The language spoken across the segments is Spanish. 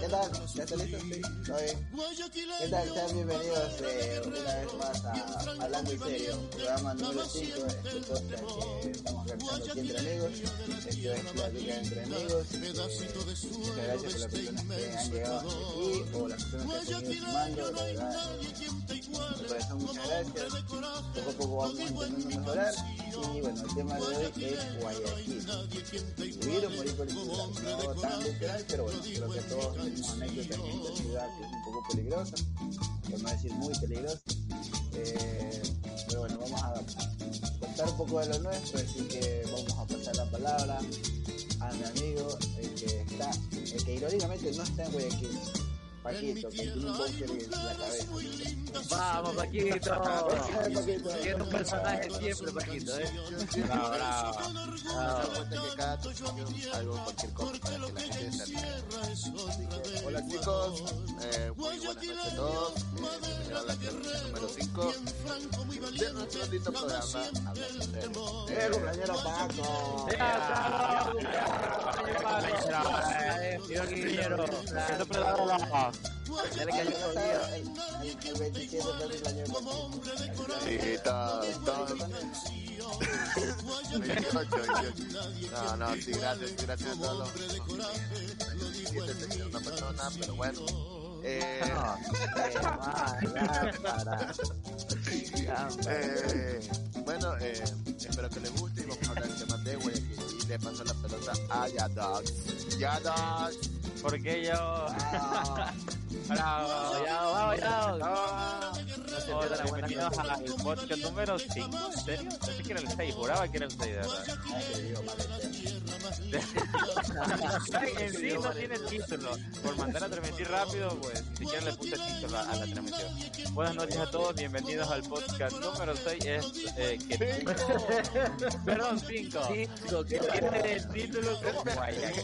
¿Qué tal? ¿Ya está listo? Sí. ¿Qué tal? Sean bienvenidos eh, una vez más a Hablando en Serio, programa número 5 de este podcast que estamos realizando aquí entre amigos. Esto es Plática entre amigos. Eh, muchas gracias por las personas que han llegado hasta aquí o las personas que han venido sumando, la verdad. De corazón, muchas gracias. Poco a poco vamos intentando mejorar. Y bueno, el tema de hoy es Guayaquil. Vivir o morir. No tan literal, pero bueno, creo que todos tenemos anécdotas en esta ciudad que es un poco peligrosa, por no decir muy peligrosa. Eh, pero bueno, vamos a contar un poco de lo nuestro, así que vamos a pasar la palabra a mi amigo, el que está, el que irónicamente no está en Guayaquil. Paquito, que tiene un búnker en la cabeza. Vamos, Paquito. Un personaje siempre, Paquito, ¿eh? Bravo, bravo. Se cuenta que cada año hago cualquier cosa para que la gente se anime. Hola chicos, eh, muy buenas noches a todos. Eh, bienvenidos a la clase número 5 de nuestro lindo programa. ¡Eh, cumpleañero Paco! Le cayó el día. El, el, el 27 fue mi cumpleaños Paco. Sí, está, está. 28, 28. No, no, sí, gracias, sí, gracias a todos los. los 27 se queda una persona, pero bueno. Eh, eh, bueno, eh, espero que les guste y vamos a hablar del tema de Guayaquil. Le paso la pelota a Yadox. Yadox. Porque yo. Bravo, ya, vamos, ya. Hola, bienvenidos al podcast número 5. ¿En serio? Pensé que era el 6, juraba que era el 6, de verdad. En sí no tiene título. Por mandar a transmitir rápido, pues ni siquiera le puse título a, a la transmisión. Buenas noches a todos, bienvenidos al podcast número 6. Es, eh, que... Perdón, 5. Que tiene el título como es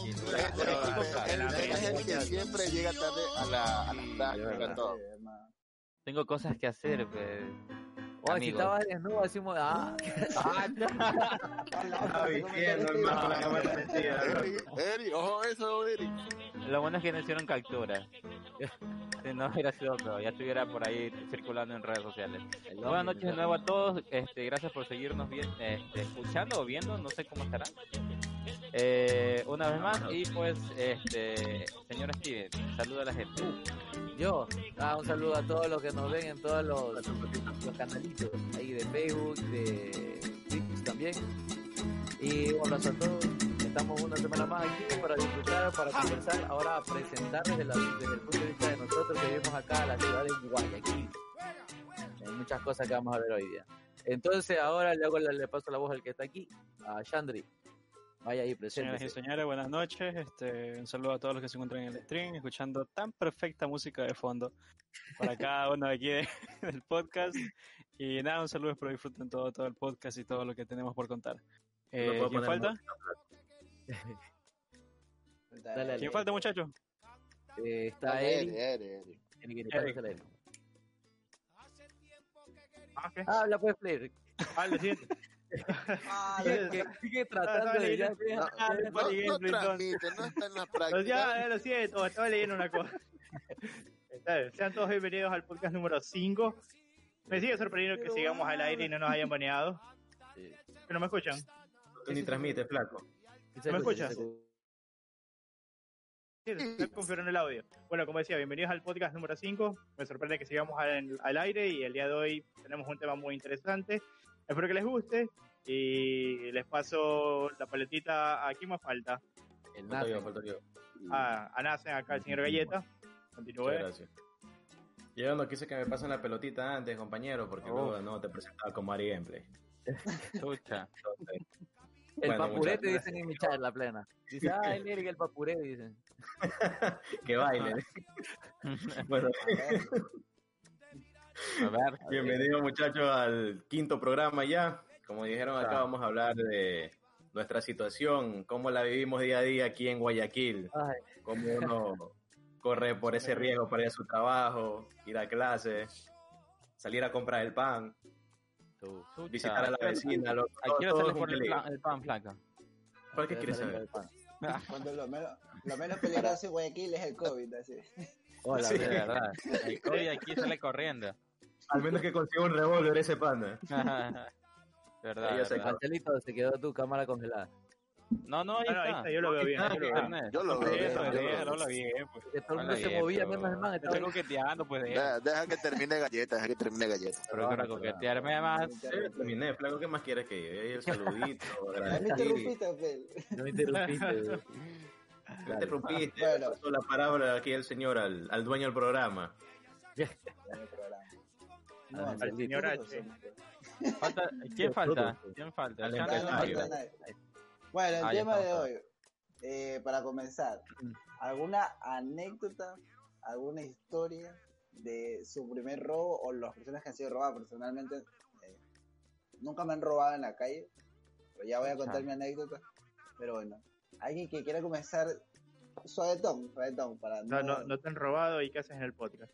el que siempre llega tarde a la, a la clase, a todo. Tengo cosas que hacer, pues. Oh, si estaba desnudo, decimos, ah, Eri, ojo eso, Eri. Lo bueno es que no hicieron captura. Si no hubiera sido peor, ya estuviera por ahí circulando en redes sociales. Buenas noches de nuevo a todos. Este, gracias por seguirnos bien, este, escuchando o viendo, no sé cómo estarán. Eh, una vez más, y pues, este, señor Steven, saluda a la gente. yo, ah, un saludo a todos los que nos ven en todos los, los canalitos, ahí de Facebook, de Twitch también. Y un abrazo a todos. Estamos una semana más aquí para disfrutar, para conversar, ahora a presentar desde, la- desde el punto de vista de nosotros que vivimos acá, la ciudad de Guayaquil. Hay muchas cosas que vamos a ver hoy día. Entonces ahora le, hago le paso la voz al que está aquí, a Chandri. Vaya ahí, Señoras y presente. señores, buenas noches. Este, un saludo a todos los que se encuentran en el stream, escuchando tan perfecta música de fondo para cada uno de aquí de- del podcast. Y nada, un saludo, espero disfruten todo, todo el podcast y todo lo que tenemos por contar. Eh, ¿Quién falta? Dale, dale. ¿Quién falta, muchachos? Eh, está Eri, Eri. Eri, Eri. Eri, Eri, Eri. pásale, Eri. Ah, Habla pues, Flair. ah, lo Sigue, que- sigue tratando de ya. No, Ah, no, no gameplay, transmite, no está en la Pues práctica. ya, eh, lo siento, estaba leyendo una cosa. Sean todos bienvenidos al podcast número 5. Me sigue sorprendiendo que sigamos al aire y no nos hayan baneado. ¿Que no me escuchan? Ni transmite, flaco. ¿Me escuchas? Sí, estoy configurando el audio. Bueno, como decía, bienvenidos al podcast número 5. Me sorprende que sigamos al, al aire y el día de hoy tenemos un tema muy interesante. Espero que les guste y les paso la paletita. ¿A quién más falta? El Falto yo, falto yo. A, a Nacen, acá el señor Galleta. Continúe. Gracias. Yo no quise que me pasen la pelotita antes, compañero, porque Oh. luego no te presentaba como Ari Gameplay. Escucha. El Bueno, papurete dicen en mi chat, la plena. Dice, ah, el Eric el papurete, dicen. que baile. bueno, A ver, bienvenidos muchachos al quinto programa ya. Como dijeron acá, Claro. vamos a hablar de nuestra situación, cómo la vivimos día a día aquí en Guayaquil, Ay, cómo uno corre por ese riesgo para ir a su trabajo, ir a clase, salir a comprar el pan, chucha. visitar a la vecina, lo- ¿A por el, plan- el pan flaca? ¿Para qué quieres saber? Cuando lo menos, lo menos peligroso en Guayaquil es el COVID, así. Hola, Sí. De verdad. El COVID aquí sale corriendo. Al menos que consiga un revólver ese panda. verdad, Ya se verdad. Marcelito, se quedó tu cámara congelada. No, no, ahí Ah, no, ahí está. está, yo lo veo bien. Ah, yo lo veo bien. Yo lo veo bien. Pues. Que todo el mundo se movía menos el man. Está Estaba coqueteando, pues de Deja, deja que termine galleta, deja que termine galleta. Pero para coquetearme más. Sí, terminé, flaco, ¿qué más quieres que yo? El saludito, agradecer. interrumpiste, Fel. No me interrumpiste. Me interrumpiste, Bueno. pasó la palabra aquí el señor al, al dueño del programa. No, Al Angelito, señor H. Falta, ¿Quién falta? ¿Quién falta? Bueno, el Ah, tema de hoy, eh, para comenzar. ¿alguna anécdota, alguna historia de su primer robo o las personas que han sido robadas? Personalmente, eh, nunca me han robado en la calle, pero ya voy a contar mi anécdota. Pero bueno, alguien que quiera comenzar suavetón, suavetón, para No, no... no, no te han robado y qué haces en el podcast.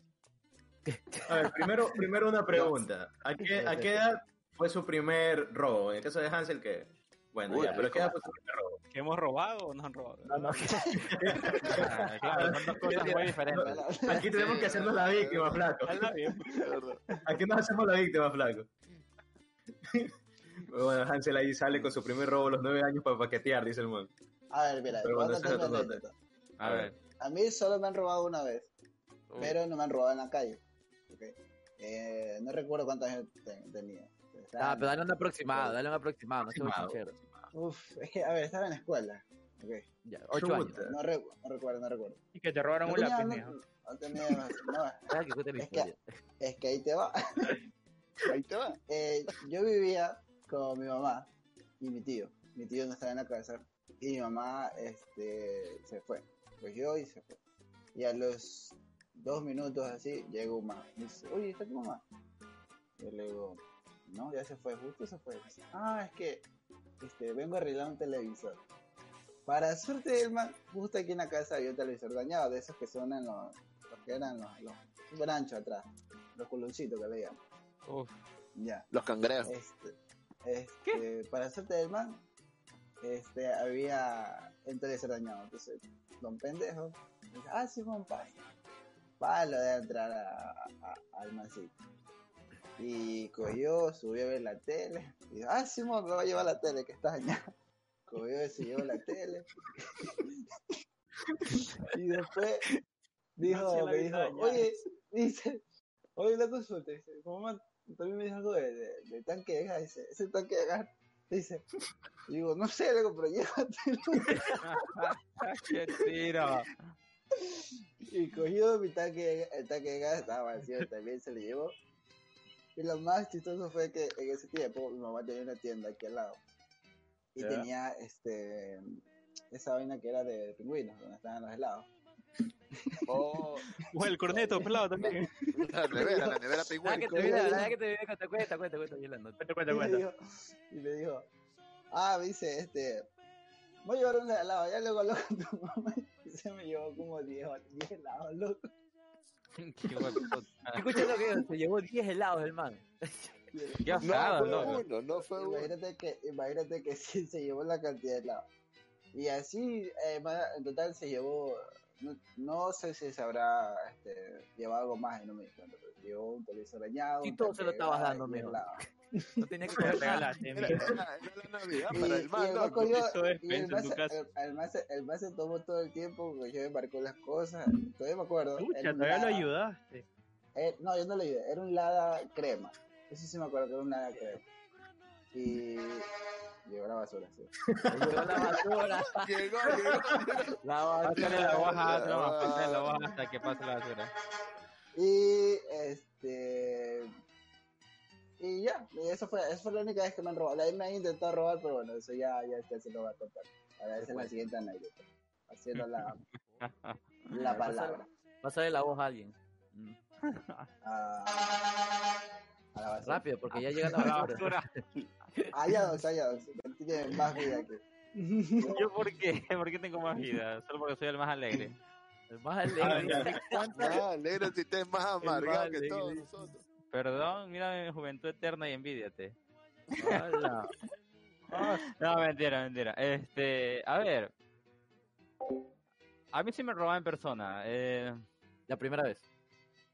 A ver, primero, primero una pregunta. ¿A qué, ¿A qué edad fue su primer robo? En el caso de Hansel, que. Bueno, Uy, ya, pero ¿qué edad fue su primer robo? ¿Que hemos robado o nos han robado? No, no. Claro, son dos cosas muy diferentes. Aquí tenemos que hacernos la víctima, flaco. Aquí nos hacemos la víctima, flaco. Bueno, Hansel ahí sale con su primer robo a los nueve años para paquetear, dice el man. A ver, mira, Pero a anécdota. A ver. A mí solo me han robado una vez. Pero no me han robado en la calle. ¿Ok? Eh, no recuerdo te- tenía. Ah, pero dale un aproximado, dale un aproximado, no Aproximado. sincero. Uf, es que, a ver, estaba en la escuela. ¿ok? Ya, ocho años. No, re- no recuerdo, no recuerdo. Y que te robaron No un lápiz, no- no tenía- no, Ah, Es que- es que ahí te va. Ahí te va. Eh, yo vivía con mi mamá y mi tío. Mi tío no estaba en la casa y mi mamá este, se fue. Cogió y se fue. Y a los dos minutos así llegó mamá. Me dice, oye, ¿está tu mamá? Y yo le digo, no, ya se fue, justo se fue. Dice, ah, es que este, vengo a arreglar un televisor. Para suerte del man, justo aquí en la casa había un televisor dañado, de esos que son en los, los que eran los, los super anchos atrás, los coloncitos que le llaman. Uf. Ya. Los cangrejos. Este, este, para suerte del man, este, había un televisor dañado. Entonces, don pendejo, dice, ah, sí, Juan pasa. Va, lo de entrar a, a- al mancito. Y cogió, subió a ver la tele. Y dijo, ah, Simón, me va a llevar la tele, que está dañada. Cogió y se llevó la tele. y después dijo, No, la me dijo, oye, dice, oye, una consulta, dice, ¿cómo man- también me dijo algo de, de, de tanque de gas, dice, ese tanque de gas, dice, digo, no sé, pero llévatelo. ¡Qué tiro! Y cogió mi tanque, de- el tanque de gas estaba vacío, también se lo llevó. Y lo más chistoso fue que en ese tiempo mi mamá tenía una tienda aquí al lado. Y Ya. tenía este esa vaina que era de pingüinos, donde estaban los helados. Oh, O el corneto pelado también. la nevera, la nevera Ah, pingüino. que te viene, ah, que te viene, cuenta, cuenta, cuenta, cuenta, la. Cuenta, cuenta, y, me cuenta. dijo, y me dijo, ah, me dice, este, voy a llevar un helado, ya luego loco tu mamá. Y se me llevó como 10 10 helados, loco. Qué. Escucha lo que se llevó 10 helados el man. Qué No osado, fue uno, no fue uno. Imagínate que, imagínate que sí se llevó la cantidad de helado. Y así, eh, en total se llevó, no, no sé si se habrá este, llevado algo más y no me di cuenta, pero se llevó un televisor dañado. Un todo se lo estabas dando, y mijo. No tenía que Te coger nada. regalaste, Era, la Navidad para el y man, el loco. tu se- tomó todo el tiempo, porque yo me marcó las cosas, todavía me acuerdo. Escucha, todavía lo ayudaste. eh, no, yo no lo ayudé, era un Lada crema. Eso sí me acuerdo que era un Lada crema. Y llegó la basura, sí. Llegó la basura. Llegó, llegó. La basura. Pásale la hoja, pásale la hoja hasta que pase la basura. Y este. Y ya, y eso fue, eso fue la única vez que me han robado. La me han intentado robar, pero bueno, eso ya, ya este se lo va a contar. Ahora esa es la siguiente anécdota. Haciendo la, la palabra. Pásale la voz a alguien. Mm. A, la basura. Rápido, porque ya llega la A la basura. basura. Allá dos, allá dos. Tiene más vida que. ¿Yo por qué? ¿Por qué tengo más vida? Solo porque soy el más alegre. El más alegre. Ah, ¿cuántas? Ah, negro, si usted es más amargado que todos nosotros. Perdón, mira mi juventud eterna y envidiate. Hola. No, mentira, mentira. Este, a ver. A mí sí me robaban en persona. Eh, La primera vez.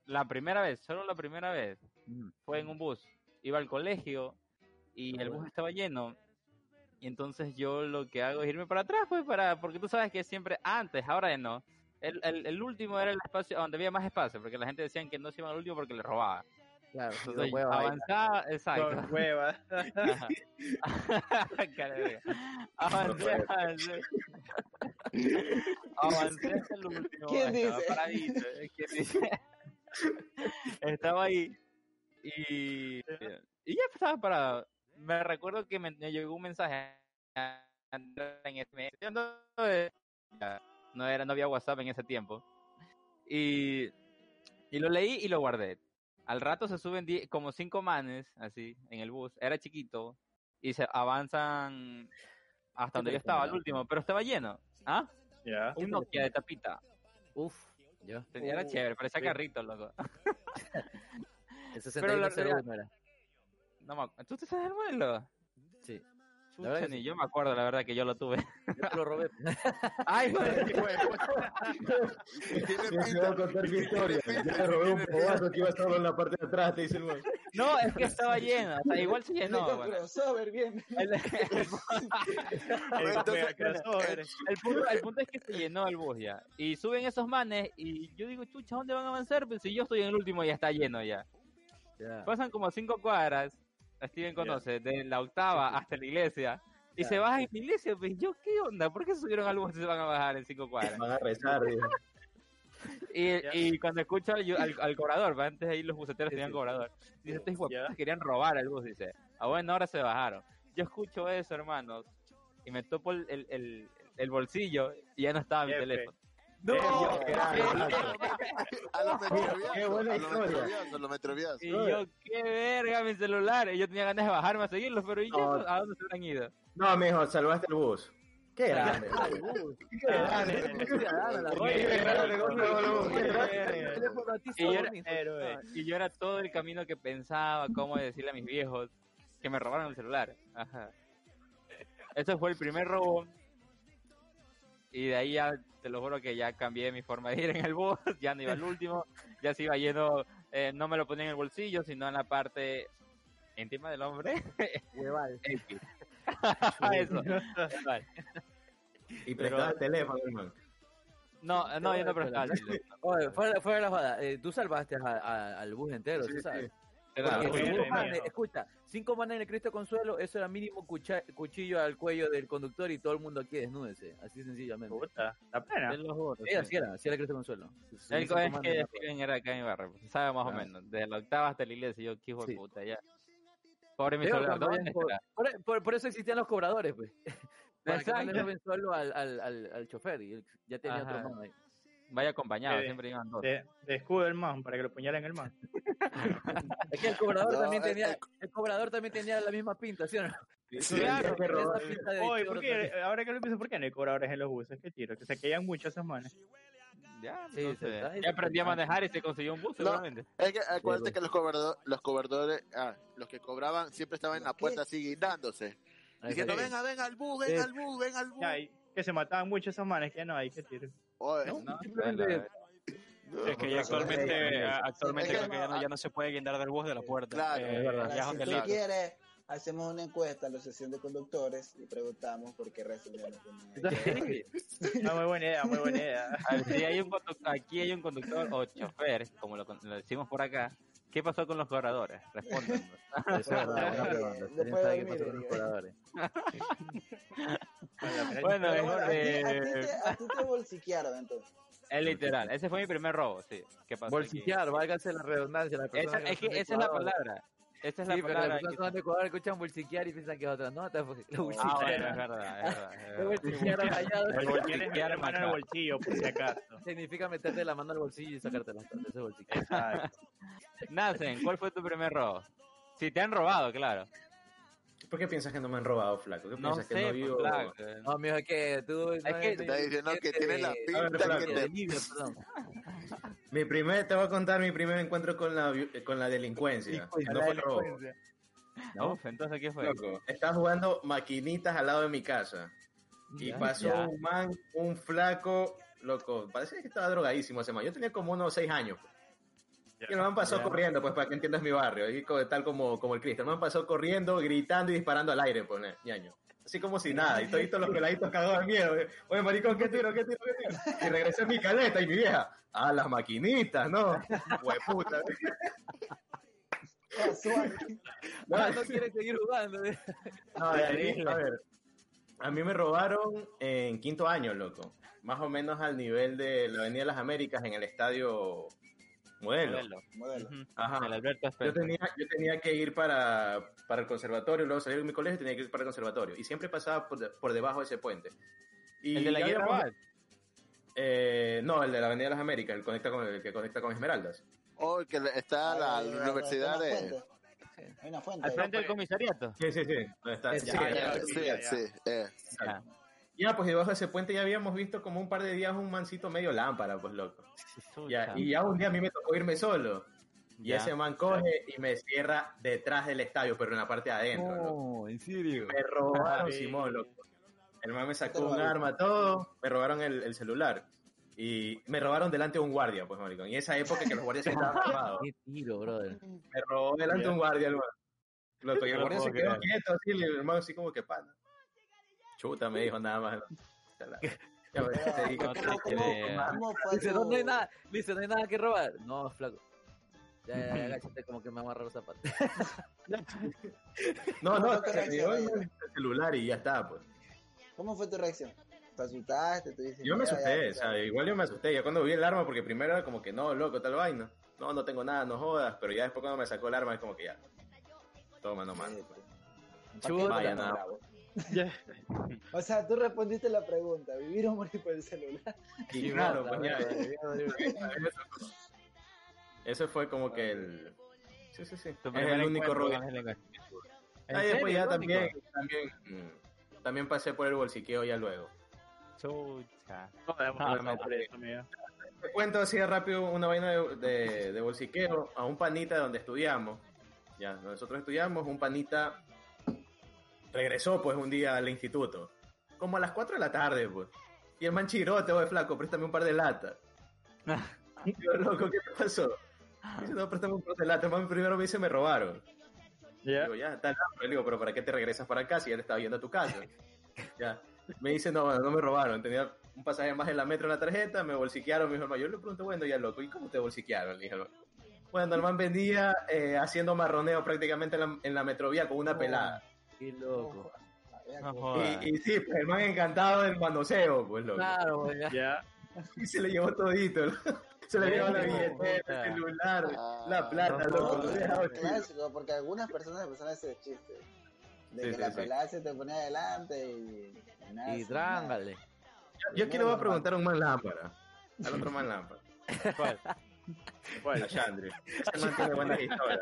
la primera vez, solo la primera vez, Mm. fue en un bus. Iba al colegio y Ah, el bus estaba lleno. Y entonces yo lo que hago es irme para atrás, pues, para, porque tú sabes que siempre antes, ahora ya no. El, el, el último era el espacio donde había más espacio, porque la gente decía que no se iban al último porque le robaba. Claro, Entonces, huevo ahí. avanzaba, exacto. Con hueva. Ajá. Cara de verga. Avancé, avancé. Avancé hasta el último. ¿Quién estaba dice? paradito, ¿eh? ¿Quién dice? Estaba ahí y, y ya estaba parado. Me recuerdo que me, me llegó un mensaje en SMS. No, no era, no había WhatsApp en ese tiempo. Y, y lo leí y lo guardé. Al rato se suben die- como cinco manes, así, en el bus. Era chiquito. Y se avanzan hasta donde yo estaba, al último. Pero estaba lleno. ¿Ah? Ya. Un Nokia de tapita. Uf, yo. Tenía- Era chévere, parecía sí. carrito, loco. El Pero la 6101 era. No ¿Tú te sabes el modelo? Sí. Chucha, verdad que ni yo me acuerdo, la verdad, que yo lo tuve. Yo te lo robé. Ay, joder. Tiene Te voy a pinta. contar mi historia. Yo le robé un pobazo que iba solo en la parte de atrás, te dice el man. No, es que estaba lleno. O sea, igual se llenó. No, bueno. crossover, bien. El, el- crossover. el punto, el punto es que se llenó el bus ya. Y suben esos manes y yo digo, chucha, ¿dónde van a avanzar? Pues si yo estoy en el último y ya está lleno ya. Ya. Pasan como cinco cuadras, Steven conoce, de la octava hasta la iglesia. Y se bajan en la iglesia, pues yo, ¿qué onda? ¿Por qué subieron al bus y se van a bajar en cinco cuadras? Van a rezar. Y, y cuando escucho al, al, al cobrador, ¿va? antes ahí los buceteros tenían cobrador, dice, estos puta querían robar el bus, dice. Ah, bueno, ahora se bajaron. Yo escucho eso, hermanos, y me topo el, el, el, el bolsillo y ya no estaba mi teléfono. No, yo- A los buena a los historia. metroviados, a los metroviados. Y yo, qué verga, mi celular. Y yo tenía ganas de bajarme a seguirlos, pero ¿y? No. ¿A dónde se habrán ido? No, mijo, salvaste el bus. Qué grande. Qué grande. Y yo era todo el camino que pensaba cómo decirle a mis viejos que me robaron el celular. Ajá. Ese fue el primer robo. Y de ahí ya, te lo juro que ya cambié mi forma de ir en el bus. Ya no iba al último. Ya se iba yendo, eh, no me lo ponía en el bolsillo, sino en la parte íntima del hombre. Hueval. Eso. Vale. Y prestaba el teléfono, hermano. No, no, yo no prestaba el teléfono. Oye, fuera, fuera de la joda, eh, tú salvaste a- a- al bus entero, ¿sí sabes? Era Porque muy cinco bien, manes, mijo. escucha, cinco manes en el Cristo Consuelo, eso era mínimo cucha- cuchillo al cuello del conductor y todo el mundo aquí desnúdese, así sencillamente. Puta, la juro, Sí, sí. así era, así era el Cristo Consuelo. El Cinco co- es manes que Steven era acá en mi barrio, pues, sabe más o menos. Desde la octava hasta la iglesia, yo, qué hijo de Sí. puta, ya. Pobre mi Pero celular, cuando ¿dónde vayan por, por- eso existían los cobradores, pues. Para que no le Exacto. al, al, al, al chofer y él ya tenía Ajá. otro mano ahí. Vaya acompañado, Eh, siempre iban dos. De, de escudo el man, para que lo puñalen el man. Es que el cobrador No, también el- tenía, el- el cobrador también tenía la misma pinta, ¿sí o no? Sí, Claro, que de Oye, ¿por qué? ahora que lo pienso, ¿por qué no hay cobradores en los buses? Qué tiro, que se caían mucho esos manes. Ya, Sí, ya aprendí a manejar y se consiguió un bus, No. seguramente. Es que acuérdate que los cobradores, los cobradores, ah, los que cobraban siempre estaban en la puerta así guindándose, diciendo venga, venga al bus, venga al bus, venga al bus. Ya, y que se mataban mucho esos manes, que no hay, qué tiro. Oye, No, No, simplemente- no, Es que ya actualmente, actualmente Es que- creo que ya no, ya no se puede guindar del bus de la puerta. Claro, Eh, es verdad. ya si tú delito. quieres, hacemos una encuesta a la sesión de conductores y preguntamos por qué recibieron Ah, muy buena idea, muy buena idea. Ver, si hay un aquí hay un conductor o chofer, como lo, lo decimos por acá. ¿Qué pasó con los cobradores? Respondan. Eso es verdad, buena pregunta. Después ¿Quién sabe qué dormir, pasó con los digo. cobradores? Bueno, a ti, eh, te, bolsiquearon entonces. es literal. Ese fue mi primer robo, sí. ¿Qué pasó? aquí? Bolsillar, válgase la redundancia. Las Esa, personas es que esa es la palabra. Esa es la Sí, pero palabra. las que- de Ecuador escuchan bolsiquear y piensan que es otra nota. Porque la Ah, bueno, bolsiquear es verdad, es verdad. verdad. bolsiquear rayado El bolsillo es mano en el bolsillo, por si acaso. significa meterte la mano al bolsillo y sacarte las. Eso es bolsiquear. Exacto. Nacen, ¿cuál fue tu primer robo? Si te han robado, claro. ¿Por qué piensas que no me han robado, flaco? ¿Qué No piensas sé, que no pues, vivo? claro. No, mijo, es que tú... Es no que eres Está diciendo que cliente tiene la de- pinta ver, que te... Perdón. Mi primer, te voy a contar mi primer encuentro con la, con la delincuencia. No la fue robo. delincuencia. No, Uf, entonces, ¿qué fue? Loco, estaba jugando maquinitas al lado de mi casa. Y Ya, pasó ya. un man, un flaco, loco, parece que estaba drogadísimo ese man. Yo tenía como unos seis años. pues. Y el man pasó Ya. corriendo, pues para que entiendas mi barrio, y tal como, como el Cristo. El man pasó corriendo, gritando y disparando al aire, pues, ñaño. Así como si nada, y toditos los peladitos cagados de miedo. Oye, maricón, ¿qué tiro, qué tiro, qué tiro? Y regresé a mi caleta y mi vieja, a las maquinitas, ¿no? Hueputa. Ah, no quiere seguir jugando. No, de ahí, a ver, a mí me robaron en quinto año, loco. Más o menos al nivel de la Avenida de las Américas en el estadio Modelo. Modelo. Ajá. El Alberto Yo tenía, yo tenía que ir para, para el conservatorio, luego salir de mi colegio y tenía que ir para el conservatorio. Y siempre pasaba por, de- por debajo de ese puente. Y El de la Guerra eh, No, el de la Avenida de las Américas, el, conecta con, el que conecta con Esmeraldas. Oh, que le- está la, Hay- la universidad de... fuente. Hay una fuente. Al frente del comisariato. Sí, sí, sí. ¿Dónde está? Es- Sí, ya, ya, ya, ya. Sí, ya, ya. sí, eh. Ya. Pues debajo de ese puente ya habíamos visto como un par de días un mancito medio lámpara, pues loco. Ya, y ya un día a mí me tocó irme solo. Y Ya. ese man coge y me cierra detrás del estadio, pero en la parte de adentro. loco. No, en serio. Me robaron, Ay. Simón, loco. El man me ¿Qué sacó un arma, todo. Me robaron el, el celular. Y me robaron delante de un guardia, pues, maricón. Y esa época que los guardias estaban armados. Qué tiro, brother. Me robó delante de un guardia, el man. Loco, y el No guardia se quedó quieto, así, y el hermano así como que pana. Chuta, me dijo nada más. Pues, te digo, No te ¿Cómo, cómo, creo. cómo fue Dice, no, no hay nada. Dice, no hay nada que robar. No, flaco. Ya, ya, ya, agáchate como que me amarra los zapatos. No, no, ¿Cómo te se dio reaccionas? el celular y ya está, pues. ¿Cómo fue tu reacción? ¿Te asustaste? ¿Te dices, Yo me "Ya, ya, asusté, ya"? o sea, igual yo me asusté. Ya cuando vi el arma, porque primero era como que no, loco, tal vaina. No, no tengo nada, no jodas. Pero ya después cuando me sacó el arma, es como que ya. Toma nomás. Pues. Chuta. Vaya, nada. O sea, tú respondiste la pregunta, ¿vivir o morir por el celular? Y claro, pues ya. Ese fue como que el. Sí, sí, sí. Tu Es el único robo. con Ángel Engaño. ¿En Ahí después serio, ya el también, también, también pasé por el bolsiqueo ya luego. Chucha. No Ah, no, por eso, amigo. Te cuento así de rápido una vaina de, de, de bolsiqueo a un panita donde estudiamos. Ya, nosotros estudiamos, un panita regresó pues un día al instituto. Como a las 4 de la tarde, pues. Y el man chirote, oye flaco, préstame un par de latas. Y yo, loco, ¿qué pasó? Dice, no, préstame un par de latas. El man primero me dice, me robaron. Ya. Digo, ya, está loco. Le digo, pero ¿para qué te regresas para acá si ya te estaba yendo a tu casa? Ya. Me dice, no, bueno, no me robaron. Tenía un pasaje más en la metro en la tarjeta, me bolsiquearon. Me dijo, el man. yo le pregunto, bueno, ya loco, ¿y cómo te bolsiquearon? Le dije. Bueno, el man venía eh, haciendo marroneo prácticamente en la, en la metrovía con una pelada. Qué loco. No. Y, y sí, pues el man encantado del manoseo, pues loco. Claro, güey, ya. Ya. Y se le llevó todito. Se le llevó la billetera, el celular, Ah, la plata, no, loco. no, lo clásico, porque algunas personas empezaron ese chiste. De Sí, que sí, la sí. pelada se te ponía adelante y... y nada, Y trángale. Yo, yo quiero preguntar a un man lámpara. Al otro man lámpara. ¿Cuál? A Chandri. Ese man tiene buenas historias.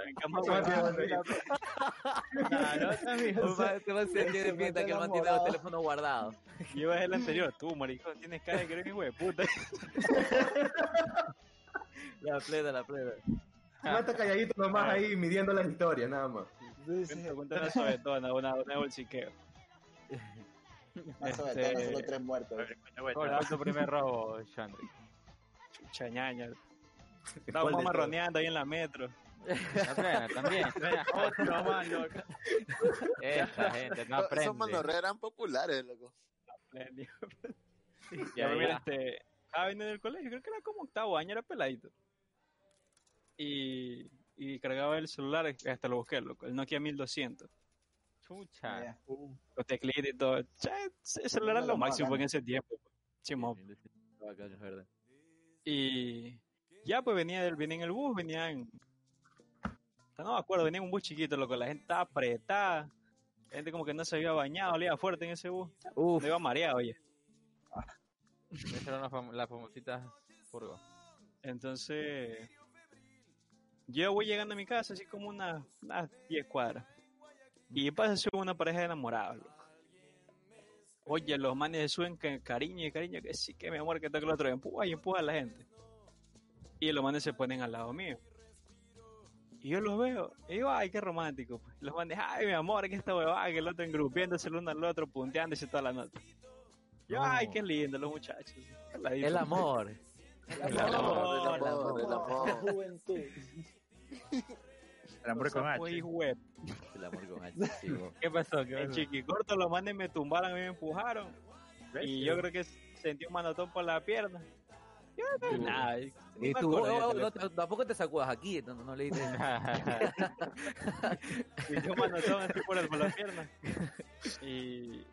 Claro, amigo. Un man- Este man se tiene Se pinta que el man enamorado. tiene los teléfonos guardados. Es el anterior, tú, maricón, tienes cara de que eres de puta. La plena, la plena. El man está calladito nomás ahí midiendo las historias, nada más. Sí, sí. Cuenta cuenta una una, bolsiqueo. Sobre Este- todo, solo tres muertos. A. ¿Cuál fue tu primer robo, Chandri? Chucha ñaña. ¿Cuál Estábamos marroneando ahí en la metro. La plena, también. Otro más, loco. Esta gente no Esos aprende. manorreos eran populares, loco. Plenty. Ya, Ya, mira, este, estaba viniendo del colegio, creo que era como octavo año, era peladito. Y, y cargaba el celular, hasta lo busqué, loco, el Nokia 1200. Chucha. Ya. Los teclitos y todo. Che, ese celular era Lo máximo en ese tiempo. Chimo. Bacán, es verdad. Y ya pues venía, del, venía en el bus, venía en... No me acuerdo, venía en un bus chiquito, loco, la gente estaba apretada. La gente como que no se había bañado, olía fuerte en ese bus. Uf, Me iba mareado, oye. Esas eran las, fam las famositas furgo. Entonces, yo voy llegando a mi casa así como unas unas 10 cuadras. Y pasa así una pareja de enamorados, loco. Oye, los manes se suben que cariño y cariño, que sí, que mi amor, que tal que lo otro. Empuja y empuja a la gente. Y los manes se ponen al lado mío. Y yo los veo, y digo, ay, qué romántico. Pues. Los manes, ay, mi amor, que esta huevada, que el otro engrupiéndose el uno al otro, punteándose toda la noche. Yo, No. ay, qué lindo los muchachos. El amor. El El amor. amor, el La amor. juventud. El amor con H. web. El amor con H. ¿Qué pasó? ¿Qué En chiquicorto los manes me tumbaron y me empujaron. Y yo creo que sentí un manotón por la pierna. Yo no, nada. ni Y me tú, oh, oh, no tampoco te sacudas aquí, no, no le dices. sentí un manotón así por, el, por la pierna. Y,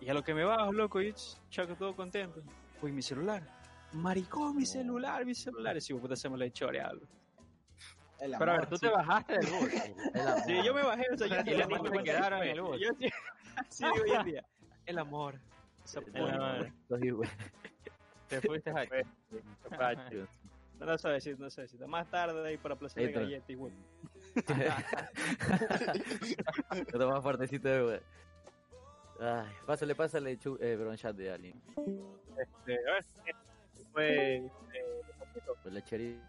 y a lo que me bajo, loco, y ch- chaco todo contento. Uy, mi celular. Maricón, mi celular, mi celular. Y si puta se me la he choreado. El Pero a ver, amor. tú te bajaste del bus. El amor. Sí, yo me bajé, o sea, yo Y ni se quedaron en el bus. Yo sí, sí hoy en día. El amor. El amor. Los hijos- Te fuiste a No lo sé decir, no sé decir. Más tarde de ahí para Plaza de. Galletas y güey. Lo más fuertecito de güey. Ay, pásale, pásale, chu, eh, bronchat de alguien. Este, a ver, fue eh, Pues la cheri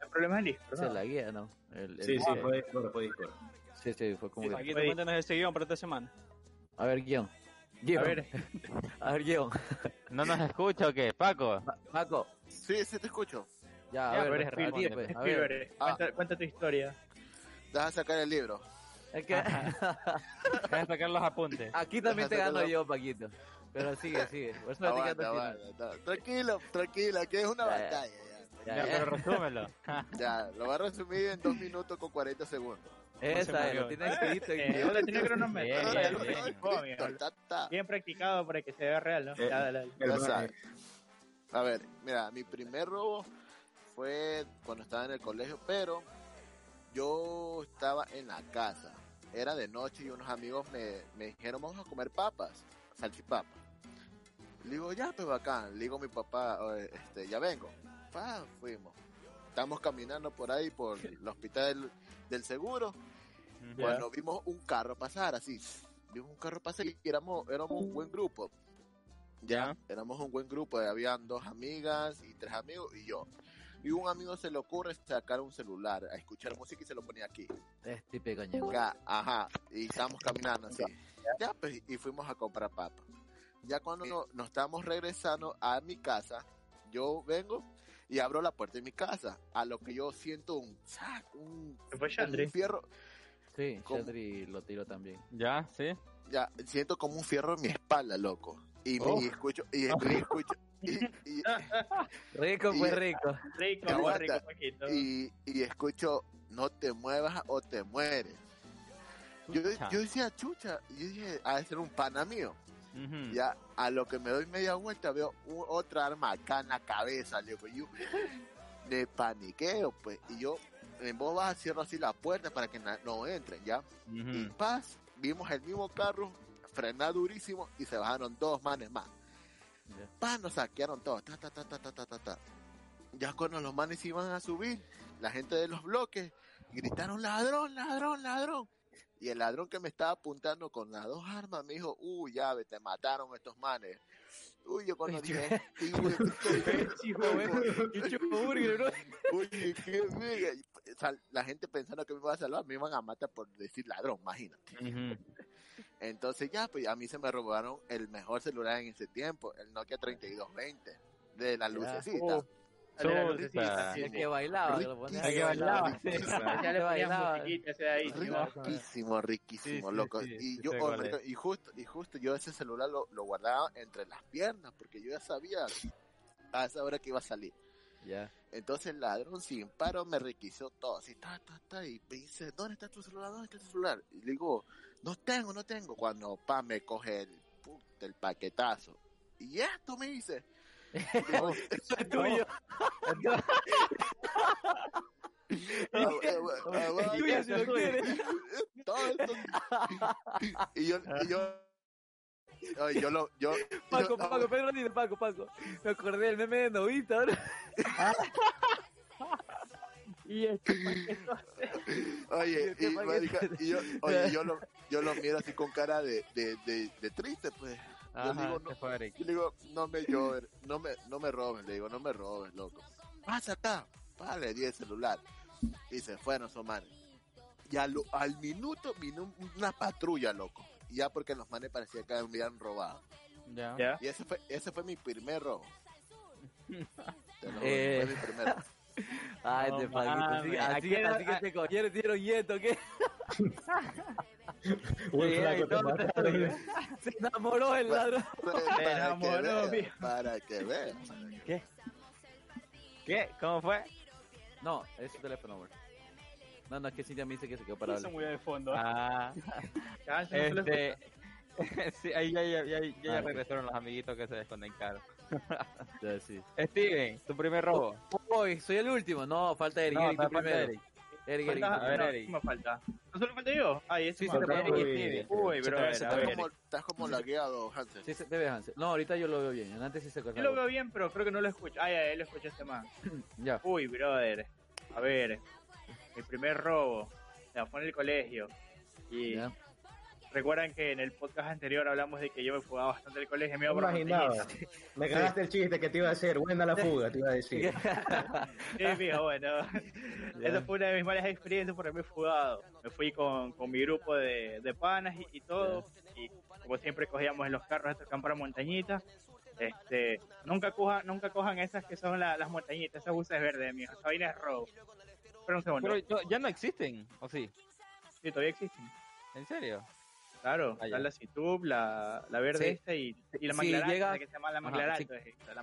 el problema es listo. esa es la guía, ¿no? El, el- Sí, sí, el- fue Discord, fue Discord. sí, sí, fue como. Aquí te cuéntanos este guion para esta semana. A ver, guion. Guión. A ver, A ver, guion. ¿No nos escucha o qué, Paco? Pa- Paco, Sí, sí te escucho. ya, Ya, a pero ver, Spielberg, pues, a ver. Spielberg, Ah. cuenta, cuenta tu historia. Deja sacar el libro. Es que Deja sacar los apuntes. aquí también te Deja gano sacarlo. yo, Paquito. Pero sigue, sigue. Por eso te Aguanta, quedas aguanta, aguanta. Tranquilo, tranquila, que es una Ya, ya. batalla. Ya, Ya, ya. pero resúmelo. Ya, lo voy a resumir en 2 minutos con 40 segundos. Esa es, lo tienes escrito y Eh, ¿Dónde tiene cronometro? Bien, Ah, bien, practicado para que se vea real, ¿no? Eh. A ver, mira, mi primer robo fue cuando estaba en el colegio, pero yo estaba en la casa. Era de noche y unos amigos me, me dijeron, vamos a comer papas, salchipapas. Le digo, ya, pues bacán. Le digo a mi papá, "Oye, este, ya vengo. Pa, fuimos. Estamos caminando por ahí, por el hospital del, seguro, cuando vimos un carro pasar así. Vimos un carro pasar y éramos, éramos un buen grupo. Ya, éramos un buen grupo, habían dos amigas y tres amigos y yo. Y un amigo se le ocurre sacar un celular, a escuchar música y se lo ponía aquí. Es típico ajá, y estábamos caminando así. Ya, pues, y fuimos a comprar papas. Ya cuando no- nos estábamos regresando a mi casa, yo vengo y abro la puerta de mi casa, a lo que yo siento un, ¡zac! un, fue como un fierro, Sí, ¿Cómo? Shadri lo tiró también. ¿Ya? ¿Sí? ya, siento como un fierro en mi espalda, loco. Y, me- Oh. y escucho, y, escucho, y, y- Rico, pues rico. Rico, aguanta. rico, y, y escucho, no te muevas o te mueres. Yo, yo decía, chucha, yo dije, ha de ser un pana mío. Ya a lo que me doy media vuelta veo otra arma acá en la cabeza, yo me paniqueo, pues, y yo en voz baja cierro así la puerta para que no entren, ¿ya? Uh. Y paz, vimos el mismo carro, frenar durísimo y se bajaron dos manes más. Yeah. Paz, nos saquearon todos, ta, ta, ta, ta, ta, ta, ta. Ya cuando los manes iban a subir, la gente de los bloques gritaron ladrón, ladrón, ladrón. Y el ladrón que me estaba apuntando con las dos armas me dijo, uy, ya, ve, te mataron estos manes. Uy, yo cuando dije, "Sí, güey, Sí, joven. Oye, qué mega. La gente pensando que me iba a salvar, me iban a matar por decir ladrón, imagínate. Entonces ya, pues a mí se me robaron el mejor celular en ese tiempo, el Nokia 3220, de la lucecita. Oh, El que bailaba, que lo. El que bailaba. Ya le bailaba. Riquísimo, riquísimo, loco. sí, y yo, oh, y justo, y justo yo ese celular lo, lo guardaba entre las piernas, porque yo ya sabía a esa hora que iba a salir. Ya. Entonces el ladrón sin paro me requisó todo, así, ta, ta, ta, y me dice, ¿dónde está tu celular? ¿Dónde está tu celular? Y le digo, no tengo, no tengo. Cuando pa me coge el, el paquetazo. Y esto me dice. Digo, Es tuyo. "Ah, ah, ah, ah, Es tuyo si lo quieres. todo esto". Y yo, y yo, ay, yo lo, yo, Paco, yo- Paco, Pedro dice Paco, Paco. Me acordé del meme de Novita. Y este Oye, ¿Qué y, marica, y yo, oye, yo lo, yo lo miro así con cara de, de, de, de triste, pues. Yo Ajá, digo, no, fue. Yo le digo, no me llores, no me, no me robes, le digo, no me robes, loco. Pasa acá. pa, le di el celular. Y se fueron esos manes. Y al, al minuto vino una patrulla, loco. Y ya porque los manes parecía que habían robado. Ya. ¿Ya? Y ese fue, ese fue mi primer robo. Te lo juro, Eh. fue mi primer robo. Ay, No te. Así, así, así que te cogieron, te dieron yeto, ¿qué? Te mataron. Se enamoró el ladrón. Para que enamoró, para que vean. ¿Qué? ¿Cómo fue? No, es su teléfono, amor. No, no, es que Cintia me dice que se quedó parado. Eso muy de fondo. Ah, se este... sí, ahí ya, ya, ya, ya, ya Ah, regresaron los amiguitos que se desconectaron. Sí. Steven, tu primer robo. Uy, soy el último. No, falta Eric. No, Eric, falta primero. Eric. Eric, Eric. Falta- A ver, no, Eric. ¿qué me falta? ¿No solo falta yo? Ay, ese Sí, sí, Eric. Uy, te Estás como, lagueado, Hansen. Sí, se te ve, Hansel. No, ahorita yo lo veo bien. Antes sí se Yo lo cortaba. veo bien, pero creo que no lo escucho. Ay, ay, lo escuché este más. Ya. Uy, brother. A ver, mi primer robo. O sea, fue en el colegio. Y Ya. Recuerdan que en el podcast anterior hablamos de que yo me fugaba bastante del colegio. Me Me iba por imaginaba. Me cagaste el chiste que te iba a hacer. Buena la fuga, te iba a decir. Sí, fijo, bueno. Esa fue una de mis malas experiencias por haberme fugado. Me fui con, con mi grupo de, de panas y, y todo. Y como siempre cogíamos en los carros estos campos para montañitas. Este, nunca cojan, nunca cojan esas que son la- las montañitas, esas buses verdes, mijo. Esa vaina es robo. Espera un segundo. Pero ya no existen, ¿o sí? Sí, todavía existen. ¿En serio? Claro, está la Situb, la, la verde Sí. esta y, y la Sí, Maglaralto, llega- la que se llama la Ajá,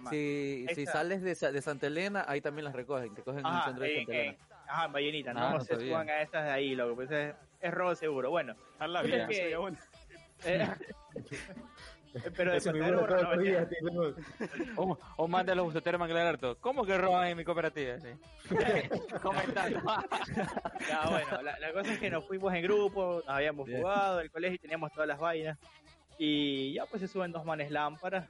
ma- Si, si Esa. sales de, de Santa Elena, ahí también las recogen. Te cogen en el Ajá, centro de en, Santa Elena. en- ajá, en Ballenita, no, Ah, no se suban a esas de ahí, lo que pues es, es robo seguro. Bueno, A la vida, que- eh, pero de no, tío. O, o manda a los buceteros Manglararto. ¿Cómo que roban en mi cooperativa? Sí. Comentando. Ya, bueno, la, la cosa es que nos fuimos en grupo, nos habíamos Bien. jugado del colegio y teníamos todas las vainas. Y ya pues se suben dos manes lámparas.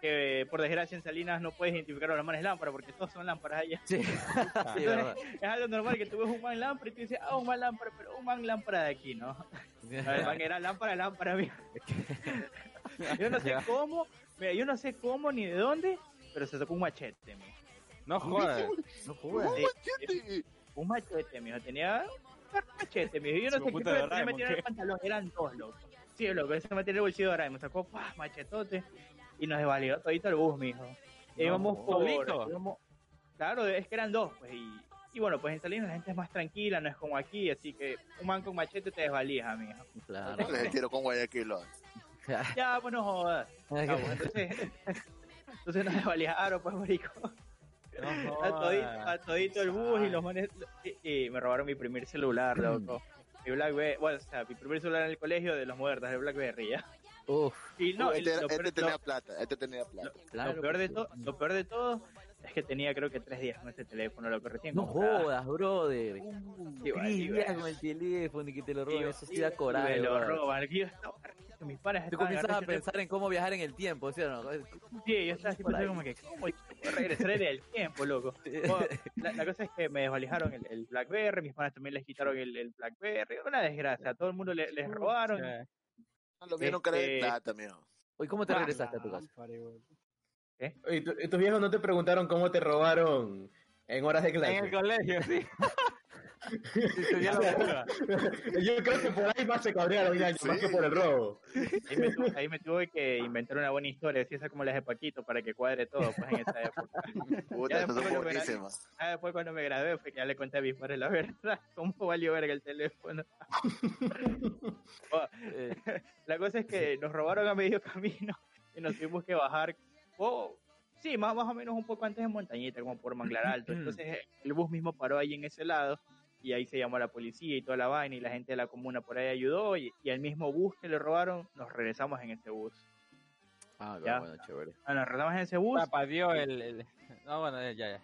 Que por desgracia en Salinas no puedes identificar a los manes lámparas porque todos son lámparas allá. Sí, sí, verdad. Es algo normal que tú ves un man lámpara y tú dices, ah, un man lámpara, pero un man lámpara de aquí, ¿no? No, el man era lámpara, lámpara, mira. Yo no sé cómo, mira, yo no sé cómo ni de dónde, pero se sacó un machete, mijo. No jodas. No jodas. Sí, un machete, mijo. Tenía un machete, mijo. Yo no sé qué fue, Doraemon, metieron en el pantalón. Eran dos, loco. Sí, loco. Ese metió en el bolsillo de Doraemon. Sacó, ¡pah! machetote. Y nos desvalió todito el bus, mijo. E íbamos por... Íbamos- claro, es que eran dos, pues. Y, y bueno, pues en Salinas la gente es más tranquila, no es como aquí. Así que un man con machete te desvalija, mijo. Claro. Les tiro con Guayaquil. ¿No? Ya, pues no jodas. Ah, bueno, entonces, entonces nos desvalijaron, pues, marico. No a todito, a todito el bus y los manes y, y me robaron mi primer celular, loco. Mi Blackberry, bueno, o sea, mi primer celular en el colegio de los modernos, el Blackberry, ya. Uf, Y no, este, lo, peor, este tenía lo- plata, este tenía plata. lo claro. peor de pues, todo, lo peor de todo es que tenía creo que tres días con ese teléfono, lo que recién No compraba. jodas, brother. Sí, Tres días con el teléfono y que te lo Y- roben, eso sí da coraje. Me lo roban, que yo estaba mis panas Tú comienzas a pensar en cómo viajar en el tiempo, ¿sí o no? Sí, yo estaba así pensando como que, ¿cómo regresar en el tiempo, loco? Bueno, la, la cosa es que me desvalijaron el, el Blackberry, mis panas también les quitaron el, el Blackberry, una desgracia, a todo el mundo le- les robaron. Ah, Lo mío no crees Este- plata, mijo. Oye, ¿cómo te Ah, regresaste a tu casa? ¿Y, tu- y tus viejos no te preguntaron cómo te robaron en horas de clase? En el colegio, sí. Sí, la. Yo creo que por ahí más se cabrearon ya, más que por el robo. Ahí me, tuve, ahí me tuve que inventar una buena historia, así esa como las de Paquito, para que cuadre todo, pues en esa época. Puta, Ya después verás. buenísimo. Ah, después cuando me gradué fue que ya le conté a mis padres la verdad, cómo valió verga el teléfono. Oh, Eh, La cosa es que nos robaron a medio camino y nos tuvimos que bajar. Oh, sí, más, más o menos un poco antes de Montañita, como por Manglar Alto. Entonces el bus mismo paró ahí en ese lado y ahí se llamó a la policía y toda la vaina y la gente de la comuna por ahí ayudó y, y al mismo bus que le robaron nos regresamos en ese bus. Ah, Ya. bueno, chévere. Ah, Nos regresamos en ese bus. Papá dio el, el- No, bueno, ya, ya.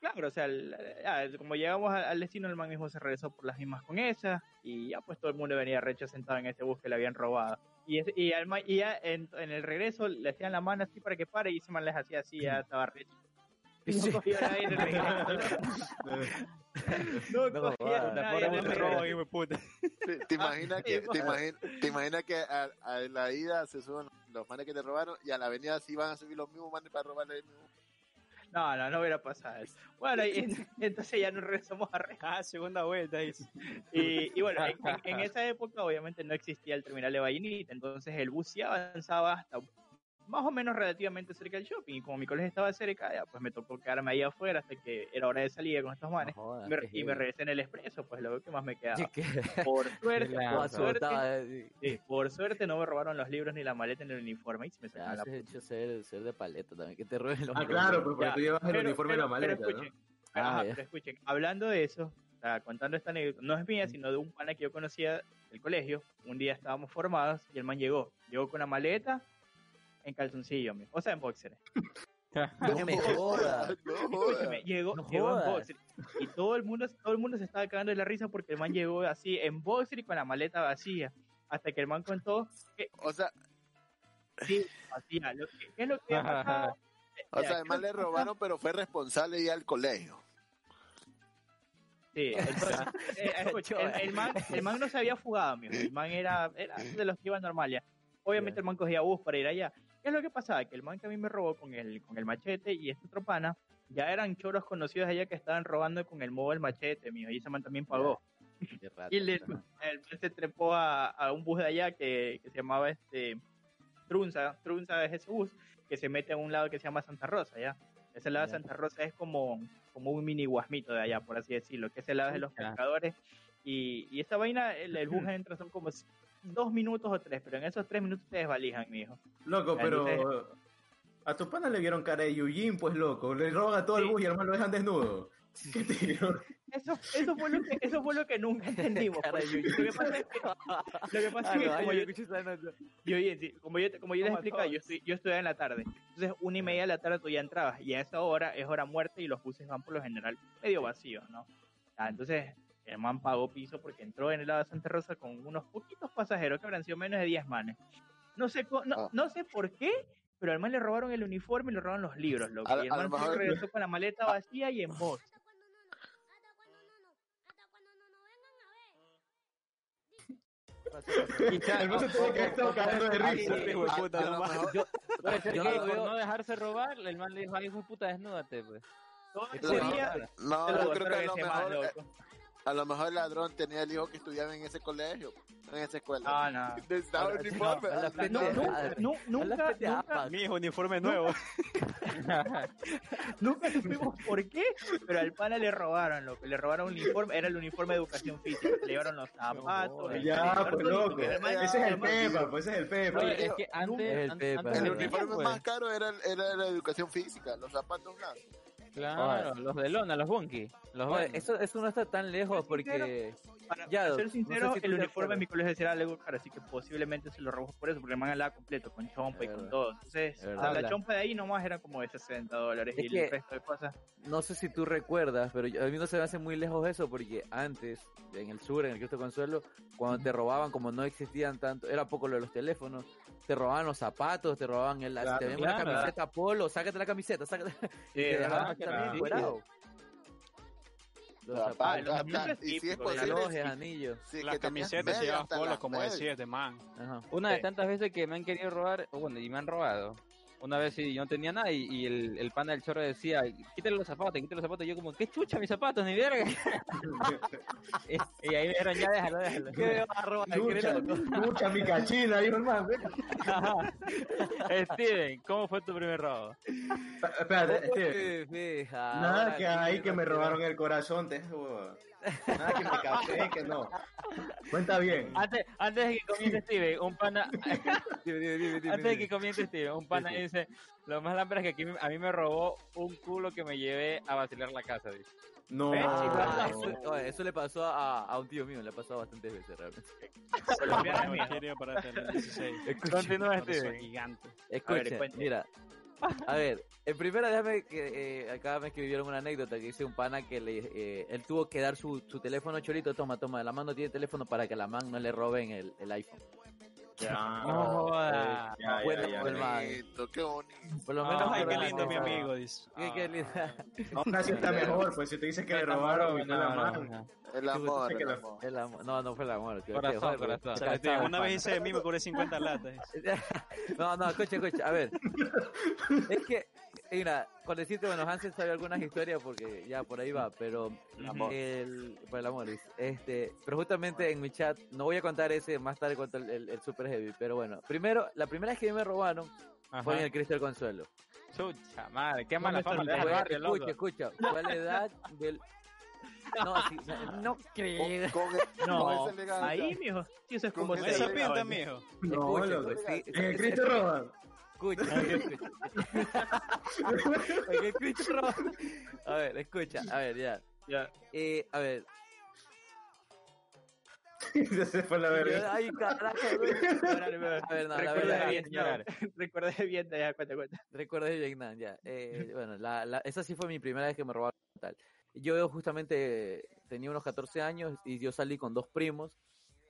Claro, o sea, el- ya, como llegamos al, al destino, el man mismo se regresó por las mismas con esa y ya pues todo el mundo venía recho sentado en ese bus que le habían robado. Y, ese- y, al man- y ya en, en el regreso le hacían la mano así para que pare y ese man les hacía así, ya estaba recho. No cogía nadie en el. No va, nadie en el regreso. ¿Te, imaginas que, te imagin- te imaginas que a, a la ida se suben los manes que te robaron y a la avenida sí van a subir los mismos manes para robarle el mismo? No, no, no hubiera pasado eso. Bueno, y, entonces ya nos regresamos a Red. Ah, segunda vuelta. Y, y bueno, en, en- esa época obviamente no existía el terminal de Vallenita, entonces el bus sí avanzaba hasta más o menos relativamente cerca del shopping. Y como mi colegio estaba cerca, ya, pues me tocó quedarme ahí afuera hasta que era hora de salida con estos manes. No jodas, y, me, y me regresé en el expreso, pues lo que más me quedaba. Sí, que- Por suerte, por suerte, Estaba, sí, por suerte no me robaron los libros ni la maleta ni el uniforme y se me Ya sacaron la has hecho ser, ser de paleta también, que te roben los Ah, claro, pues porque Ya, tú llevas el pero- uniforme en la pero- pero maleta, ¿no? escuchen, pero, Ah, ajá, pero escuchen, hablando de eso, o sea, contando esta anécdota, no es mía, sino de un pana que yo conocía del colegio. Un día estábamos formados y el man llegó. Llegó con una maleta en calzoncillo, mijo, o sea, en boxer. No me jodas. No Escúchame, jodas. llegó, No llegó en boxer. Y todo el mundo, todo el mundo se estaba cagando de la risa porque el man llegó así en boxer y con la maleta vacía. Hasta que el man contó que O sea, sí, vacía. Lo que, ¿Qué es lo que o sea, además le robaron, pero fue responsable ya al colegio. Sí, entonces, eh, escucha, el, el man, el man no se había fugado, mijo. El man era, era de los que iban normal ya. Obviamente el man cogía bus para ir allá. ¿Qué es lo que pasaba? Que el man que a mí me robó con el, con el machete y este otro pana, ya eran choros conocidos allá que estaban robando con el modo del machete, mijo. Y ese man también pagó. Rata. Y le- el man se trepó a, a un bus de allá que, que se llamaba este Trunza. Trunza es ese bus que se mete a un lado que se llama Santa Rosa, ¿ya? Ese lado de. Santa Rosa es como, como un mini guasmito de allá, por así decirlo, que es el lado de los pescadores. Y, y esta vaina, el, el bus entra, son como dos minutos o tres, pero en esos tres minutos te desvalijan, mi hijo. Loco, pero Entonces- a tu pana le vieron cara de Yujin, pues loco. Le roban a todo el bus y además lo dejan desnudo. Eso, eso, fue lo que, eso fue lo que nunca entendimos. Cara de porque Lo que pasa es que, lo que, pasa Ah, es que no, como yo, yo como yo, como yo les explicaba, yo, estoy, yo estudiaba en la tarde. Entonces, una y media de la tarde tú ya entrabas. Y a esa hora es hora muerta y los buses van por lo general medio vacíos, ¿no? Ah, entonces, el man pagó piso porque entró en el lado de Santa Rosa con unos poquitos pasajeros que habrán sido menos de 10 manes. No sé, no, Ah. no sé por qué, pero al man le robaron el uniforme y le robaron los libros, y el lo man se regresó con la maleta vacía y en voz. El bus se tuvo que estar cagando de A- risa. hijo de a- puta, a lo nomás. mejor- Yo, Puede ser yo que no por no dejarse robar, el man le dijo, ay, hijo de puta, desnúdate, pues. Todo ese día, No, lo yo creo que lo mejor. A lo mejor el ladrón tenía el hijo que estudiaba en ese colegio, en esa escuela. Ah, no. Necesitaba la- uniforme. No, nunca, la nunca, nunca. Mi hijo, uniforme nuevo. Nunca supimos por qué, pero al pana le robaron, loco. Le robaron un uniforme, era el uniforme de educación física. Le llevaron los zapatos. el Ya, televisor, pues loco. Ese es el Pepa, pues ese es el Pepa. Oye, es que antes, el an- Pepa. antes El no uniforme tenía, pues. más caro era, era la educación física, los zapatos nada. Claro, los de lona, los bunky. Los eso, eso no está tan lejos porque Para, Ya, para no ser sé sincero, si tú el uniforme en mi colegio era algo caro, así que posiblemente se lo robó por eso, porque el man andaba completo, con chompa y con todo. Entonces, Es o sea, la chompa de ahí nomás era como de 60 dólares Es y que- el resto de cosas. no sé si tú recuerdas, pero yo- a mí no se me hace muy lejos eso porque antes, en el sur, en el Cristo Consuelo, cuando te robaban, como no existían tanto, era poco lo de los teléfonos, te robaban los zapatos, te robaban el, Claro, te ven una claro. camiseta polo, sácate la camiseta, sácate, Sí, y te dejaban claro. también Sí. encuerado. Los zapatos, los zapatos y si es posible, anillos. Las camisetas polos, las como medias. decía este man. Ajá. Una de Sí. tantas veces que me han querido robar, o bueno, y me han robado. Una vez sí, yo no tenía nada y, y el, el pana del chorro decía, quítale los zapatos, quítale los zapatos. Y yo como, ¿qué chucha mis zapatos? Ni verga. y, y ahí me dijeron, ya déjalo, déjalo. ¿Qué me vas a robar? Lucha, lucha mi cachina ahí, hermano. Steven, ¿cómo fue tu primer robo? Espérate, Steve. Fija, Nada que ahí que me robaron el corazón, te jodas. Nada que me café, que no. Cuenta bien. Antes, antes de que comience Steven, un pana, Dime, dime, dime, dime, antes de que comience Steven, un pana Sí, sí. dice, lo más lámpara es que aquí me- a mí me robó un culo que me llevé a vacilar la casa, dice. No. Ah, eso, le pasó a, a un tío mío, le ha pasado bastantes veces realmente. Colombiana No mía. quiero para tener 16. Continúa Steven. gigante. Escucha, mira. A ver, en primera déjame que eh, acá me escribieron una anécdota que dice un pana que le, eh, él tuvo que dar su, su teléfono chorito, toma, toma, la mano tiene teléfono para que la man no le roben el, el iPhone. Ya. No joda. Ya, ya, Bueno, ya, ya. man. Bonito, qué bonito. Por lo Ah, menos Ay, qué lindo mi amigo, dice. Qué, qué lindo. Aún así está mejor, pues si te dices que le robaron fue la mano. El amor, que el la- amor. El amor- no, no fue el amor. Corazón, corazón. Una vez hice de mí, me cobré 50 latas. No, no, escucha, escucha, a ver. Es que y mira, con decirte, bueno, Hansel sabe algunas historias porque ya por ahí va, pero el, por el amor, este, pero justamente en mi chat, no voy a contar ese, más tarde cuento el, el, el Super Heavy, pero bueno, primero, la primera vez que me robaron fue en Ajá. el Cristo del Consuelo. Chucha, madre, qué No mala fama le barrio, loco. escucha, escucha, fue a la edad del... No, sí, no creo. Con, con, No, con ahí, mijo. Sí, eso es como Eso pinta, mijo. No, Escucha, loco. sí, En el sí, Cristo roban. Escucha, escucha. Cristo roba. A ver, escucha, a ver, ya. Ya. Eh, a ver, Ya se fue la verga. Ay, carajo, dale. A ver, no, la Recuerda verdad, bien, señor. Recuerda bien, ya, cuenta, cuenta. recuerdo de Vietnam, ya. Eh, bueno, la, la, esa sí fue mi primera vez que me robaron tal. Yo justamente tenía unos 14 años y yo salí con dos primos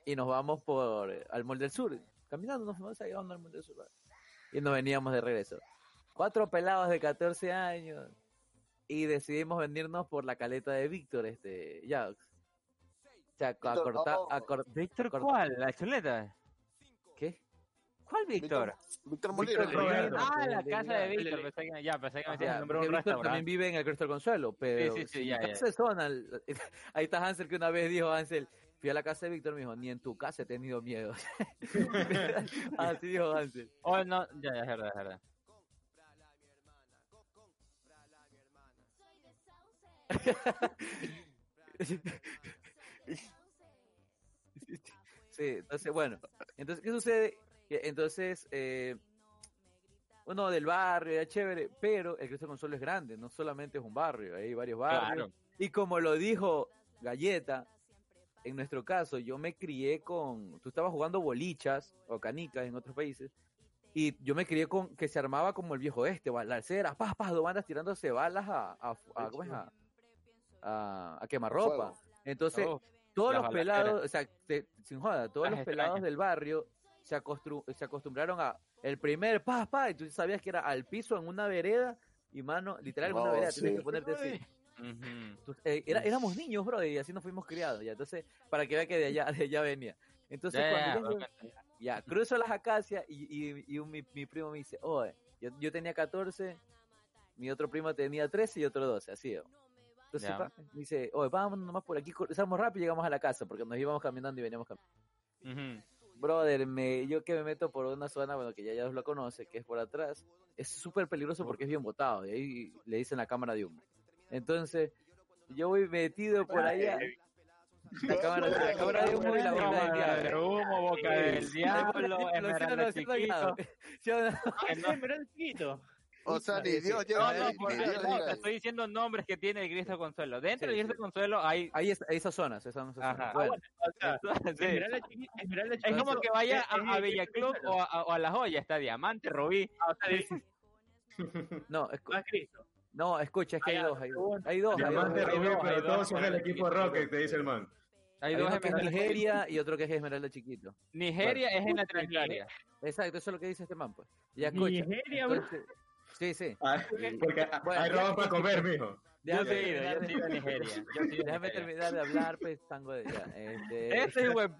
y nos vamos por eh, al Mall del Sur, caminando, nos vamos a llegar al Mall del Sur. ¿vale? Y nos veníamos de regreso. Cuatro pelados de 14 años y decidimos venirnos por la caleta de Víctor, este, ya. O sea, a cortar, a ¿Víctor Corta- cuál? ¿La chuleta? ¿qué? ¿Cuál Víctor? Víctor Molina. Ah, la casa de. Víctor. Pensé que, ya, pensé que me O decías sea, el nombre de porque un Víctor también vive en el Cristo del Consuelo, pero sí, sí, ya, ya. el- ahí está Hansel que una vez dijo Hansel, fui a la casa de Víctor, me dijo, ni en tu casa he tenido miedo. Así dijo Hansel. Oh, no, ya, ya, es verdad, es verdad. Sí, entonces, bueno, entonces, ¿qué sucede? Entonces, eh, uno del barrio, es chévere, pero el Cristo Consuelo es grande, no solamente es un barrio, hay varios barrios. Claro. Y como lo dijo Galleta, en nuestro caso, yo me crié con. Tú estabas jugando bolichas o canicas en otros países. Y yo me crié con que se armaba como el viejo este, balacera, paz, paz, dos bandas tirándose balas a, a, a- ¿cómo es? a, a, a quemarropa. Entonces, Oh, todos los pelados, o sea, te- sin joda, todos Las los pelados del barrio se, acostru- se acostumbraron a el primer paz, paz, y tú sabías que era al piso en una vereda, y mano, literal en una vereda, sí. tienes que ponerte así. Tú- eh, era- éramos niños, bro, y así nos fuimos criados, ya. Entonces, para que vea que de allá, de allá venía. Entonces, Ya, cuando ya, yo- ya, cruzo las acacias y, y, y un- mi, mi primo me dice, oye, yo, yo tenía 14, mi otro primo tenía 13 y otro 12, así. ¿no? Entonces, pa, me dice, oye, vámonos nomás por aquí, cruzamos rápido y llegamos a la casa, porque nos íbamos caminando y veníamos caminando. Ujú. Brother, me, yo que me meto por una zona, bueno, que ya ya lo conoce, que es por atrás, es súper peligroso porque es bien botado, y ahí le dicen la cámara de humo. Entonces, yo voy metido por allá, la cámara, la cámara de humo y la boca del diablo. humo, boca del diablo, esmeralda chiquito. ¿Sí o no? Sí, mira el chiquito. O sea, ni Dios No, llega no, ahí. por Dios, no, te estoy diciendo nombres que tiene el Cristo Consuelo. Dentro Sí, del Cristo sí. Consuelo hay... Ahí es- esas zonas, esas esas zonas. Ajá. Bueno, O sea, Sí. Esmeralda chiquito, Esmeralda Es como que vaya a, a Villa Club o a, o a La Joya, está Diamante, Rubí. Ah, o sea, no, no es Cristo. No, escucha, es que hay Ah, dos, hay dos. Hay dos, hay dos. Hay pero hay todos dos. son del equipo Rocket, te dice el man. Hay Hay dos uno que es. Nigeria y otro que es Esmeralda Chiquito. Nigeria es en la Trinitaria. Exacto, eso es lo que dice este man, pues. Ya escucha. Nigeria. Entonces, sí, sí. Ah, porque Bueno, hay robos para comer, mijo. Yo sí he ido, yo terminar sí he ido a de- Nigeria. Déjame terminar de hablar, pues, tango de ya. Este, Ese web.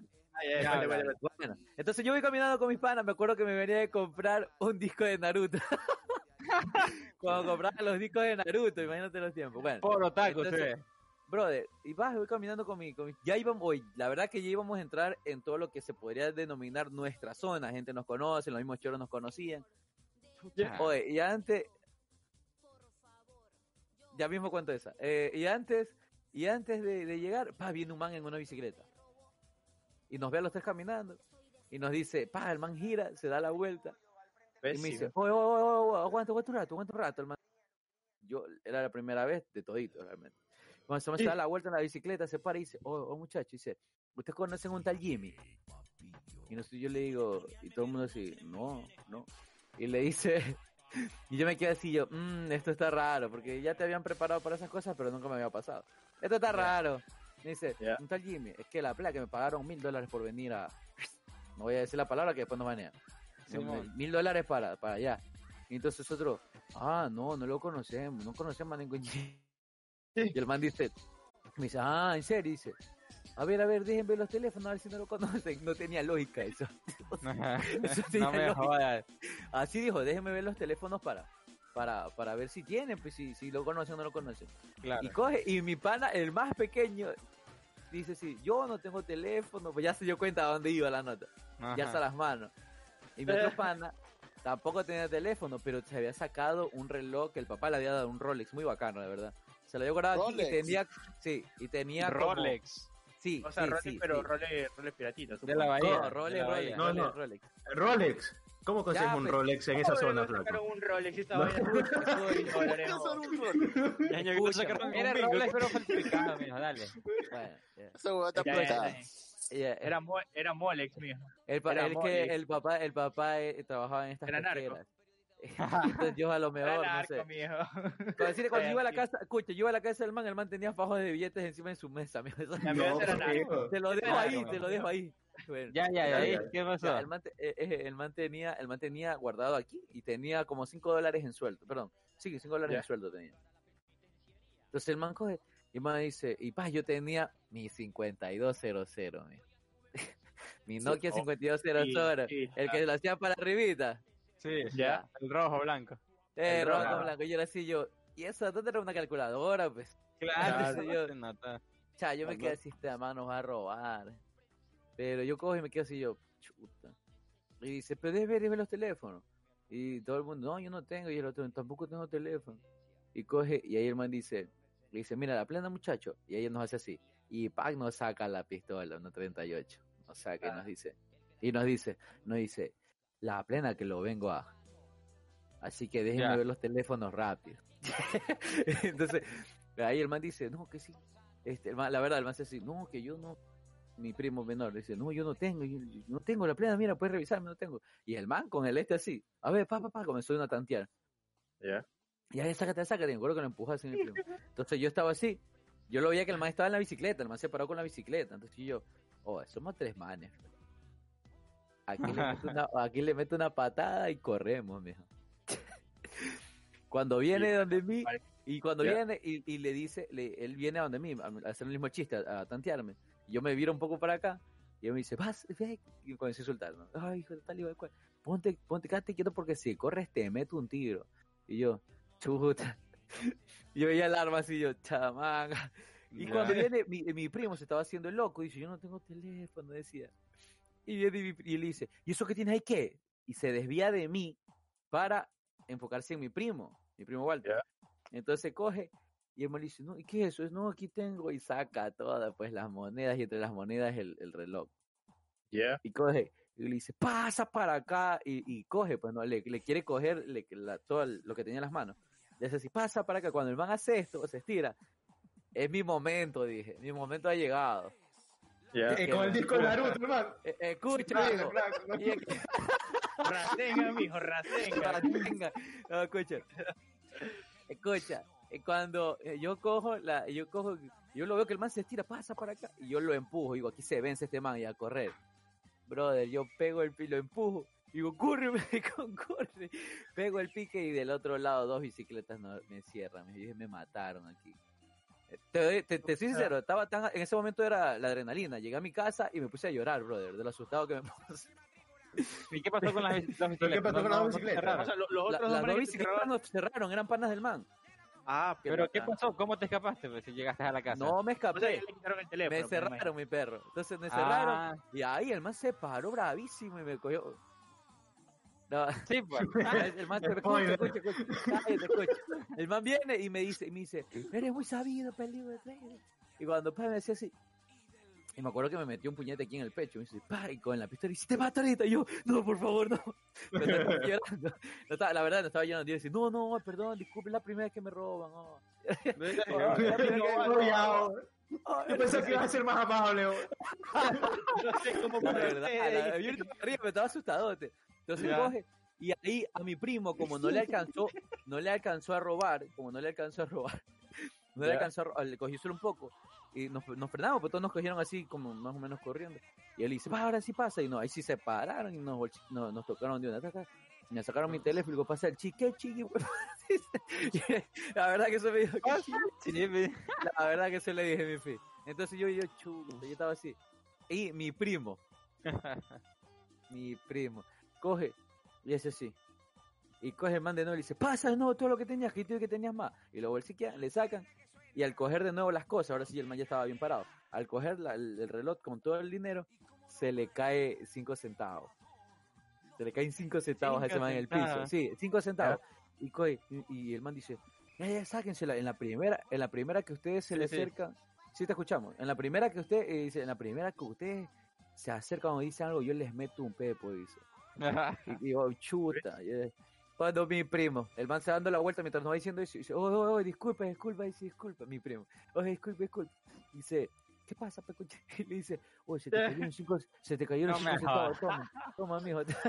Ya, ya, Ya, vale, vale. vale, vale. Bueno, entonces yo voy caminando con mis panas, me acuerdo que me venía de comprar un disco de Naruto. Cuando compraba los discos de Naruto, imagínate los tiempos. Bueno, Por otaku, Entonces, sí. brother, y vas, voy caminando con mi, con mi- ya íbamos, hoy, la verdad que ya íbamos a entrar en todo lo que se podría denominar nuestra zona, gente nos conoce, los mismos choros nos conocían. Oye, y antes, ya mismo cuento esa, Eh, y antes, y antes de, de llegar, pa, viene un man en una bicicleta, y nos ve a los tres caminando, y nos dice, pa, el man gira, se da la vuelta, y me dice, Pésimo. oye, oye, oye, aguanta, aguanta un rato, aguanta un rato, el man. Yo, era la primera vez de todito, realmente. Cuando se me da la vuelta en la bicicleta, se para y dice, oh, oh muchacho, dice, ¿ustedes conocen un tal Jimmy? Y no sé, yo le digo, y todo el mundo así, no, no. Y le dice, y yo me quedé así, yo, mmm, esto está raro, porque ya te habían preparado para esas cosas, pero nunca me había pasado. Esto está raro. Me dice, Ya. un tal Jimmy, es que la playa que me pagaron mil dólares por venir a... No voy a decir la palabra que después nos banean. Sí, No, mil dólares para, para allá. Y entonces otro, ah, no, no lo conocemos, no conocemos a ningún Jimmy. Y el man dice, me dice, ah, en serio, dice, a ver, a ver, déjenme ver los teléfonos, a ver si no lo conocen. No tenía lógica eso. Eso No tenía me lógica. jodas. Así dijo, déjenme ver los teléfonos para, para, para ver si tiene, pues si, si lo conoce o no lo conoce. Claro. Y coge, y mi pana, el más pequeño, dice sí, yo no tengo teléfono, pues ya se dio cuenta a dónde iba la nota, ya Ajá. hasta las manos. Y mi otro pana tampoco tenía teléfono, pero se había sacado un reloj que el papá le había dado un Rolex muy bacano, de verdad. Se lo había guardado aquí y tenía, sí, y tenía como- Rolex. sí, O sea, sí, Rolex, sí, pero sí. Rolex, Rolex piratito. De la Bahía. No, Rolex, la Rolex, Bahía. No, Rolex, no. Rolex. Rolex. ¿Cómo consigues un pues. Rolex en esa ¿Cómo zona, flaco? un Rolex? Esta vaina ¿no? Era. Rolex, pero falsificado, mijo, dale. Bueno, Era, Mo- era Molex, mijo. El, pa- Era el que el papá, el papá eh, trabajaba en estas Era narco. Entonces yo a lo Era mejor, no narco, sé. mijo. Cuando, decirle, cuando Era yo iba a la casa, escucha, yo iba a la casa del man, el man tenía fajos de billetes encima de su mesa. mijo, No, era te lo dejo ahí, te lo dejo ahí. Bueno, Ya, ya, ya, Ya, ¿y ya. ¿qué pasó? ya, el, man te- eh, eh, el man tenía, el man tenía guardado aquí y tenía como 5 dólares en sueldo, perdón, sí, 5 dólares Ya. en sueldo tenía. Entonces el man coge y el man dice, y pa, yo tenía mi 5200, mijo. mi Nokia Oh, 5200, sí, el que lo hacía para arribita. Sí, Ya. el rojo blanco. Eh, El rojo rojo. blanco. Y yo era así, yo, ¿y eso dónde era una calculadora? Pues, Claro, Sí, yo- cha, yo me quedé así, este man nos va a robar. Pero yo cojo y me quedo así, yo, chuta. Y dice, pero debes ver, debes ver los teléfonos. Y todo el mundo, no, yo no tengo. Y el otro, tampoco tengo teléfono. Y coge, y ahí el man dice, le dice, mira, la plena muchacho. Y ella nos hace así. Y Pac nos saca la pistola, una 38. Nos saca y Ah. nos dice, y nos dice, nos dice, la plena que lo vengo a. Así que déjenme ver los teléfonos rápido. Entonces, ahí el man dice, no, que sí. Este, el man- la verdad, el man dice así, no, que yo no. Mi primo menor dice, no, yo no tengo, yo, yo no tengo la plena, mira, puedes revisarme, no tengo. Y el man con el este así, a ver, pa, pa, pa, comenzó a tantear. Ya. Y ahí, sácate, sácate, me acuerdo que lo empujó así mi primo. Entonces yo estaba así, yo lo veía que el man estaba en la bicicleta, el man se paró con la bicicleta. Entonces yo, oh, somos tres manes. Aquí le meto una, aquí le meto una patada y corremos, mijo. Cuando viene donde mí, y cuando Ya. viene y, y le dice, le- él viene a donde mí, a, hacer el mismo chiste, a, a tantearme. Yo me viro un poco para acá, y él me dice, vas, ve, y comencé a insultar, ¿no? Ay, hijo de tal y de cual. Ponte, ponte, quédate quieto porque si corres te meto un tiro. Y yo, chuta. Yo veía el arma así, yo, chamanga. Y cuando viene, mi, mi primo se estaba haciendo el loco, dice, yo no tengo teléfono, decía. Y viene y él dice, ¿y eso que tienes ahí qué? Y se desvía de mí para enfocarse en mi primo, mi primo Walter. Entonces coge y él me dice, no, ¿y qué es eso? Es, no, aquí tengo y saca todas pues las monedas y entre las monedas el, el reloj. Ya. Y coge y le dice, pasa para acá y, y coge, pues no, le, le quiere coger le- la- todo el- lo que tenía en las manos. Dice así, pasa para acá. Cuando el man hace esto, se estira. Es mi momento, dije, mi momento ha llegado. Ya. Eh, con el disco de Naruto, hermano. Eh, escucha, Flaco, hijo. que- Rasenga, mijo, rasenga. Rasenga. No, escucha. Escucha. eh, Cuando eh, yo cojo la, yo cojo, yo lo veo que el man se estira, pasa para acá, y yo lo empujo, digo, aquí se vence este man y a correr. Brother, yo pego el pi, lo empujo, digo, corre, con corre. Pego el pique y del otro lado dos bicicletas no, me cierran, me, dije, me mataron aquí. Eh, Te, te, te soy sincero, estaba tan, en ese momento era la adrenalina. Llegué a mi casa y me puse a llorar, brother, de lo asustado que me puse. ¿Y qué pasó con las, las bicicletas? qué pasó con las bicicletas? O las dos bicicletas cerraron- nos cerraron, eran panas del man. Ah, Qué ¿Pero qué bacán. pasó? ¿Cómo te escapaste pues, si llegaste a la casa? No me O sea, escapé. ya le quitaron el teléfono. Me pues, cerraron mi perro. Entonces me cerraron. Ah, Y ahí el man se paró bravísimo y me cogió. No, sí, pues. el el man se escucha, escucha, escucha, cállate, escucha. El man viene y me dice, y me dice, eres muy sabido, peligro de trader. Y cuando pa, me decía así, y me acuerdo que me metió un puñete aquí en el pecho, y me dice, pa, y con la pistola, y dice, te mato ahorita. Y yo, no, por favor, no. Me estaba llorando. No estaba- la verdad, no estaba llorando. Y yo decía, no, no, perdón, disculpe, es la primera vez que me roban. oh". Yo pensé que iba a ser más amable. No sé cómo La poner verdad, la- yo me estaba asustadote. Entonces Ya. coge, y ahí a mi primo, como no le alcanzó, no le alcanzó a robar, como no le alcanzó a robar, no le alcanzó a robar, le cogió solo un poco, y nos, nos frenamos, pues todos nos cogieron así, como más o menos corriendo. Y él dice, va, ahora sí pasa, y no, ahí sí se pararon y nos, bolchi- nos, tocaron de una taca. y Me sacaron mi teléfono y digo, pasa el chique, chique. la verdad que eso me dijo, "¿Qué chique?". La verdad que eso le dije mi fe. Entonces yo, yo, chulo, yo estaba así. Y mi primo, mi primo, coge y hace así. Y coge el man de nuevo y le dice, pasa de nuevo todo lo que tenías, que tú que tenías más. Y lo bolsiquean, le sacan. Y al coger de nuevo las cosas, ahora sí el man ya estaba bien parado. Al coger la- el, el reloj con todo el dinero, se le cae cinco centavos. Se le caen cinco centavos a ese man en el piso. Sí, cinco centavos. Y, coge, y, y el man dice, ya, ya, sáquensela. En la primera, en la primera que ustedes se Sí, le sí. acercan, sí te escuchamos. En la primera que usted, eh, dice, en la primera que ustedes se acercan o dicen algo, yo les meto un pepo, dice. Y digo, chuta. eh, Cuando mi primo, el man se dando la vuelta mientras nos va diciendo eso, y dice, oh, oh, oh, disculpa, disculpa, dice, disculpa, mi primo. Oye, disculpa, disculpa. Dice, ¿qué pasa, pecuche? Y le dice, oye, se te cayeron cinco, se te cayeron No cinco centavos, toma, toma, mijo. toma,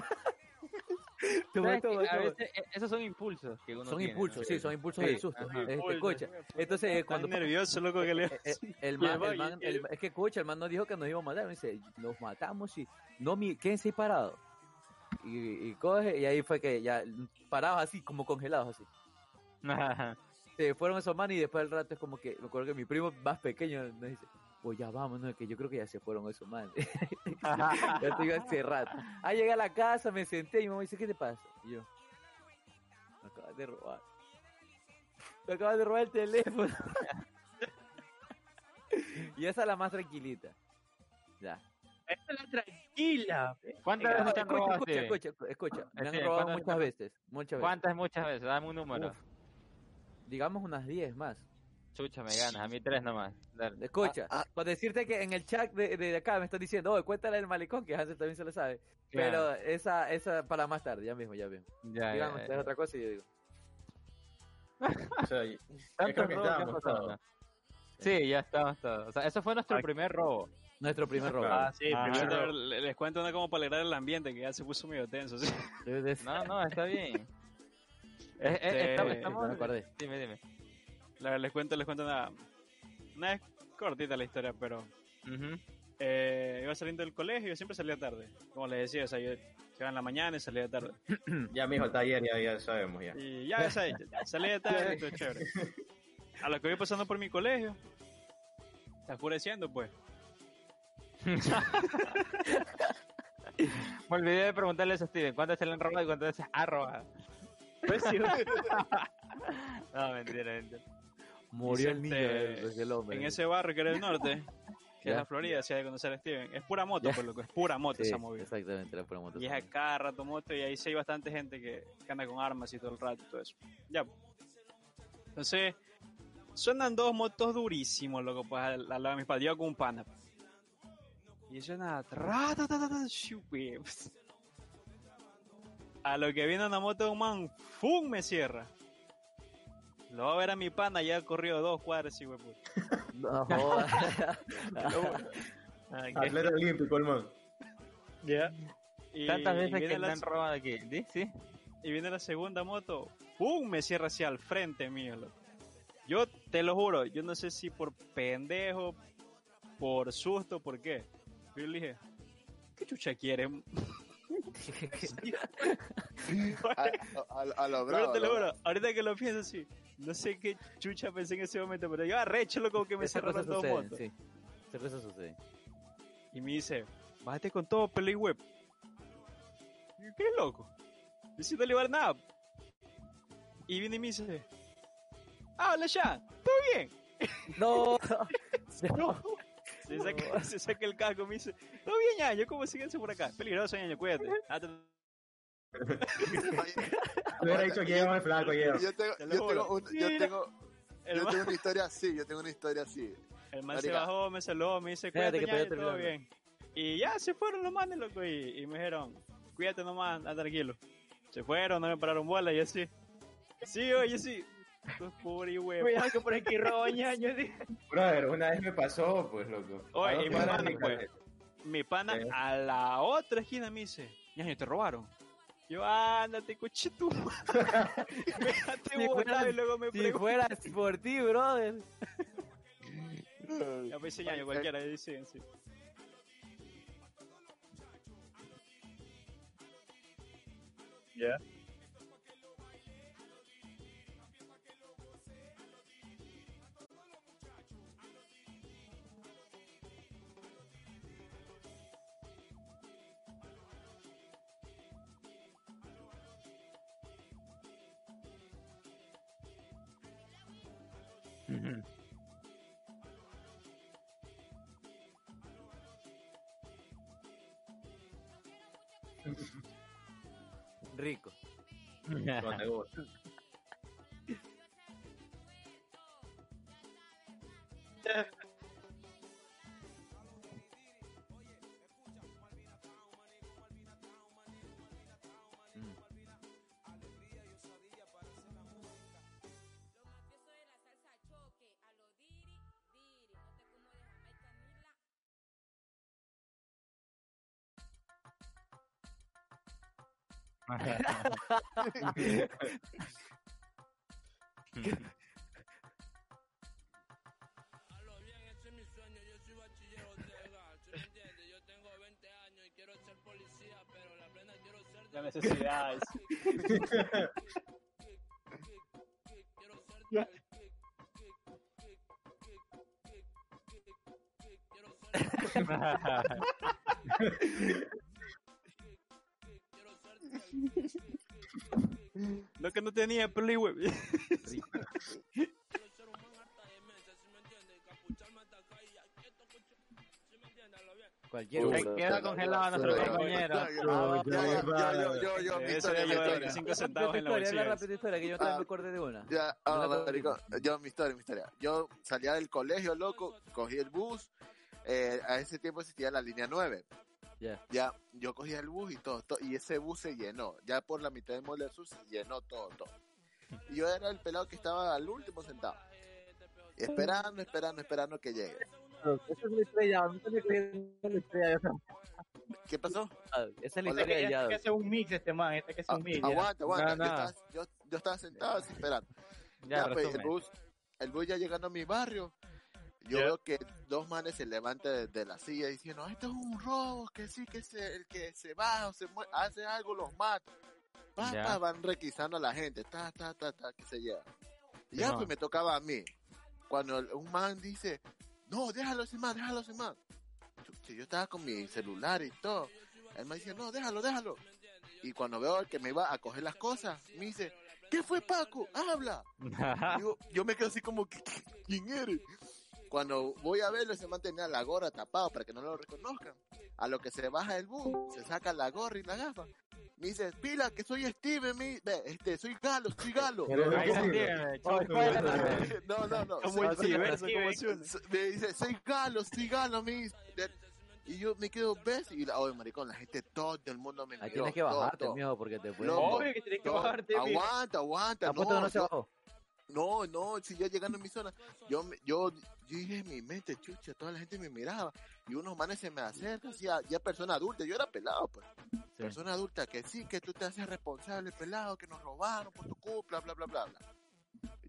toma, A toma. veces, eh, esos son impulsos que uno Son tiene, impulsos, ¿no? sí, son impulsos Sí, del susto. ajá. Este, Impulso, escucha, entonces eh, cuando nervioso, loco, que le... eh, eh, el man, el man- el- es que escucha, el man nos dijo que nos iba a matar, me dice, nos matamos y no mi, quédense parados. Y, y coge, y ahí fue que ya parados así, como congelados así. Se fueron esos manes y después del rato es como que, me acuerdo que mi primo más pequeño nos dice, pues ya vamos, no, que yo creo que ya se fueron esos manes. ya estoy hace rato. Ah, llegué a la casa, me senté y mi mamá dice, ¿qué te pasa? Y yo, me acabas de robar. Me acabas de robar el teléfono. y esa es la más tranquilita. Ya. Tranquila. ¿Cuántas veces te han escucha, robado, escucha, escucha, escucha, Me han robado ¿cuántas- muchas veces, muchas veces. ¿Cuántas muchas veces? Dame un número. Digamos unas 10 más. Chucha, me ganas. A mí tres nomás. Dale. Escucha, Ah, ah. para decirte que en el chat de, de acá me están diciendo, oh, cuéntale el malecón, que Hansel también se lo sabe. Pero esa, esa para más tarde, ya mismo, ya mismo. Ya, ya, Digamos, ya. es otra cosa y yo digo. O sea, y- Tantos creo que estábamos todos. Sí, ya estamos todos. O sea, eso fue nuestro Ay. primer robo. Nuestro primer robo. Ah, sí, Ah, primero. ahorita le- les cuento una como para alegrar el ambiente, que ya se puso medio tenso. ¿sí? No, no, está bien. Eh, eh, Este, estamos, me estamos- acordé. Dime, dime. La- les cuento, les cuento una... Una es cortita la historia, pero... Eh, iba saliendo del colegio y siempre salía tarde. Como les decía, o sea, yo llegaba en la mañana y salía tarde. Ya, mijo, el taller, ya, ya sabemos, ya. Y ya, sea, salía tarde, todo chévere. A lo que voy pasando por mi colegio, está oscureciendo, pues. Me olvidé de preguntarle eso a Steven. ¿Cuántas se le han robado y cuántas veces ha robado? Pues sí, No, mentira, mentira. Murió el niño del, del hombre. En ese barrio que era el norte, que es la Florida, si hay de conocer a Steven. Es pura moto, Ya. por lo que es pura moto Sí, esa movida. exactamente, la pura moto. Y es a cada rato moto y ahí sí hay bastante gente que, que anda con armas y todo el rato y todo eso. Ya. Entonces, suenan dos motos durísimos, loco, pues al, al lado de mis padres. Yo con un pana. Y suena... tra, ta, ta, ta, ta, shu, pues. A lo que viene una moto de un man, ¡fum! me cierra. Lo va a ver a mi pana, ya ha corrido dos cuadras, y güey, pues. No, jodas. Qué- Atleta olímpico, el man. ya. Y- Tantas veces viene que la- me han robado aquí. ¿Sí? ¿Sí? y viene la segunda moto, ¡pum! me cierra hacia el frente mío. loco. Yo te lo juro, yo no sé si por pendejo, por susto, por qué. Yo le dije, ¿qué chucha quiere? A, a, lo Pero bravo. te lo juro, ahorita que lo pienso así, no sé qué chucha pensé en ese momento, pero yo arrecho como que me cerraron dos motos. sí. Esas cosas suceden. Y me dice, bájate con todo, pelo y web. ¿Qué loco? Yo sin llevar nada. Y viene y me dice, habla ya, ¿todo bien? No, No. Se saca, se saca el casco y me dice, todo bien, ñaño, ¿cómo síguense por acá? Peligroso, ñaño, cuídate. Ah, te- hubiera dicho que el flaco, lleva. Yo tengo, Te yo tengo, un- yo tengo, yo man, tengo una historia así, yo tengo una historia así. el man se Marica. bajó, me saludó, me dice, cuídate, que ñaño, todo bien. Y ya se fueron los manes, loco, y, y me dijeron, cuídate nomás, anda tranquilo. Se fueron, no me pararon bola y así. Sí, oye, sí. Tú pobre huevo. Cuidado que por aquí robo ñaño. sí. Brother, una vez me pasó, pues, loco. Oye, y mi pana, mi pues. Mi pana Eh. a la otra esquina me dice, ñaño, te robaron. Yo, ándate, coche tú. me dejaste Si fuera- y luego me si preguntó. fuera por ti, brother. Ya me dice ñaño, cualquiera dice, sí. Rico. Gusta. Yo tengo 20 años y quiero ser policía, pero la plena quiero ser La necesidad coche. ¿Sí me entiendes? Hablo bien. Cualquier Se queda congelado nuestro compañero. yo, yo, yo, yo, mi historia, mi historia. 5 centavos en la Historia, habla bolsilla. rápido historia, que yo también Ah. me acordé de una. Ya, No ah, la puedo marico, yo, mi historia, mi historia. Yo salía del colegio, loco, cogí el bus. eh, a ese tiempo existía la línea 9. Ya. Ya, yo cogía el bus y todo, todo, y ese bus se llenó. Ya por la mitad de Moller Sur se llenó todo, todo. Y yo era el pelado que estaba al último sentado. Esperando, esperando, esperando que llegue. Esa es la estrella, a mí también me creí la estrella. ¿Qué pasó? Esa es la historia de Este Yado. que hace un mix este man, este que hace Ah, un mix. ya. aguanta, aguanta. No, Yo, no. estaba, yo, yo estaba sentado así esperando. Ya, Ya, pues, el bus, el bus ya llegando a mi barrio, yo veo que dos manes se levantan de, de la silla diciendo, esto es un robo, que sí, que se, el que se va o se mueve, hace algo, los mata. Pa, Ya. pa, van requisando a la gente, ta, ta, ta, ta, que se lleva. Y ya, pues me tocaba a mí. Cuando un man dice, no, déjalo ese man, déjalo ese man. Chucha, Yo estaba con mi celular y todo. El man dice, no, déjalo, déjalo. Y cuando veo al que me iba a coger las cosas, me dice, ¿qué fue Paco? Habla. Digo, yo me quedo así como, "¿Qui- qui- ¿quién eres? Cuando voy a verlo, ese man tenía la gorra tapado para que no lo reconozcan. A lo que se baja el bus, se saca la gorra y la gafa. Me dice, pila, que soy Steven, mi... ve, este, soy Galo, soy Galo. No, no, no. Como el como me dice, soy Galo, soy Galo, dice. Y yo me quedo, ¿ves? Y la, oye, maricón, la gente, todo el mundo me Ahí miró. tienes que bajarte, todo. mijo, porque te pueden... Loco, Obvio que tienes que bajarte. Aguanta, aguanta. Apuesto No, no se yo- bajó. No, no, si ya llegando a mi zona, yo, yo, yo dije en mi mente, chucha, toda la gente me miraba y unos manes se me acercan, ya, ya persona adulta, yo era pelado, pues, persona adulta, que sí, que tú te haces responsable, pelado, que nos robaron por tu culpa, bla, bla, bla, bla.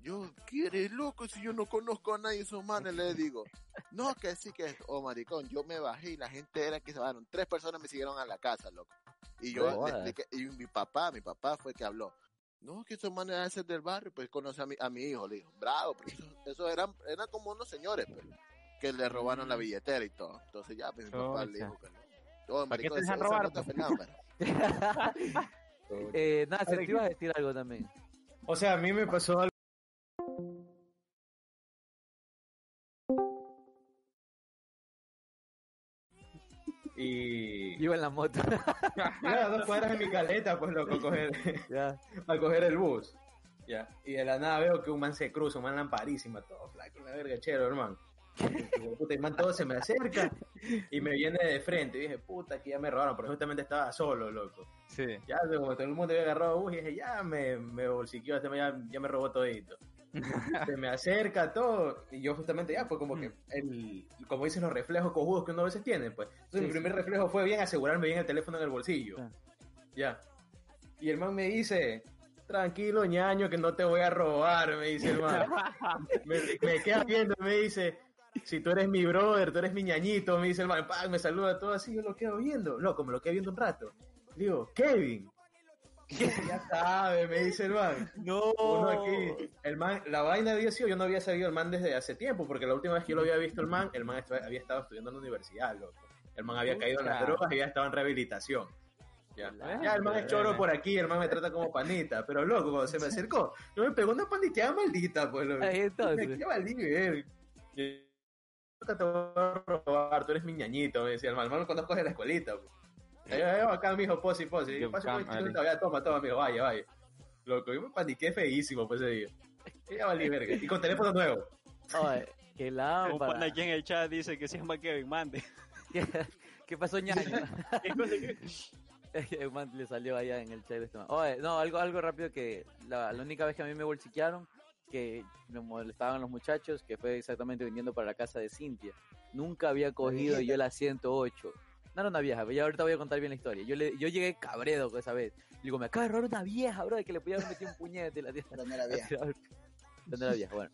Yo, ¿qué eres loco si yo no conozco a nadie esos manes? Le digo, no, que sí, que esto, oh, maricón, yo me bajé y la gente era que se bajaron, tres personas me siguieron a la casa, loco. Y yo, No le expliqué- y mi papá, mi papá fue que habló. No, que esos manes hacen del barrio, pues conoce a mi, a mi hijo, le dijo, bravo, porque esos, esos eran, eran como unos señores, pues, que le robaron la billetera y todo. Entonces ya, pues mi papá le dijo que no. Oh, ¿Para qué te dejan robar, pues? pero. Eh, nada, se te ibas a decir algo también. O sea, a mí me pasó algo. Y. Iba en la moto. Iba dos cuadras de mi caleta, pues loco, a coger, ya. a coger el bus. Ya. Y de la nada veo que un man se cruza, un man lamparísima, todo flaco, una verga chero, hermano. Y, puta, el man todo se me acerca y me viene de frente. Y dije, puta, aquí ya me robaron, porque justamente estaba solo, loco. Sí. Ya, como todo el mundo había agarrado bus, y dije, ya me, me bolsiqueó, este ya, ya me robó todito. Se me acerca todo, y yo justamente ya, pues como que, el, como dicen los reflejos cojudos que uno a veces tiene, pues. Entonces Sí, mi primer sí. reflejo fue bien asegurarme bien el teléfono en el bolsillo. Ah. Ya. Y el man me dice, tranquilo, ñaño, que no te voy a robar, me dice el man. me, me queda viendo, me dice, si tú eres mi brother, tú eres mi ñañito, me dice el man, ¡pam! me saluda todo así, yo lo quedo viendo, loco, me lo quedo viendo un rato. Digo, Kevin. ya sabe, me dice el man. No. Uno aquí, el man, la vaina había sido, yo no había sabido el man desde hace tiempo, porque la última vez que yo lo había visto el man, el man estaba- había estado estudiando en la universidad, loco. El man había caído en las drogas y ya estaba en rehabilitación. Ya, el man es choro por aquí, el man me trata como panita, pero loco, cuando se me acercó, no me pegó una paniteada maldita, pues. loco. Ahí entonces. Qué. Que- Nunca te voy a robar, tú eres mi ñañito, me decía el man. El man lo conozco de la escuelita, pues. Ahí, ahí, acá, mijo, posi, posi. El cámara. chilito, ya, toma, toma, mijo, vaya, vaya. Loco, yo me paniqué feísimo, pues, ese día. Ya valí verga. Y con teléfono nuevo. Oye, qué Un lámpara. pana aquí en el chat dice que se llama Kevin Mande. ¿Qué, qué pasó, ñaño? ¿Qué cosa que- El man le salió allá en el chat este man. Oye, no, algo, algo rápido que la, la única vez que a mí me bolsiquearon, que me molestaban los muchachos, que fue exactamente viniendo para la casa de Cintia. Nunca había cogido yo la 108. No era una vieja, pero ya ahorita voy a contar bien la historia. Yo, le, yo llegué cabredo esa vez. Digo, me acaba de robar una vieja, bro, de que le podía haber metido un puñete. La tía- Pero no era vieja. ¿Dónde era vieja? Bueno,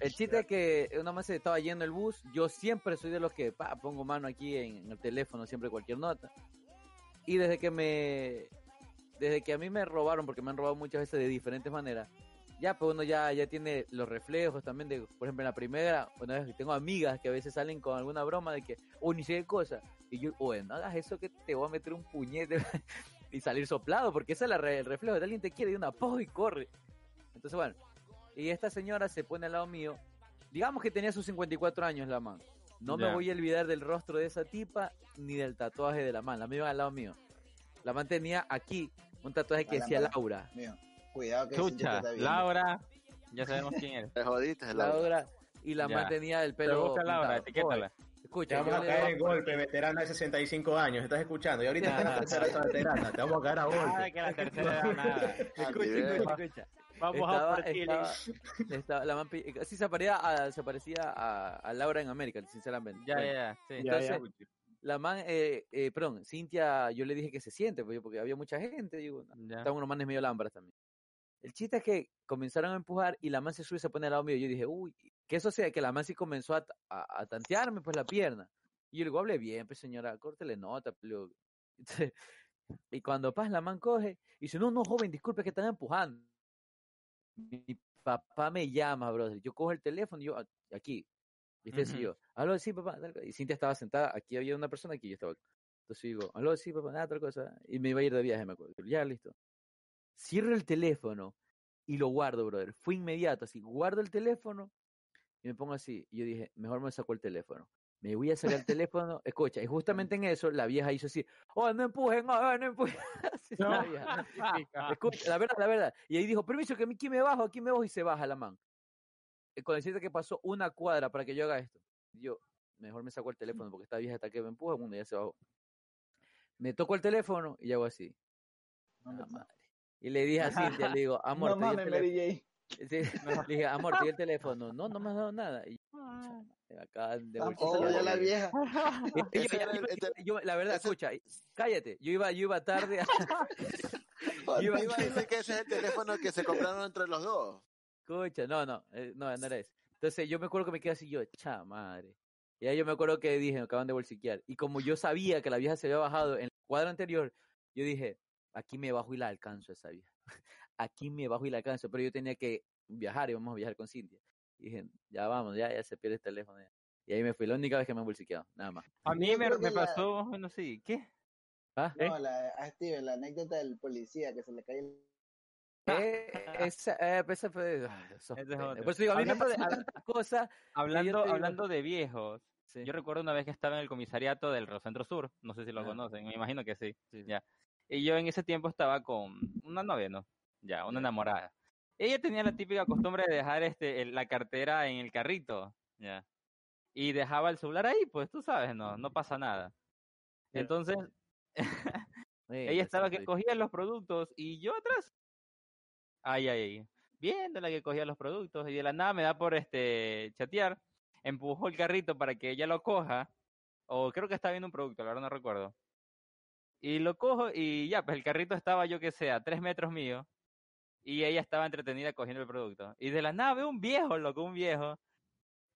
el chiste es que una vez se estaba yendo el bus. Yo siempre soy de los que pa, pongo mano aquí en, en el teléfono, siempre cualquier nota. Y desde que me. Desde que a mí me robaron, porque me han robado muchas veces de diferentes maneras, ya, pues uno ya, ya tiene los reflejos también de, por ejemplo, en la primera, una vez tengo amigas que a veces salen con alguna broma de que, oh, ni sé qué cosa. Y yo, oye, no hagas eso que te voy a meter un puñete y salir soplado, porque ese es la re- el reflejo de alguien te quiere y una y corre. Entonces, bueno, y esta señora se pone al lado mío. Digamos que tenía sus 54 años la man. No me voy a olvidar del rostro de esa tipa ni del tatuaje de la man. La man iba al lado mío. La man tenía aquí un tatuaje que decía. Laura. Mío, cuidado que Chucha. Laura, ya sabemos quién eres. Te jodiste, Laura. Laura. Y la Ya. man tenía el Pero pelo. busca Laura, pintado. etiquétala. Escucha, Te vamos a caer en golpe, veterana de 65 años. ¿Estás escuchando? Y ahorita Ya. estás en la tercera esa veterana. Te vamos a caer a Nada golpe. que la tercera era nada. Escucha, escucha, escucha. Vamos estaba, a por ti, estaba, estaba- la man sí se parecía a, se parecía a, a Laura en América, sinceramente. Ya, Bueno, ya, ya. Sí. Ya, Entonces, la man, eh, eh, perdón, Cintia, yo le dije que se siente, pues, porque había mucha gente, digo, estaban unos manes medio lámparas también. El chiste es que comenzaron a empujar y la man se sube y se pone al lado mío. Yo dije, uy, que eso sea, que la man sí comenzó a, a, a tantearme pues la pierna. Y yo le digo, hable bien, pues señora, córtele nota. y cuando pasa la man coge y dice, no, no, joven, disculpe que están empujando. Mi papá me llama, brother. Yo cojo el teléfono y yo, "A- aquí. ¿Viste? Así Ujú. yo, aló, sí, papá. tal cosa". Y Cintia estaba sentada, aquí había una persona, aquí yo estaba. Entonces digo, aló, sí, papá, nada, tal cosa. Y me iba a ir de viaje, me acuerdo. Ya, listo. Cierro el teléfono y lo guardo, brother. Fue inmediato, así. Guardo el teléfono y me pongo así. Y yo dije, mejor me saco el teléfono. Me voy a sacar el teléfono. Escucha, y justamente en eso la vieja hizo así, oh, no empujen, oh, no empujen. Así No. la vieja. Escucha, la verdad, la verdad. Y ahí dijo, permiso, que aquí me bajo, aquí me bajo y se baja la man. Con decirte que pasó una cuadra para que yo haga esto. Yo, mejor me saco el teléfono porque esta vieja está que me empuja, mundo ya se bajó. Me toco el teléfono y hago así. No. Y le dije a Cintia, le digo, amor, no te mames. Mary J. Sí, le dije, amor, te di el teléfono. No, no me has dado nada. Y me acaban de bolsillar. ya la vieja. Y- yo- Ese yo- yo- yo- la verdad, ese- escucha, cállate. Yo iba, yo iba tarde. a- Te Iba- iba a decir que ese es el teléfono que se compraron entre los dos. Escucha, no, no, eh, no, no era eso. Entonces yo me acuerdo que me quedé así yo, cha madre. Y ahí yo me acuerdo que dije, me acaban de bolsiquear. Y como yo sabía que la vieja se había bajado en el cuadro anterior, yo dije, aquí me bajo y la alcanzo a esa vieja. Aquí me bajo y la alcanzo. Pero yo tenía que viajar, íbamos a viajar con Cintia. Y dije, ya vamos, ya, ya se pierde el teléfono. ya. Y ahí me fui, la única vez que me han bolsiqueado, nada más. A mí me, me que la- pasó, bueno, sí, ¿qué? ¿Ah? No, la, a Steven, la anécdota del policía que se le cae el... Eh, esa, eh, esa fue... ay, esos Ese es. Por eso digo, a mí me Hablando de- pasan tantas cosas. Hablando, digo- hablando de viejos, Sí. yo recuerdo una vez que estaba en el comisariato del Rosentro Sur, no sé si lo Ah. conocen, me imagino que sí, Sí, sí. ya. Y yo en ese tiempo estaba con una novia, ¿no? Ya, una enamorada. Ella tenía la típica costumbre de dejar este el- la cartera en el carrito, ya. Y dejaba el celular ahí, pues tú sabes, no, no pasa nada. Entonces, ella estaba que cogía los productos y yo atrás. Ay, ay, ay. Viendo la que cogía los productos y de la nada me da por este chatear. Empujó el carrito para que ella lo coja. O creo que estaba viendo un producto, la verdad no recuerdo. Y lo cojo y ya, pues el carrito estaba yo que sé, a tres metros mío. Y ella estaba entretenida cogiendo el producto. Y de la nada veo un viejo, loco, un viejo.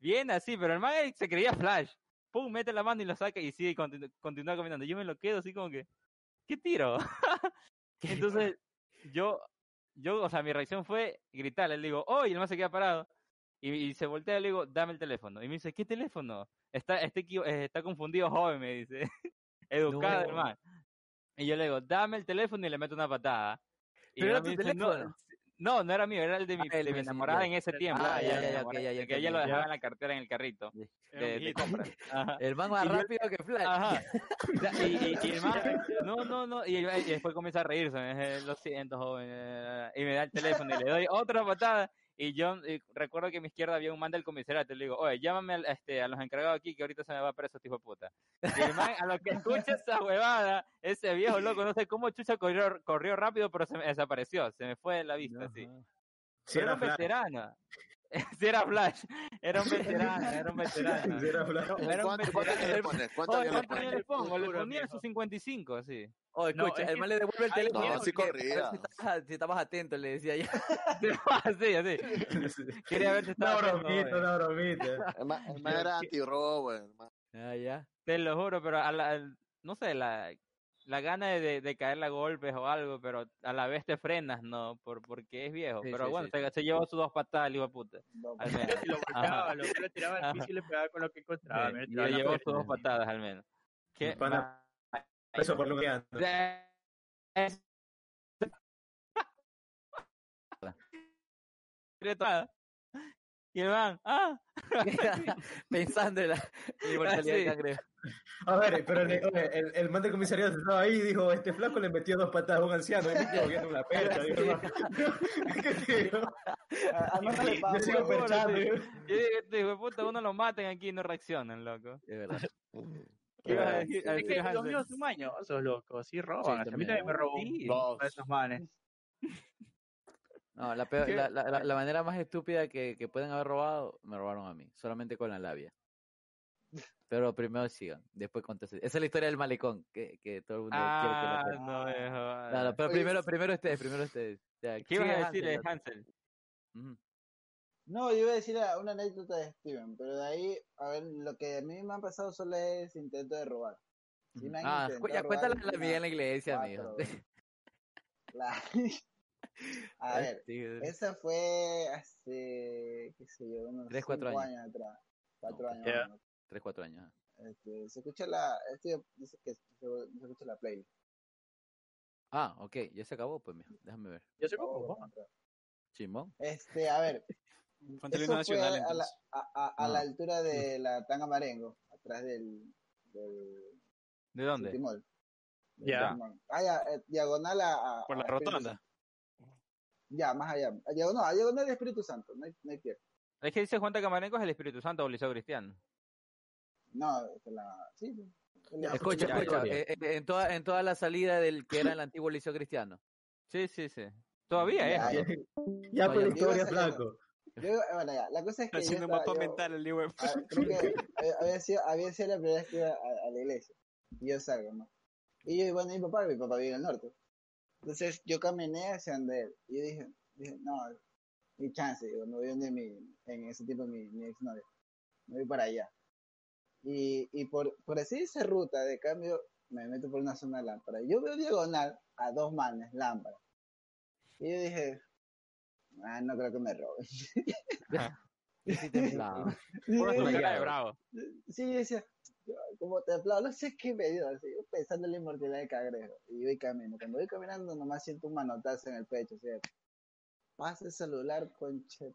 Bien así, pero el man se creía flash. Pum, mete la mano y lo saca y sigue, continu- continúa caminando. Yo me lo quedo así como que, ¿qué tiro? Entonces, yo, yo, o sea, mi reacción fue gritarle, le digo, oh, y el man se queda parado. Y, y se voltea y le digo, dame el teléfono. Y me dice, ¿qué teléfono? Está, eh, está confundido, joven, me dice. Educado, No. hermano. Y yo le digo, dame el teléfono y le meto una patada. Y Pero era tu dice, "No, teléfono". No, no era mío, era el de mi, Ah, el de mi enamorada en ese tiempo. Ah, ya, ya, ya, enamorada, ok, ya, ya que ella lo dejaba en la cartera en el carrito de, de. El man más Y yo- rápido que Flash. Ajá. Y, y, y el man, no, no, no, y, y después comienza a reírse, me dice, lo siento, joven, eh, y me da el teléfono y le doy otra patada, y yo y recuerdo que a mi izquierda había un man del comisariato, y le digo, oye, llámame al- este, a los encargados aquí, que ahorita se me va preso, este hijo de puta. Y el man, a lo que escucha esa huevada, ese viejo loco, no sé cómo chucha corrió, corrió rápido, pero se me desapareció, se me fue de la vista, así. Sí, Pero era un veterano. Sí era Flash, era un veterano, era un veterano. Sí, era Flash. No, era un ¿Cuánto, cuánto le pones? ¿Cuántos Oye, años le pongo? Le ponía sus 55, sí. Oh, No, escucha, es el que- man le devuelve el teléfono. no, sí corría. Si estabas, si estabas atento, le decía yo. así, así. Quería ver si Una estaba atento, bromita, una bromita. El man, era anti-robo, el man. Ah, ya. Te lo juro, pero a la, al- no sé, la, la gana de, de, caerle a golpes o algo, pero a la vez te frenas, ¿no? Por, porque es viejo. Sí, pero sí, bueno, sí, se, se llevó sus dos patadas, el hijo de puta. No, Al menos. Y lo golpeaba, lo, lo tiraba al piso y le pegaba con lo que encontraba. Le llevó sus dos patadas, al menos. Eso por lo que ando. Y el man, ah, Pensando en la inmortalidad del cangrejo. A ver, pero el, oye, el, el man de comisariado estaba ahí y dijo, este flaco le metió dos patadas a un anciano y me quedó viendo una percha. Digo, ¿qué digo? Yo sigo perchando. Yo dije, este hijo de puta, uno lo maten aquí y no reaccionan, loco. Es verdad. ¿Qué ibas a Ah, decir? Es que los míos son mañosos, loco. Sí roban. a mí también. me robó Sí. uno de esos manes. No, la, peor- la, la, la- la manera más estúpida que, que pueden haber robado, me robaron a mí, solamente con la labia. Pero primero sigan, después contesten. Esa es la historia del malecón, que, que todo el mundo Ah, quiere que la cuente. no jodas. No, no, pero primero, primero ustedes, primero ustedes. Ya, ¿Qué ibas a Hansel, decirle, ya. Hansel? No, yo iba a decir a- una anécdota de Steven, pero de ahí, a ver, lo que a mí me ha pasado solo es intento de robar. Me han Ah, cu- ya cuéntale robar a la amiga en la iglesia, cuatro amigo. La- a ver, Sí, esa fue hace, qué sé yo, unos Tres, cuatro cinco años. atrás. Cuatro No, años. ya. más o menos. Tres, cuatro años. ajá. Este, se escucha la, este dice que se, se escucha la playlist. Ah, ok, ya se acabó, pues, mijo. déjame ver. Yo sé Oh, cómo. bueno, Simón. Este, a ver. Eso fue nacional, a, la, a, a- a la altura de la Tanga Marengo, atrás del, del ¿De dónde? Del Ya. Ah, ya, eh, diagonal a, a- Por la a rotonda. Ya, más allá. A diagonal, a diagonal de Espíritu Santo, no hay, no hay pierde. Es que dice Juan Camarenco es el Espíritu Santo o el Liceo Cristiano. No, es la, sí, sí. La- Escucha, ya, escucha, ya. eh, eh, en, toda, en toda la salida del que era el antiguo liceo cristiano. Sí, sí, sí. Todavía Ya, es. ya. Ya No, por la historia, flaco. Yo, eh, bueno, ya, la cosa es que yo, estaba- yo- mental el libro. Creo que había- había sido, había sido la primera vez que iba a, a la iglesia. Y yo salgo, ¿no? Y yo, bueno, mi papá, mi papá vive en el norte. Entonces yo caminé hacia donde él. Y yo dije, dije no, mi chance, digo, no voy donde mi, en ese tiempo mi, mi exnovio. Me voy para allá. Y, y por, por así esa ruta de cambio, me meto por una zona de lámpara. Yo veo diagonal a dos manes, lámpara. Y yo dije, ah, no creo que me roben. Sí Sí, tu cara de bravo. Sí, yo decía, como templado, no sé qué me dio, así, yo pensando en la inmortalidad del cangrejo. Y voy caminando. Cuando voy caminando, nomás siento un manotazo en el pecho, ¿cierto? Pasa el celular, conche.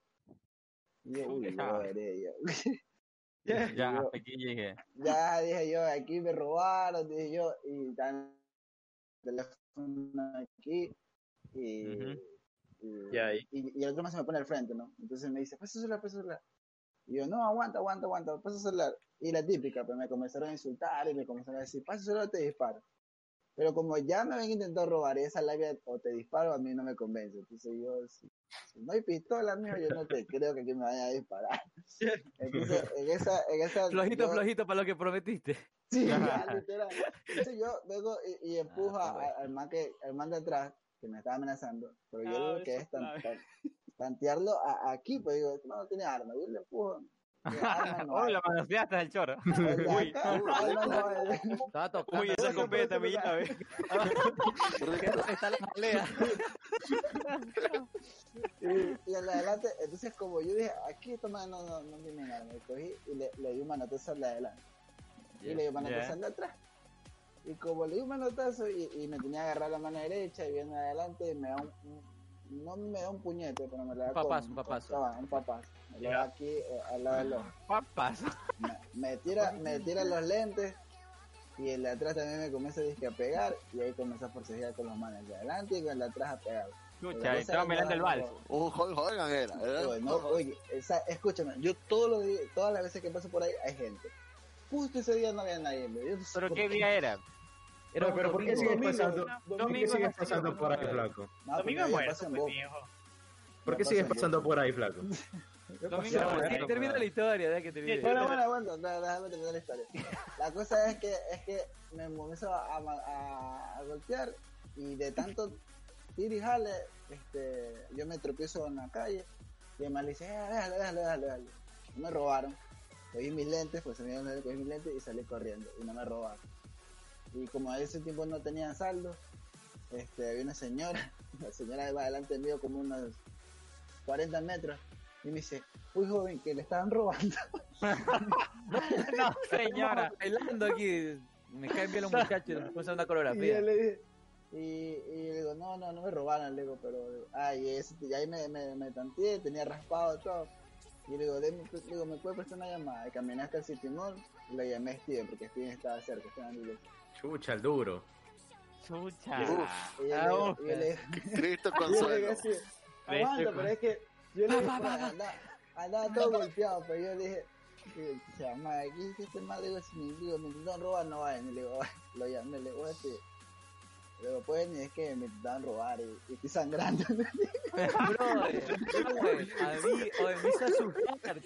Y yo, uy, Ya. lo veré yo. Ya, yo- aquí llegué. ya dije yo, aquí me robaron, dije yo, y dan el teléfono aquí. Y, Ujú. y, Ya, y- y, y el otro más se me pone al frente, ¿no? Entonces me dice, pasa el celular, pasa el celular. Y yo, no, aguanta, aguanta, aguanta, pasa el celular. Y la típica, pues me comenzaron a insultar y me comenzaron a decir, el celular, te disparo. Pero como ya me habían intentado robar esa labia o te disparo, a mí no me convence. Entonces yo, si, si no hay pistola, mijo, yo no te creo que aquí me vayan a disparar. Entonces, en esa, en esa. Flojito, yo- flojito para lo que prometiste. Sí, ya, literal. Entonces yo vengo y, y empujo Ah, a- pues. al, man que, al man de atrás, que me estaba amenazando. Pero yo Ah, digo que es tan, tan- tantearlo a- aquí, pues digo, man no tiene arma. Yo le empujo. Digo, arma no Uy, hay. la manoseaste. El de Uy. Estaba tocando. Uy, esa escopeta, puede mi llave. ¿Dónde está la jalea? Y, y en la adelante, entonces como yo dije, aquí esta man no, no, no tiene arma. Me cogí y le, le di un manotazo al de adelante. Y le di un manotazo al de atrás. Y como le di un manotazo y, y me tenía que agarrar la mano derecha y viendo adelante, me da un, un- no me da un puñete, pero me lo da Un papazo, con- un papazo. con- ah, un papazo. Aquí eh, al lado del ojo. Papas. Me, me tira, me tira los lentes y el de atrás también me comienza disque a pegar y ahí comienza a forcejear con los manos de adelante y con el de atrás a pegar. Chucha, estaba mirando el vals. Un Hulk Hogan era. Oye, no, oye, esa- escúchame, yo todos los días, todas las veces que paso por ahí hay gente. Justo ese día no había nadie. Yo ¿Pero qué día era? Era No, pero ¿por qué sigues pasando, domingo. ¿por qué Domingo sigues pasando por ahí, flaco? No, Domingo es muerto, pues, viejo. ¿Por qué sigues pasando por ahí, flaco? Domingo termina la historia, deja que termine. Bueno, bueno, bueno, déjame terminar la historia. La cosa es que, es que me comienzo a, a- a golpear y de tanto tir y jale, este, yo me tropiezo en la calle y el man le dice, eh, déjale, déjale, déjale, déjale. Y me robaron. Cogí mis lentes, pues se me dieron los lentes, cogí mis lentes y salí corriendo y no me robaron. Y como a ese tiempo no tenía saldo, este, había una señora, la señora iba adelante mío como unos 40 metros y me dice, uy joven, que le estaban robando. No, señora. Bailando aquí. Me caen bien los muchachos, nos pusimos una Y yo coreografía. le dije, y, y le digo, no, no, no me robaron, le digo, pero, ay, ese, y ahí me, me, me tanteé, tenía raspado todo. Y le digo, "Deme- le digo, ¿me puede prestar una llamada? Y caminé hasta el City Mall y le llamé a Steven, porque Steven estaba cerca, estaba en la iglesia. Chucha, el duro. Chucha. Y yo Ah, le digo, y yo le Cristo y yo le digo consuelo. así, aguanta, pero es que yo le digo, andaba, andaba todo golpeado, pero yo le dije, digo, se llama aquí, que este mal, digo, si me, digo, me intentaron robar, no vayan, y le digo, lo llamé, le digo, este, le digo, pues, ni es que me intentaron robar y, y estoy sangrando. Brother, a mí, oye, me hizo asustar.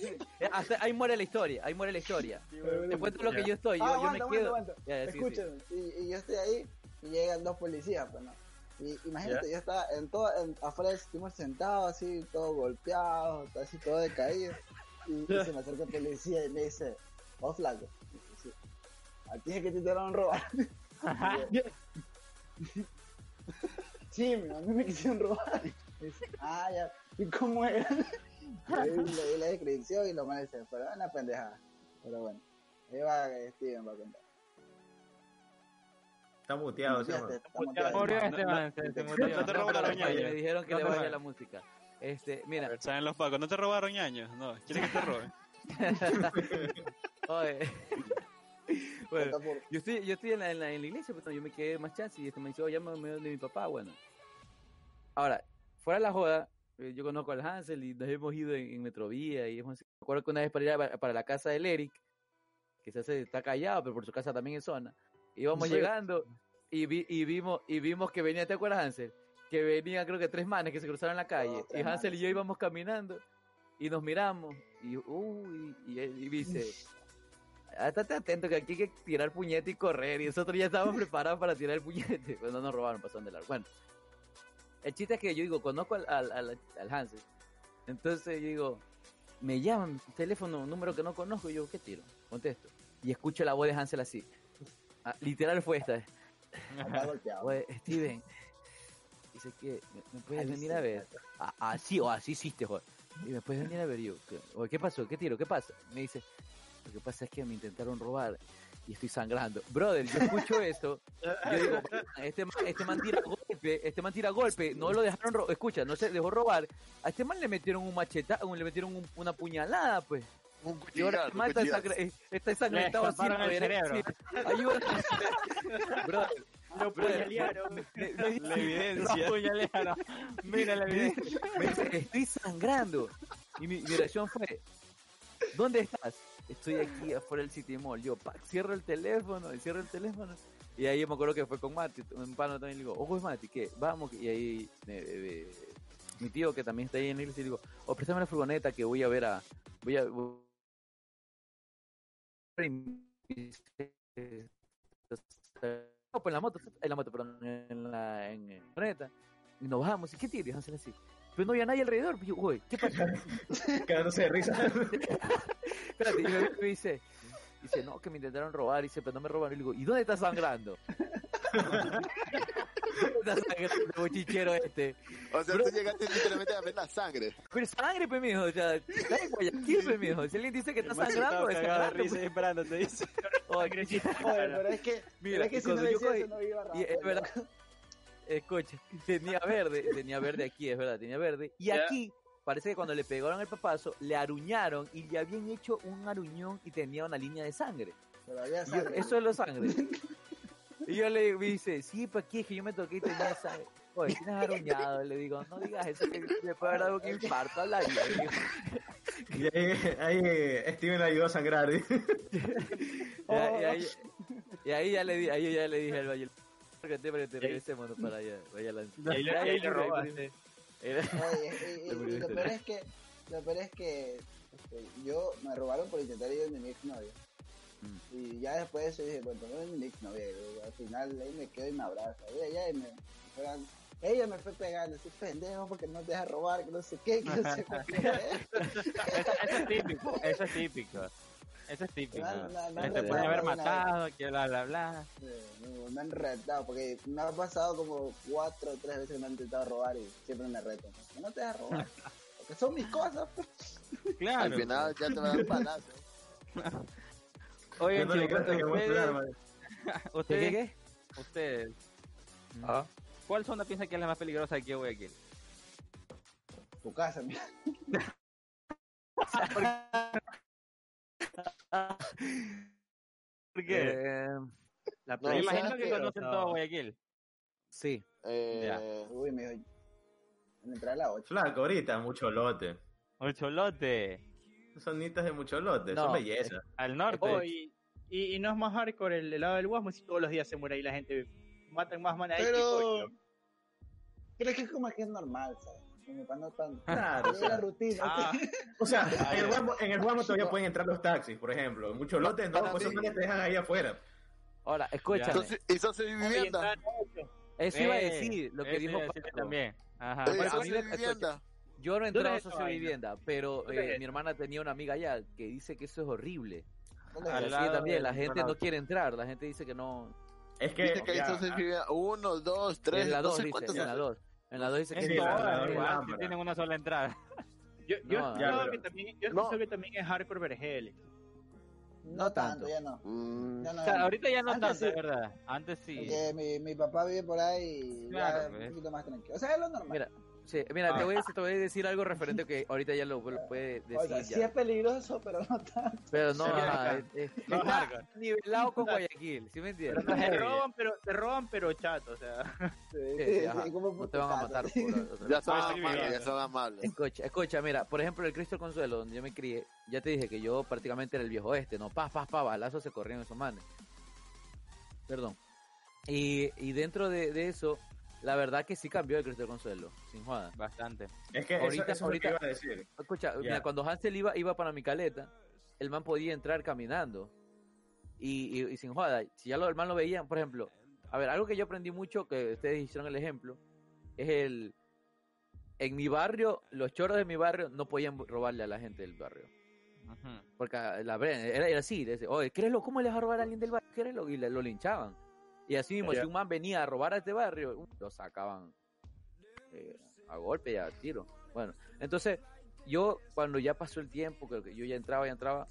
Hasta ahí muere la historia, ahí muere la historia. Te cuento lo que yo estoy, yo, Ah, yo aguanta, me quedo. aguanta, aguanta. Ya, sí, sí. Escúchame, Y, y yo estoy ahí y llegan dos policías, pues no. Y imagínate, yo estaba en todo, en, afuera del sistema sentado, así, todo golpeado, así, todo decaído. Y, y se me acerca el policía y me dice, oh flaco, dice, a ti es que te intentaron robar. Sí, a mí me quisieron robar. Y dice, ah, ya, ¿y cómo era? Y ahí le di la descripción y lo mal se pero es una pendejada. Pero bueno, ahí va Steven va a contar. Está muteado, ¿sí, está muteado. No, este te robaron ñaño. me dijeron que No le vaya la música. Este, mira, ¿Saben los pacos? ¿No te robaron ñaños? No, ¿quieren que te roben? oye. bueno, yo estoy, yo estoy en la, en la, en la iglesia, pero yo me quedé más chance y este me dice, oye, llámame de mi papá, bueno. Ahora, fuera de la joda, eh, yo conozco al Hansel y nos hemos ido en, en Metrovía y hemos, me acuerdo que una vez para ir a- para la casa del Eric, que se hace, está callado, pero por su casa también es zona, íbamos Sí. llegando y, vi, y vimos y vimos que venía, ¿te acuerdas Hansel? Que venían creo que tres manes que se cruzaron la calle Oh, y Hansel y yo íbamos caminando y nos miramos y uy, y y dice, "Ah, estate atento que aquí hay que tirar puñete y correr y nosotros ya estábamos preparados para tirar el puñete, pues no nos robaron, pasaron de largo. Bueno, el chiste es que yo digo, conozco al, al, al, al Hansel, entonces yo digo, me llaman, teléfono, número que no conozco, y yo, ¿qué tiro? Contesto. Y escucho la voz de Hansel así. Ah, literal fue esta. Oye, Steven, dice que me, me puedes Ahí venir sí, a ver. Ah, Así o así hiciste, joder. Y me puedes venir a ver yo. ¿qué, oye, ¿qué pasó? ¿Qué tiro? ¿Qué pasa? Me dice, lo que pasa es que me intentaron robar y estoy sangrando. Brother, yo escucho esto. Yo digo, este man, este man tira golpe, este man tira golpe, no lo dejaron, ro- escucha, no se dejó robar. A este man le metieron un macheta, le metieron un- una puñalada, pues. Un Y el man está, eh, está ensangrentado así. el cerebro. Ayuda. Brother, Lo puñalearon. La evidencia. Lo apuñalearon. Mira la evidencia. me dice, estoy sangrando. Y mi, mi reacción fue, ¿dónde estás? Estoy aquí afuera del City Mall. Yo, pac, cierro el teléfono, y cierro el teléfono. Y ahí me acuerdo que fue con Mati, un pano también le digo, ojo es Mati, ¿qué? Vamos. Y ahí eh, eh, mi tío que también está ahí en la iglesia, le digo, oh, préstame la furgoneta que voy a ver a... Voy a... voy- No, pues en la moto, en la moto, perdón, en la, en, la furgoneta. Y nos bajamos, ¿y qué tienes? Hacer así. Pero no había nadie alrededor. Y yo, güey, ¿qué pasa? Quedándose de risa. Espérate, y me, me dice, dice, no, que me intentaron robar, dice, pero no me robaron. Y le digo, ¿y dónde está sangrando? ¿Dónde está sangrando el bochichero este? O sea, Bro. tú llegaste literalmente a ver la sangre. Pero sangre, pues, mijo, o sea, está en Guayaquil, pues, mijo. Si alguien dice que está sangrando, Estaba es cagado de sangrando, risa y esperando, te dice. pues. Oye, pero es que, Mira, es que si no cuando yo decía cogí- eso no iba a y es verdad. Escucha, tenía verde, tenía verde aquí, es verdad, tenía verde. Y Ya. aquí, parece que cuando le pegaron el papazo, le aruñaron y le habían hecho un aruñón y tenía una línea de sangre. Pero había Y yo, sangre. eso es lo sangre. Y yo le me dice, sí, pues aquí es que yo me toqué y tenía sangre. Oye, tienes aruñado. Le digo, no digas eso, que me puede haber dado un infarto a la vida. Y ahí, ahí Steven le ayudó a sangrar. Y, ahí- y ahí, y ahí ya le di, ahí ya le dije al valle, porque te, para que te regresemos para allá, vaya adelante. Y ahí le- robaste. Oye, lo peor es que, lo peor es que este, yo me robaron por intentar ir de mi exnovia. Mm. Y ya después de eso dije, bueno, no es mi exnovia. Al final ahí me quedo y me abraza. Y ella, y me, ella me fue pegando, así pendejo porque no te deja robar, que no sé qué, que no sé por qué. Eso, eso es típico, eso es típico. Eso es típico. Me han- me puede haber matado, que bla, bla, bla. Me, me han retado, porque me ha pasado como cuatro o tres veces que me han intentado robar y siempre me retan. No te dejas robar. Porque son mis cosas. Claro. Al final ya te va a dar palazo. Oye, Dándole chicos, gracias que ustedes. ¿Qué, ustedes, qué, qué? ustedes, Ah. ¿cuál zona piensa que es la más peligrosa aquí en Guayaquil? Tu casa, mira. ¿Por Eh, La No, Me imagino que conocen todo Guayaquil. sí. Eh, Uy, me dijo, en entrar a las 8. Flaco, ahorita, mucho lote. El Cholote, Sonitas de mucho lote, No, son belleza. al norte. Oh, y, no es más hardcore el helado del Guasmo si todos los días se muere ahí la gente. Matan más manas ahí que Pero, pero es que es como que es normal, ¿sabes? Como para no tan... Claro, o es la sea, rutina. Ah, o sea, en el en el Guamo todavía pueden entrar los taxis, por ejemplo. Mucho lote, no, Para pues te dejan ahí afuera. Ahora, escúchame. entonces, ¿Y son vivienda? Eso iba a eh, decir, lo que dijo Paco. también. Ajá. Eh, Bueno, a ¿Son mí me- vivienda? Yo no he ¿Dónde entrado a socio vivienda, pero ¿Dónde eh, mi hermana tenía una amiga allá que dice que eso es horrible. ¿Dónde Y Al lado también, del la gente no quiere entrar, la gente dice que no. Es que, Dice que ahí ya, vivienda. Uno, dos, tres, en la no 2 sé dice, cuántos en la. 2. En la 2 dice que Sí, la- horrible. igual, si tienen una sola entrada. Yo, yo No, he escuchado pero- que también, yo No. que también es hardcore Vergel. No tanto, tanto. ya no. Mm, Ya no, O sea, no. ahorita ya no Antes tanto, sí. es verdad. Antes sí. Porque mi, mi papá vive por ahí y Claro, ya es pues. un poquito más tranquilo. O sea, es lo normal. Mira, sí, mira Ah. te, voy a, decir- te voy a decir algo referente que ahorita ya lo, lo puede decir. o sea, ya. sí es peligroso, pero no tanto. Pero no, ajá, acá. eh, eh, No, está hardcore. nivelado con Guayaquil, ¿sí me entiendes? Pero no Te roban, pero, te roban, pero chato, o sea. Sí, Sí, sí, como No te van a matar por otra Ya son Ah, amables, ya son amables. Escucha, escucha, mira, por ejemplo, el Cristo Consuelo, donde yo me crié, ya te dije que yo prácticamente era el viejo este, ¿no? Paz, paz, paz, balazos se corrían esos manes. Perdón. Y, y dentro de, de eso, la verdad que sí cambió el Cristo Consuelo, sin joda. Bastante. es que Ahorita- eso, eso ahorita- es lo que iba a decir. Escucha, mira, cuando Hansel iba, iba para mi caleta, el man podía entrar caminando. Y, y, y sin joda, si ya lo, el man lo veían, por ejemplo, a ver, algo que yo aprendí mucho, que ustedes hicieron el ejemplo, es el... En mi barrio, los choros de mi barrio no podían robarle a la gente del barrio. Porque la era, era así, de ese, oye, créelo, ¿cómo le vas a robar a alguien del barrio? Créelo, y le- lo linchaban. Y así mismo, si un man venía a robar a este barrio, lo sacaban eh, a golpe y a tiro. Bueno, entonces, yo cuando ya pasó el tiempo, que yo ya entraba, ya entraba,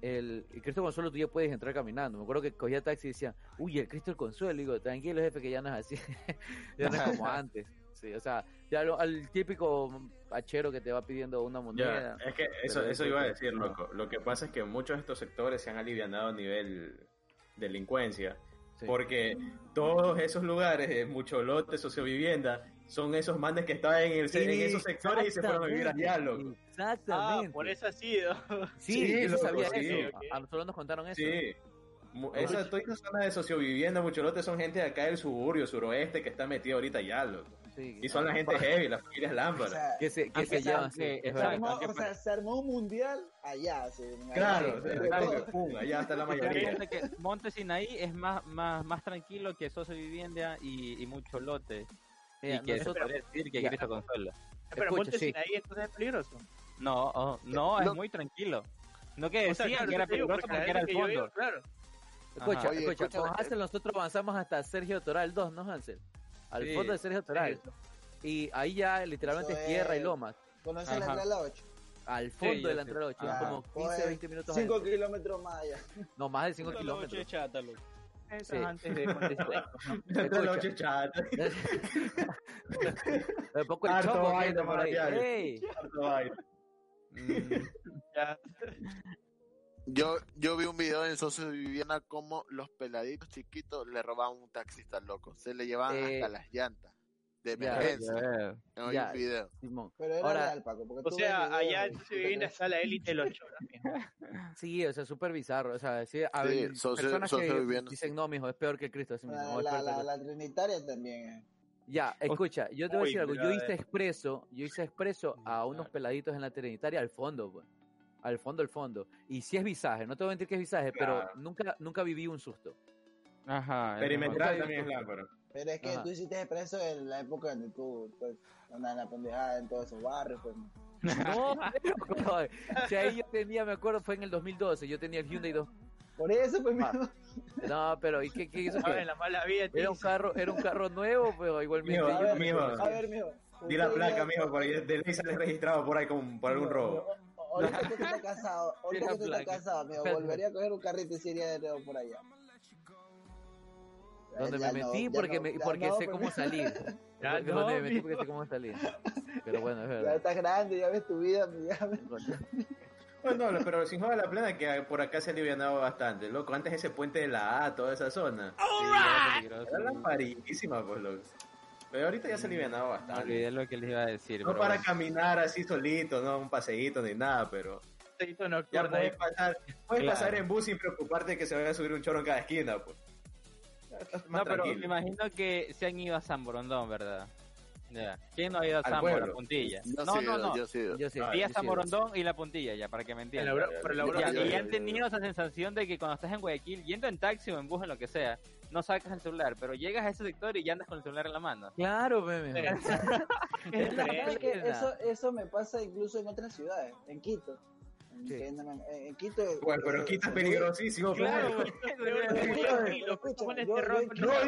el, el Cristo Consuelo tú ya puedes entrar caminando. Me acuerdo que cogía taxi y decía, uy, el Cristo del Consuelo. Y digo, tranquilo, jefe, que ya no es así. ya no es como antes. Sí, o sea, ya lo- al típico hachero que te va pidiendo una moneda. Es que eso, eso iba a decir, loco. Lo que pasa es que muchos de estos sectores se han alivianado a nivel delincuencia. Sí. Porque todos esos lugares, eh, mucho lote, sociovivienda, son esos manes que estaban en, el, en esos sectores y se fueron a vivir allá, loco. Ah, Exactamente. por eso ha sido. Sí, Sí, yo sí loco, sabía sí. eso. A nosotros nos contaron eso. Sí. Esa, toda esa zona de sociovivienda, mucho lote, son gente de acá del suburbio, suroeste, que está metida ahorita allá, loco. Sí. Y son la gente heavy, las familias O lámparas. sea, que se, que Aunque se sea- llevan. sí, aunque- es se verdad. armó, aunque o sea, se armó un mundial allá. sí, allá, Claro, todo. pum, allá está la mayoría. que Monte Sinaí es más, más, más tranquilo que Sosa Vivienda y, y mucho lote. Y que eso podría decir que. Cristo Consuelo. Pero Escucha, Monte sí. Sinaí entonces es peligroso. No, oh, no, es No. muy tranquilo. No que O sea, decían claro, que era peligroso porque la porque era el yo fondo. claro. Escucha. Oye, escucha, con Hansel nosotros avanzamos hasta Sergio Toral 2, ¿no, Hansel? Al Sí, fondo de Sergio Toral. Y ahí ya literalmente es tierra y lomas. ¿Conoces la entrada a la 8? al fondo de la entrada 8, Ah, como 15, 20 minutos 5 adentro. kilómetros más allá. No, más de 5 Puta, la kilómetros. chata. Eso es antes de. Ya. Yo, yo vi un video en Socio de Viviana como los peladitos chiquitos le robaban un taxista loco. Se le llevaban Eh, hasta las llantas de emergencia. Ya, ya. video. Simón. Pero era Ahora- real, Paco. Porque O tú sea, allá de- en su vivienda está la élite de los choros, mijo. Sí, o sea, súper bizarro. O sea, sí, a Sí, ver, socio- personas socio que viviendo. dicen, no, mijo, es peor que Cristo. así mismo, La, no, la, peor que la, Cristo". la Trinitaria también. eh. Ya, escucha, yo te voy a decir algo. Yo hice expreso, yo hice expreso a unos peladitos en la Trinitaria al fondo, pues. Al fondo, al fondo. Y sí es visaje, no te voy a mentir que es visaje, pero nunca, nunca viví un susto. Ajá. Nunca también es lámpara. Pero es que Ajá. tú hiciste preso en la época donde tú pues, andabas en la pendejada en todos esos barrios. Pues. No, pero, si ahí yo tenía, me acuerdo, fue en el 2012, yo tenía el Hyundai 2. Por eso, pues, Ah. No, pero ¿y qué, qué hizo? Qué? en la mala vida Era un carro, era un carro nuevo, pero igualmente. Mijo, A yo ver, mijo. conocía. A ver, mijo. Di la placa, mijo, por ahí de ley sale registrado por ahí con, por algún Mijo, robo. Ahorita que está casado, ahorita la que está casado, Espérate. volvería a coger un carrito y se iría de nuevo por allá. Donde Ya me no, metí ya porque, no, me, ya porque no, sé cómo salir. Ya no, donde me metí porque sé cómo salir. Pero bueno, es Ya verdad. estás grande, ya ves tu vida, mi- ya ves. Bueno, no, pero sin joder la plena que por acá se ha alivianado bastante, loco. Antes ese puente de la A, toda esa zona. Sí, era peligroso. Era lamparísima, pues, loco. Pero ahorita ya se ha alivianado Me bastante. olvidé lo que les iba a decir. No para bueno. caminar así solito, no un paseíto ni nada, pero "Aceito ya nocturno". puedes pasar, puedes Claro. pasar en bus sin preocuparte que se vaya a subir un chorro en cada esquina, pues. Ya No, pero me imagino que se han ido a San Borondón, ¿verdad? Ya. ¿Quién no ha ido a Al San Borondón? pueblo. La puntilla. Yo No, sí, no, no. Yo sí. Yo sé, Fui a yo San sé. Borondón y la puntilla, ya, para que me En entiendan. Ya, Ya, ya, y ya, han ya, tenido esa sensación de que cuando estás en Guayaquil, yendo en taxi o en bus, en lo que sea, no sacas el celular, pero llegas a ese sector y ya andas con el celular en la mano. Claro, meme. Es ¿Sabes diferente. que Pena. eso, eso me pasa incluso en otras ciudades, en Quito. En, Sí. que en, en- Quito. Bueno, pero eh, Quita es peligrosísimo, Claro, pues. No,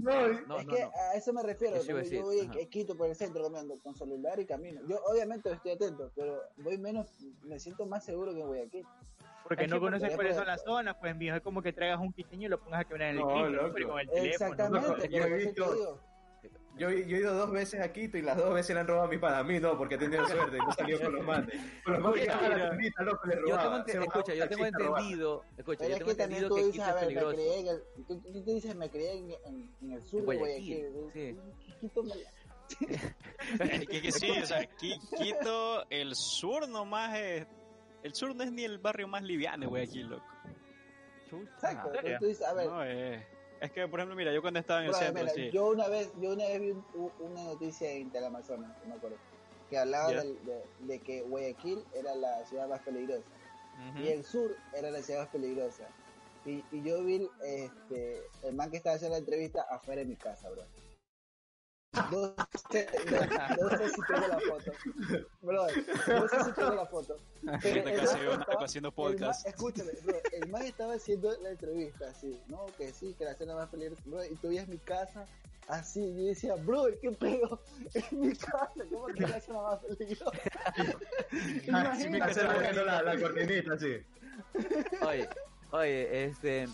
No, es no, que no. a eso me refiero. Eso a yo voy en Quito por el centro caminando con celular y camino. Yo obviamente estoy atento, pero voy menos, me siento más seguro que en Guayaquil. Porque no conoces cuáles son las zonas, pues mijo, es como que traigas un quiteño y lo pongas a caminar en el No, con el teléfono. Exactamente, yo he visto-. Yo, yo he ido dos veces a Quito y las dos veces le han robado a mi pana. A mí no, porque he tenido suerte y no salió con los. Con Oye, a la mira, tiendita, loco, le Yo tengo, escucha, yo tengo taxista a robar. entendido, escucha, Pero yo es tengo entendido tú que dices, Quito a es ver, me peligroso. crié en el, tú, dices, me crié en, en, en el sur Guayaquil, sí. Quito me- Es que, que sí, o sea, Qui- Quito, el sur nomás es. El sur no es ni el barrio más liviano, güey, aquí, loco. Exacto, Ah, tú dices, a ver, No, es. Es que, por ejemplo, mira, yo cuando estaba en el centro, mira, sí. yo una vez, yo una vez vi un- una noticia en Teleamazonas, no me acuerdo, que hablaba de, de que Guayaquil era la ciudad más peligrosa y el sur era la ciudad más peligrosa. Y, y yo vi este, el man que estaba haciendo la entrevista afuera de mi casa, bro. No sé, no, no sé si tengo la foto. Bro, no sé si tengo la foto. Pero el hace- estaba- haciendo el man- podcast. escúchame, bro, el man estaba haciendo la entrevista así, no, que sí, que la escena más peligrosa, bro, y tú veías mi casa así, y yo decía, bro, qué pedo, es mi casa, ¿cómo que la escena más peligrosa? Ah, sí, me Imagínate. casé moviendo la, la cortinita, sí. Oye, oye, este,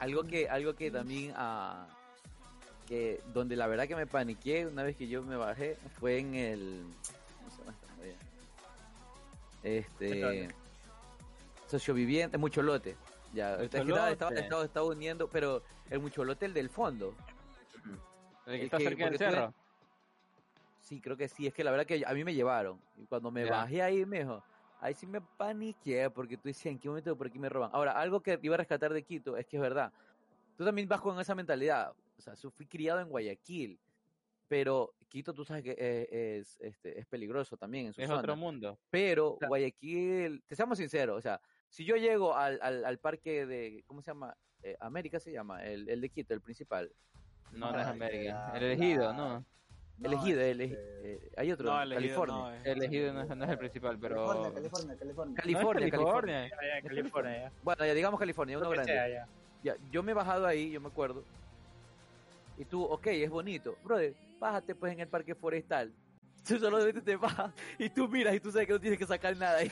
algo que, algo que también, ah, que donde la verdad que me paniqué una vez que yo me bajé fue en el, ¿cómo se llama? Este, socioviviente, mucholote. Ya, estaba, estaba, Mucholote. estaba- estaba uniendo, pero el mucholote el del fondo. El que es está que- cerca del porque tú cerro. Sí, creo que sí. Es que la verdad que a mí me llevaron. Y cuando me Ya. bajé ahí, mejor, ahí sí me paniqué porque tú decías, ¿en qué momento por aquí me roban? Ahora, algo que iba a rescatar de Quito es que es verdad. Tú también vas con esa mentalidad. O sea, yo fui criado en Guayaquil. Pero Quito, tú sabes que eh, es, este, es peligroso también en su Es zona. otro mundo. Pero Claro. Guayaquil, te seamos sinceros, o sea, si yo llego al, al, al parque de, ¿cómo se llama? Eh, América se llama, el, el de Quito, el principal. No, no es Ah, América. El elegido, ¿no? No, elegido, este, el, eh, hay otro, No, el elegido California. no, eh. El elegido no es, no es el principal, pero. California, California, California. California, ¿No es California. California. California, ya. Bueno, ya digamos California, uno grande. sea, ya. Ya, yo me he bajado ahí, yo me acuerdo. Y tú, ok, es bonito. Brother, bájate pues en el parque forestal. Tú solamente te vas y tú miras y tú sabes que no tienes que sacar nada ahí.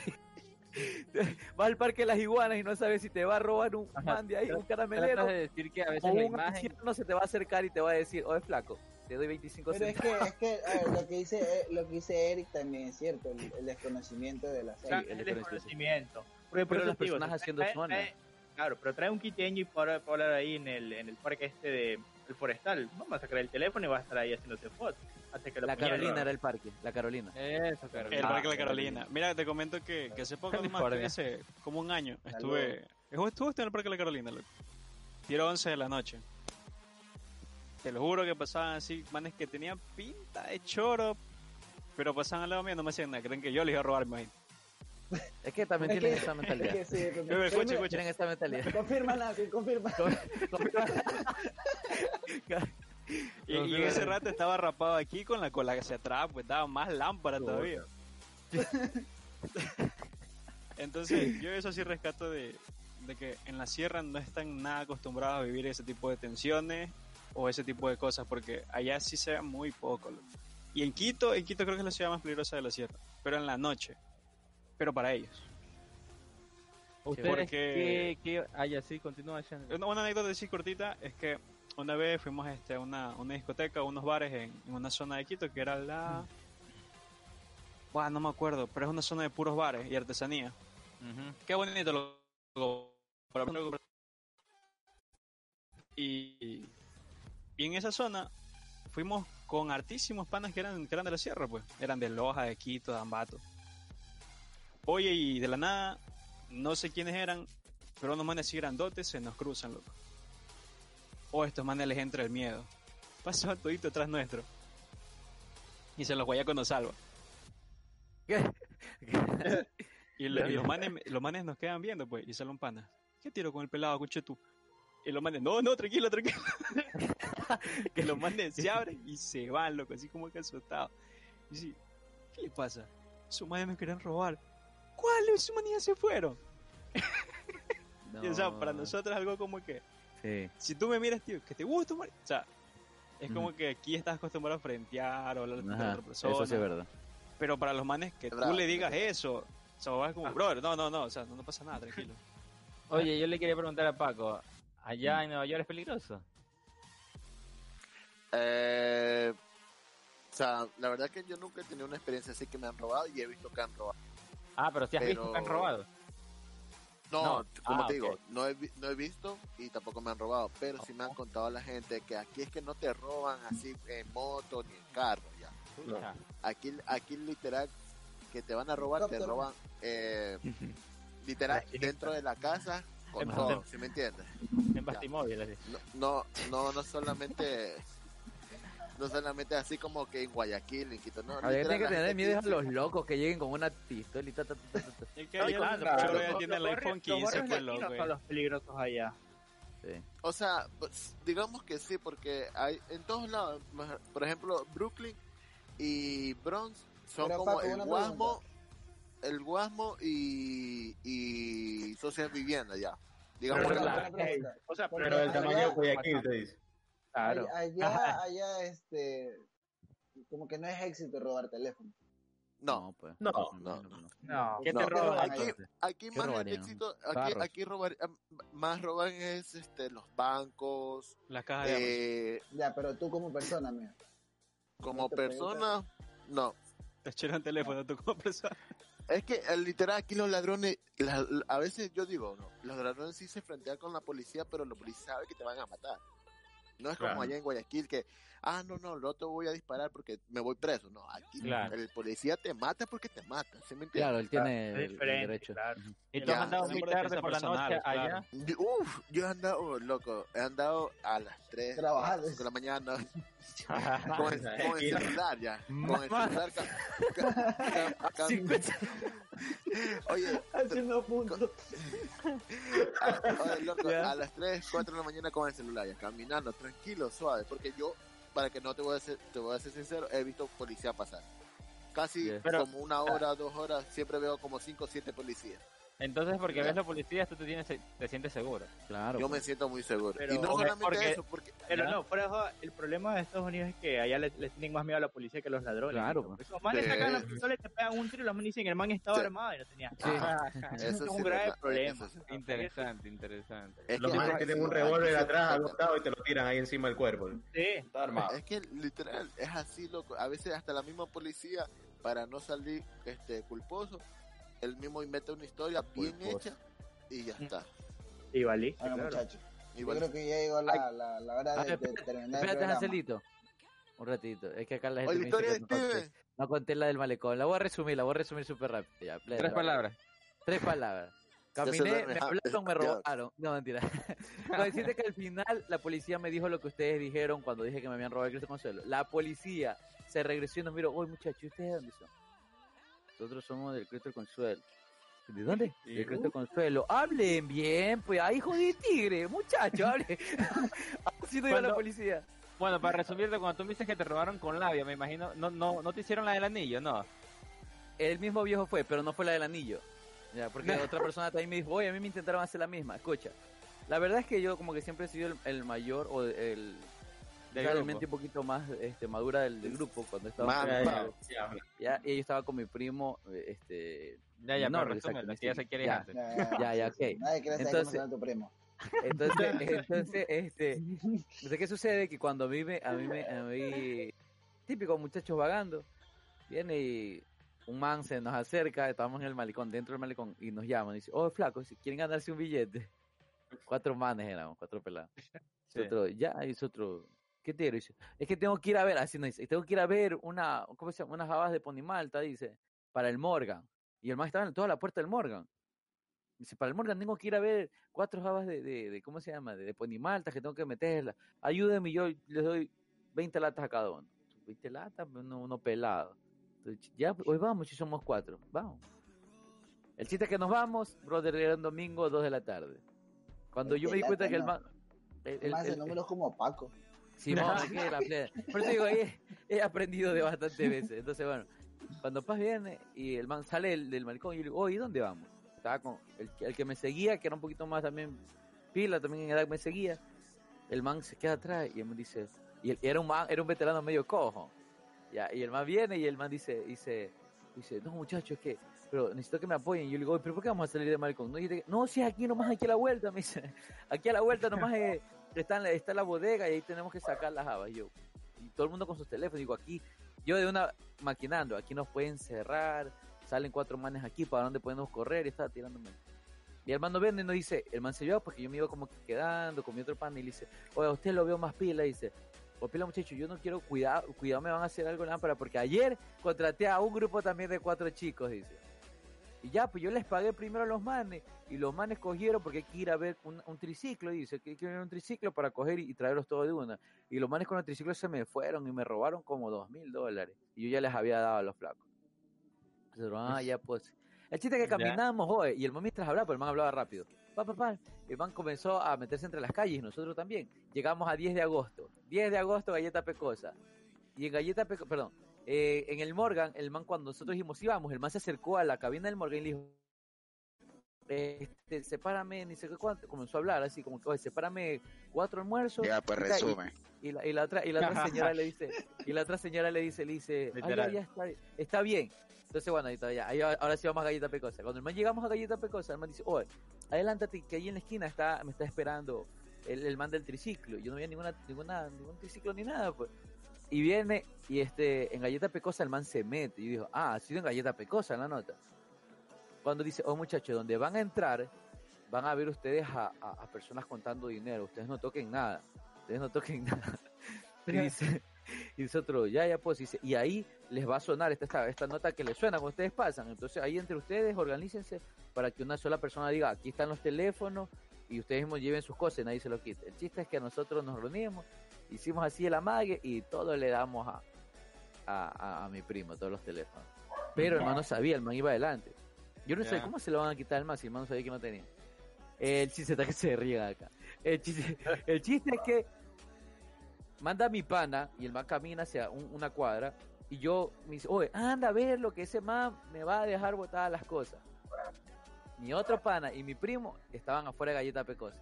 Vas al parque de las iguanas y no sabes si te va a robar un Ajá. man de ahí, un caramelero, de decir que a o veces la un imagen... anciano se te va a acercar y te va a decir, oh, es flaco, te doy 25 Pero es centavos. que, es que ver, lo que dice eh, lo que dice Eric también es cierto, el, el desconocimiento de la Claro, serie. el el desconocimiento. Porque por Pero eso las personas haciendo trae- zona. trae- claro, pero trae un quiteño y para hablar ahí en el, en el parque este de el forestal. Vamos a sacar el teléfono y va a estar ahí haciéndose fotos. Hasta que lo La. Carolina era el parque, la Carolina. Eso, Carolina. El Ah, Parque de la Carolina. Mira, te comento que, que hace poco que hace como un año, estuve, estuve en el Parque de la Carolina, loco. Era 11 de la noche. Te lo juro que pasaban así, manes que tenían pinta de choro, pero pasaban al lado mío, no me hacían nada. Creen que yo les iba a robar, me imagino. Es que también Es tienen que- esa mentalidad. es que sí, escucha, escucha. Tienen esa mentalidad. Confirma, confirma. Y, y en ese rato estaba rapado aquí con la cola hacia atrás, pues daba más lámpara todavía. Entonces, yo eso sí rescato de, de que en la sierra no están nada acostumbrados a vivir ese tipo de tensiones o ese tipo de cosas, porque allá sí se ve muy poco. Y en Quito, en Quito creo que es la ciudad más peligrosa de la sierra, pero en la noche. Pero para ellos. ¿Ustedes Porque-. Ah, ya, sí, continúa. Una, una anécdota así cortita es que una vez fuimos este, a una, una discoteca, unos bares en, en una zona de Quito que era la... Buah, no me acuerdo, pero es una zona de puros bares y artesanía. Ujú. Qué bonito lo... Y, y en esa zona fuimos con hartísimos panas que eran, que eran de la sierra, pues. Eran de Loja, de Quito, de Ambato. Oye, y de la nada, no sé quiénes eran, pero unos manes así grandotes se nos cruzan, loco. O estos manes les entra el miedo. Pasó todito atrás nuestro. Y se los guayaco nos salva. Y, lo- y los, manes, los manes nos quedan viendo, pues, y sale un pana. ¿Qué tiro con el pelado, escuché tú? Y los manes, no, no, tranquilo, tranquilo. que los manes se abren y se van, loco, así como que asustados. Y sí, ¿qué le pasa? Sus manes nos quieren robar. ¿Cuáles? Ya se fueron. Y, o sea, para No. nosotros es algo como que, Sí. si tú me miras, tío, que te gusta, o sea, es como que aquí estás acostumbrado a frentear o hablar de Ajá, otra persona. eso sí es verdad. Pero para los manes que tú le digas eso, o sea, vas como, brother, no, no, no, o sea, no, no pasa nada, tranquilo. Oye, yo le quería preguntar a Paco, ¿allá en Nueva York es peligroso? Eh, o sea, la verdad que yo nunca he tenido una experiencia así que me han robado y he visto que han robado. Ah, pero si has visto Pero- que han robado. No, No. como Ah, te digo, no he, no he visto y tampoco me han robado, pero sí me han contado la gente que aquí es que no te roban así en moto ni en carro, ya. Aquí, aquí literal que te van a robar, te roban eh, literal dentro de la casa con En todo, ¿sí me entiendes? En Bastimóvil, así. No, no, no, no solamente, no solamente así como que en Guayaquil, en Quito, no. Habría que la tener miedo a los locos que lleguen con una pistola y ta, ta, ta, ta, ta. Es que el ya tiene el iPhone los 15, barrios pues loco. son los peligrosos allá. Sí. O sea, pues, digamos que sí, porque hay en todos lados, ma- por ejemplo, Brooklyn y Bronx son Pero, como Paco, el Guasmo, el Guasmo y, y social vivienda ya. Digamos Pero que la- pregunta. O sea, Pero del allá- tamaño de Guayaquil, te dice. Claro. Allá, allá, este, como que no es éxito robar teléfono. no, pues. no, no, no. No. ¿Qué te roban aquí, aquí ¿Qué más el éxito, aquí, aquí robar, am- más roban es este los bancos, Las cajas de eh, Ya, pero tú como persona, mía. como persona, no. Te echaron teléfono tú como persona. Es que eh, literal aquí los ladrones, la- la- a veces yo digo, no, los ladrones sí se frentean con la policía, pero la policía sabe que te van a matar. No es como Claro. allá en Guayaquil que, ah, no, no, no te voy a disparar porque me voy preso. No, aquí Claro. el policía te mata porque te mata, ¿sí me? Claro, él tiene el- el derecho. claro. ¿Y tú has andado muy tarde por la noche allá? Uf, yo he andado, oh, loco, he andado a las 3 Trabajando. de la mañana con el, con el celular ya, con el celular. Oye, Haciendo puntos. a, oye, loco, Ya. a las 3, 4 de la mañana con el celular, ya, caminando, tranquilo, suave, porque yo, para que no te voy a ser, te voy a ser sincero, he visto policía pasar. Casi Yeah. Como una hora, dos horas, siempre veo como 5 o 7 policías. Entonces, porque ves la policía, tú te, tienes, te sientes seguro. Claro. Yo me siento muy seguro. Pero- y no solamente porque- eso, porque Pero no, el problema de Estados Unidos es que allá le, le tienen más miedo a la policía que a los ladrones. Claro, ¿no? pues. Esos manes Sí. sacan la pistola y te pegan un tiro y los manes dicen el man estaba Sí. armado y no tenía. Sí. Eso es sí un grave verdad, problema. eso sí. Interesante, interesante. es Los que manes tienen un revólver atrás agotado y te lo tiran ahí encima del cuerpo. Sí. Está armado. Es que literal, es así, loco. A veces hasta la misma policía, para no salir este culposo, él mismo inventa una historia bien hecha y ya está. Y valiste, Bueno, claro. muchachos, yo Igual. creo que ya llegó la, la, la hora de, de terminar Espérate. Angelito. Un ratito. Es que acá la gente Oye, me dice que de no conté, no conté la del malecón. La voy a resumir, la voy a resumir súper rápido. Ya. Tres palabras. Tres palabras. Caminé, me hablaron, me robaron. No, mentira. Con decirte que al final la policía me dijo lo que ustedes dijeron cuando dije que me habían robado el Cristo Consuelo. La policía se regresó y nos miró. Oye, muchachos, ¿ustedes de dónde son? Nosotros somos del Cristo del Consuelo. ¿De dónde? Del Cristo Consuelo. Hablen bien, pues, ah, hijo de tigre, muchacho, hablen. Así no iba la policía. Bueno, para resumirte, cuando tú me dices que te robaron con labia, me imagino, no, no, no te hicieron la del anillo, no. El mismo viejo fue, pero no fue la del anillo. Ya, porque otra persona también me dijo, oye, a mí me intentaron hacer la misma. Escucha, la verdad es que yo como que siempre he sido el, el mayor o el Del quizá la grupo. mente un poquito más este, madura del, del grupo cuando estaba Más- en- más- Ya, ya, y yo estaba con mi primo, este, Ya, ya, No, pero resúmelo, que ya se quiere ya. antes. Ya, Ya, ya, sí, sí. ok. Nadie quiere Entonces- tu primo. Entonces, entonces, este, ¿de qué sucede? Que cuando a mí me, a mí me, a mí, típico muchachos vagando, viene y un man se nos acerca, estábamos en el malecón, dentro del malecón, y nos llama, y dice, oh, flaco, si quieren ganarse un billete. Cuatro manes éramos, cuatro pelados. Sí. Nosotros, ya, y nosotros, ¿qué te dice? Es que tengo que ir a ver, así nos dice, tengo que ir a ver una, ¿cómo se llama? Unas habas de Ponimalta, dice, para el Morgan. Y el man estaba en toda la puerta del Morgan. Dice, para el Morgan tengo que ir a ver cuatro habas de, de, de ¿cómo se llama? De, de Ponimalta que tengo que meterla. Ayúdenme, yo les doy 20 latas a cada uno. 20 latas, uno, uno pelado. Entonces, ya, hoy vamos, si somos cuatro, vamos. El chiste es que nos vamos, brother, era un domingo, dos de la tarde. Cuando yo me di cuenta que el man... el- el- Más el- el número es como Paco. Simón, es que la plena. Por eso digo, he, he aprendido de bastantes veces. Entonces, bueno, cuando Paz viene y el man sale del, del malecón, y yo le digo, oye, ¿dónde vamos? Estaba con el, el que me seguía, que era un poquito más también pila, también en edad me seguía. El man se queda atrás y él me dice, y él- era un man, era un veterano medio cojo. Ya, y el man viene y el man dice, dice, dice, no muchachos, es que, pero necesito que me apoyen. Y yo le digo, "Oye, pero ¿por qué vamos a salir de malecón? No, no si es aquí nomás, aquí a la vuelta, me dice, aquí a la vuelta nomás eh, está, en la, bodega y ahí tenemos que sacar las habas. Y yo, y todo el mundo con sus teléfonos, digo, aquí, yo de una maquinando, aquí nos pueden cerrar, salen cuatro manes aquí, ¿para dónde podemos correr? Y estaba tirándome. Y el man no viene y nos dice, el man se lleva porque yo me iba como que quedando con mi otro pan y le dice, oye, usted lo veo más pila, y dice, o pila muchacho, yo no quiero cuidar, cuidado me van a hacer algo en lámpara, porque ayer contraté a un grupo también de cuatro chicos, dice. Y ya, pues yo les pagué primero a los manes, y los manes cogieron porque hay que ir a ver un, un triciclo, y dice que hay que ir a un triciclo para coger y, y traerlos todos de una. Y los manes con el triciclo se me fueron y me robaron como dos mil dólares. Y yo ya les había dado a los flacos. Entonces, ah, ya pues. El chiste es que Ya. caminamos, oye, y el man mientras hablaba, pero el man hablaba rápido. Pa, pa, pa. El man comenzó a meterse entre las calles y nosotros también. Llegamos a 10 de agosto. 10 de agosto, Galleta Pecosa. Y en Galleta Pecosa, perdón, eh, en el Morgan, el man cuando nosotros dijimos íbamos, el man se acercó a la cabina del Morgan y le dijo, este, sepárame, ni sé qué cuánto, comenzó a hablar así como que, oye, sepárame cuatro almuerzos. Ya, pues y- resume. y la, y la otra y la otra señora le dice y la otra señora le dice le dice "Ah, ya, Literal. ya está, está bien entonces bueno ahí está ya ahí, ahora sí vamos a galleta pecosa cuando el man llegamos a galleta pecosa el man dice oye adelántate que ahí en la esquina está me está esperando el, el man del triciclo yo no había ninguna ninguna ningún triciclo ni nada pues y viene y este en galleta pecosa el man se mete y dijo ah ha sido en galleta pecosa en la nota cuando dice oh muchachos donde van a entrar van a ver ustedes a, a- a personas contando dinero ustedes no toquen nada ustedes no toquen nada. Y dice, y dice otro, ya, ya, pues, dice, y ahí les va a sonar esta, esta, esta nota que les suena cuando ustedes pasan. Entonces ahí entre ustedes organícense para que una sola persona diga, aquí están los teléfonos y ustedes mismos lleven sus cosas y nadie se lo quite. El chiste es que nosotros nos reunimos, hicimos así el amague y todo le damos a, a, a- a mi primo, todos los teléfonos. Pero el man no sabía, el man iba adelante. Yo no sé cómo se lo van a quitar al man si el man no sabía que no tenía. El chiste está que se ríe acá. El chiste, el chiste es que manda a mi pana y el man camina hacia un- una cuadra y yo me dice, oye, anda a ver lo que ese man me va a dejar botadas las cosas. mi otro pana y mi primo estaban afuera de Galleta Pecosa.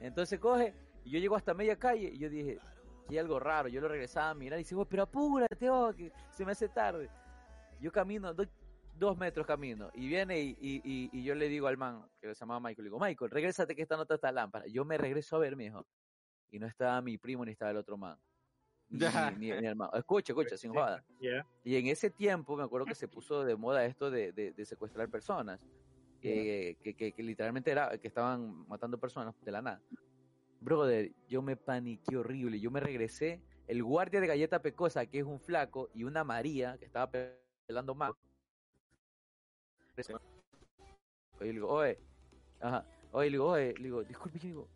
Entonces coge, y yo llego hasta media calle y yo dije, que hay algo raro. Yo lo regresaba a mirar y dice, "Oh, pero apúrate, oh, que se me hace tarde. Yo camino, doy dos metros camino, y viene y, y, y, y yo le digo al man, que se llamaba Michael, le digo, Michael, regrésate que esta nota está lámpara. Yo me regreso a ver, mijo, y no estaba mi primo ni estaba el otro man. Ni, ni, ni el man. Escucha, escucha, sin joda. Ya. Y en ese tiempo me acuerdo que se puso de moda esto de, de, de secuestrar personas. Que, que, que, que literalmente era que estaban matando personas de la nada. Brother, yo me paniqué horrible. Yo me regresé. El guardia de Galleta Pecosa, que es un flaco, y una María, que estaba pelando más. Le digo, oye, ajá, oye, le digo, oye, le digo, disculpe, yo digo,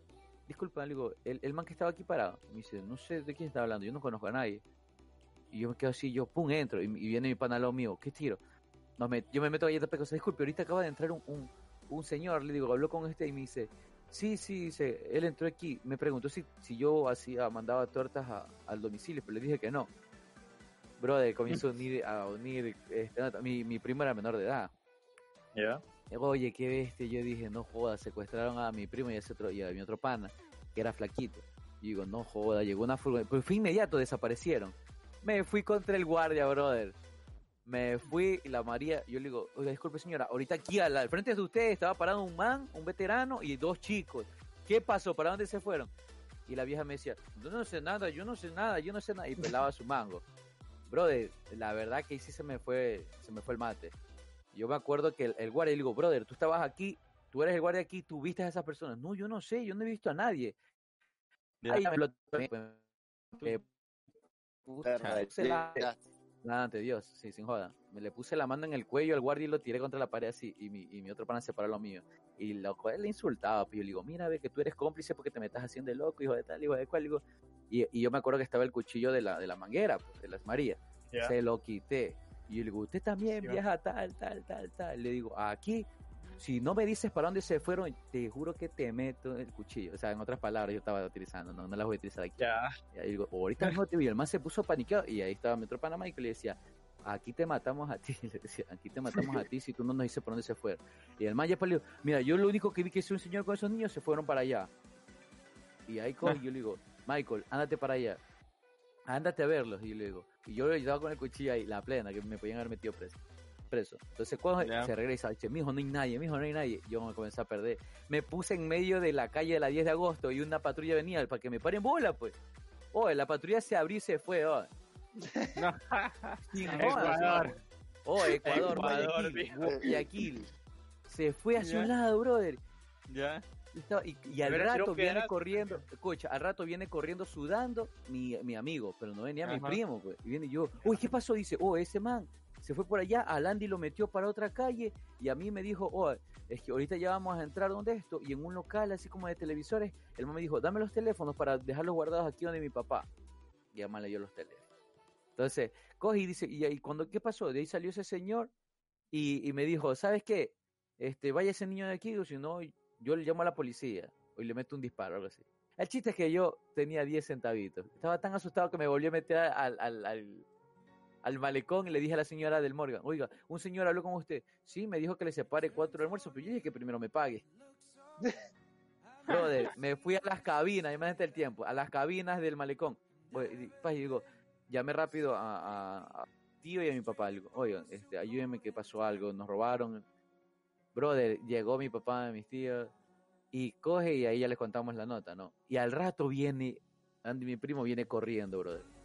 disculpa, le digo, el, el man que estaba aquí parado, me dice, no sé de quién está hablando, yo no conozco a nadie. Y yo me quedo así, yo, pum, entro, y, y viene mi pana al lado mío, ¿qué tiro? No, me, yo me meto a Galleta Pecosa, disculpe, ahorita acaba de entrar un, un, un señor, le digo, habló con este y me dice, sí, sí, dice, él entró aquí, me preguntó si, si yo hacía, mandaba tortas a- al domicilio, pero le dije que no. Brother, comienzo a unir, a unir este, mi, mi primo era menor de edad. Ya. Oye, qué bestia, yo dije, no joda, secuestraron a mi primo y a, ese otro, y a mi otro pana, que era flaquito. Y digo, no joda, llegó una furgoneta, pues fue inmediato, desaparecieron. Me fui contra el guardia, brother. Me fui y la María, yo le digo, oiga, disculpe señora, ahorita aquí al, al frente de usted estaba parado un man, un veterano y dos chicos. ¿Qué pasó? ¿Para dónde se fueron? Y la vieja me decía, yo no sé nada, yo no sé nada, yo no sé nada. Y pelaba su mango. Brother, la verdad que ahí sí se me fue, se me fue el mate. Yo me acuerdo que el, el guardia, le digo, brother, tú estabas aquí, tú eres el guardia aquí, tú viste a esas personas. No, yo no sé, yo no he visto a nadie. Ahí me lo Nada ante Dios, sí, sin joda. Me le puse la mano en el cuello al guardia y lo tiré contra la pared así. Y mi, y mi otro pana se paró a lo mío. Y loco, él le insultaba. Pues yo le digo, mira, ve que tú eres cómplice porque te me estás haciendo loco, hijo de tal, hijo de cual. Digo, y, y yo me acuerdo que estaba el cuchillo de la, de la manguera, pues, de las Marías. Ya. Se lo quité. Y yo le digo, usted también Sí, viaja tal, tal, tal, tal. Le digo, aquí, si no me dices para dónde se fueron, te juro que te meto el cuchillo. O sea, en otras palabras, yo estaba utilizando, no, no las voy a utilizar aquí. Ya. Y ahí digo, ahorita mismo te vi, el man se puso paniqueado y ahí estaba mi otro Panamá y que le decía, aquí te matamos a ti, le decía, aquí te matamos a ti si tú no nos dices por dónde se fueron. Y el man ya palió, mira, yo lo único que vi que hizo un señor con esos niños se fueron para allá. Y ahí coge, y yo le digo, Michael, ándate para allá, ándate a verlos. Y yo le digo, y yo le estaba con el cuchillo ahí, la plena, que me podían haber metido preso. Preso. Entonces cuando Ya. se regresa, dice, mijo, no hay nadie, mijo, no hay nadie. Yo me comencé a perder. Me puse en medio de la calle de la 10 de agosto y una patrulla venía para que me paren bola, pues. Oh, la patrulla se abrió y se fue, oh. No. Sin Ecuador. Oh, Ecuador, Ecuador, Guayaquil. Se fue hacia Ya. un lado, brother. Ya. Y, estaba- y- y al rato viene corriendo, escucha, al rato viene corriendo sudando mi, mi amigo, pero no venía mi Ajá. primo, pues. Y viene yo, uy, ¿qué pasó? Dice, oh, ese man se fue por allá, a Landy lo metió para otra calle y a mí me dijo, oh, es que ahorita ya vamos a entrar donde esto y en un local así como de televisores, el man me dijo, dame los teléfonos para dejarlos guardados aquí donde mi papá. Y además le dio los teléfonos. Entonces, coge y dice, y ahí cuando, ¿qué pasó? De ahí salió ese señor y, y me dijo, ¿sabes qué? Este, vaya ese niño de aquí, o si no, yo le llamo a la policía o le meto un disparo algo así. El chiste es que yo tenía 10 centavitos. Estaba tan asustado que me volví a meter al, al malecón y le dije a la señora del Morgan, oiga, un señor habló con usted. Sí, me dijo que le separe cuatro almuerzos, pero yo dije que primero me pague. Brother, me fui a las cabinas, imagínate el tiempo, a las cabinas del malecón. Oye, y, digo, llamé rápido a, a- a tío y a mi papá. Digo, oigan, este, ayúdenme que pasó algo, nos robaron. Brother, llegó mi papá, mis tíos, y coge y ahí ya les contamos la nota, ¿no? Y al rato viene, Andy, mi primo, viene corriendo, brother.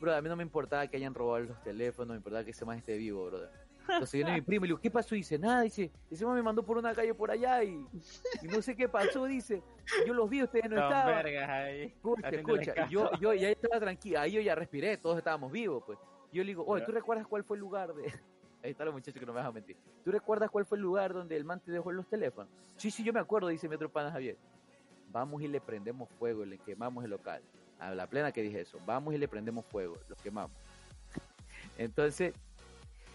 Brother, a mí no me importaba que hayan robado los teléfonos, me importaba que ese más esté vivo, brother. Entonces viene mi primo y le digo, ¿qué pasó? Y dice, nada, dice, ese man me mandó por una calle por allá y, y no sé qué pasó, dice. Yo los vi, ustedes no Son estaban. vergas ahí. Escucha, escucha, caso. yo, yo ya estaba tranquila, ahí yo ya respiré, todos estábamos vivos, pues. Yo le digo, oye, ¿tú recuerdas cuál fue el lugar de...? Ahí está los muchachos que no me dejan mentir. ¿Tú recuerdas cuál fue el lugar donde el man te dejó los teléfonos? Sí, sí, yo me acuerdo, dice mi otro pana Javier. Vamos y le prendemos fuego, y le quemamos el local. A la plena que dije eso. Vamos y le prendemos fuego, los quemamos. Entonces,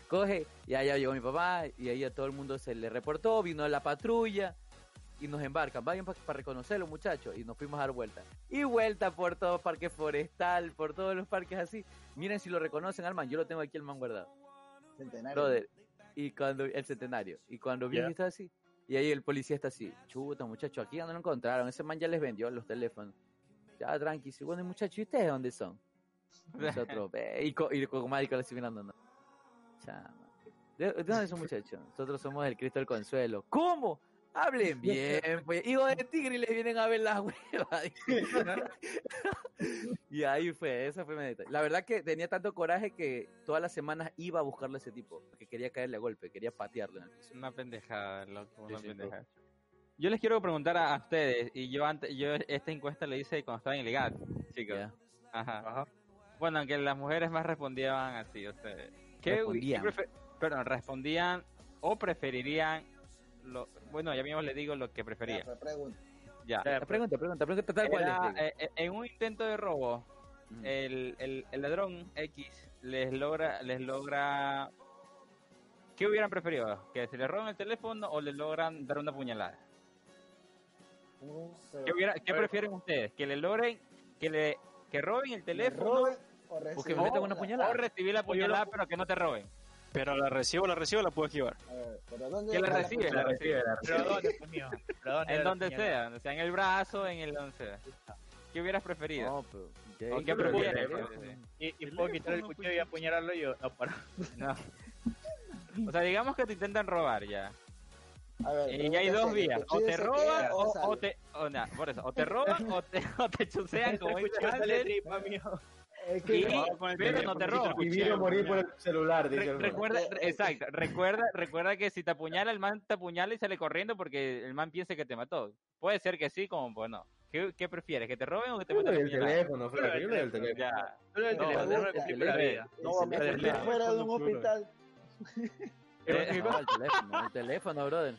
coge, y allá llegó mi papá, y ahí a todo el mundo se le reportó, vino la patrulla, y nos embarcan. Vayan para reconocerlo, muchachos. Y nos fuimos a dar vuelta. Y vuelta por todo parque forestal, por todos los parques así. Miren si lo reconocen al man. Yo lo tengo aquí el man guardado. Centenario. Brother. Y cuando, el centenario. Y cuando vi que estaba así, Y ahí el policía está así, chuta, muchacho, aquí ya no lo encontraron, ese man ya les vendió los teléfonos. Ya, tranqui, sí, bueno, muchachos, ¿y ustedes dónde son? Nosotros, y, co y con Mágico le mirando, no. Chama. ¿De, de dónde son muchachos? Nosotros somos el Cristo del Consuelo. ¿Cómo? Hablen bien, pues. Hijo de tigre y les vienen a ver las huevas. y ahí fue, esa fue mi. La verdad que tenía tanto coraje que todas las semanas iba a buscarle a ese tipo, porque quería caerle a golpe, quería patearlo en el piso. Una pendejada, loco, una Sí, sí, pendejada. Yo les quiero preguntar a, a ustedes, y yo antes, yo esta encuesta la hice cuando estaba en Legal, chicos. Ya. Ajá. Ajá. Bueno, aunque las mujeres más respondían así, ustedes. ¿Qué, Respondían. qué perdón, respondían o preferirían lo, bueno, ya mismo les digo lo que Ya, preferían. pues, pregunta. Ya. Ya, pregunta, pregunta, pregunta tal cual. Era, les digo. eh, eh, en un intento de robo, el, el, el ladrón X les logra, les logra, ¿qué hubieran preferido? ¿Que se les roben el teléfono o les logran dar una puñalada? ¿Qué, hubiera- qué prefieren ustedes? ¿Que le logren, que le, que roben el ¿Me teléfono roben o O que me reciben metan una la- puñalada. o recibir la puñalada pero que no te roben? Pero la recibo, la recibo, la puedo esquivar. A ver, ¿pero dónde ¿Que la recibe? La recibe. ¿Pero dónde, pues, mío? ¿Pero dónde En la donde puñalada? sea, o sea, en el brazo, en el donde sea. ¿Qué hubieras preferido? No, pero, ¿O ¿qué qué prefieres? ¿Y, y puedo quitar el cuchillo y apuñalarlo yo? No, para. No. O sea, digamos que te intentan robar ya. A ver, Y ya hay dos vías. ¿el O te roban o, o te... O, nah, por eso, o te roban o te, o te chusean como el dice. Es que- y, No, el pero no teléfono, te el. Y vino a morir por el celular, dice Re- el recuerda, re- exacto, recuerda, recuerda que si te apuñala, el man te apuñala y sale corriendo porque el man piensa que te mató. Puede ser que sí, como pues no. ¿Qué, qué prefieres? ¿Que te roben o que te Yo le maten el puñalada? teléfono, Flaco, yo le doy el teléfono. Ya. Solo el No, teléfono, no vida. y No fuera de un Teléfono hospital. Eh, No, el teléfono, el teléfono, brother.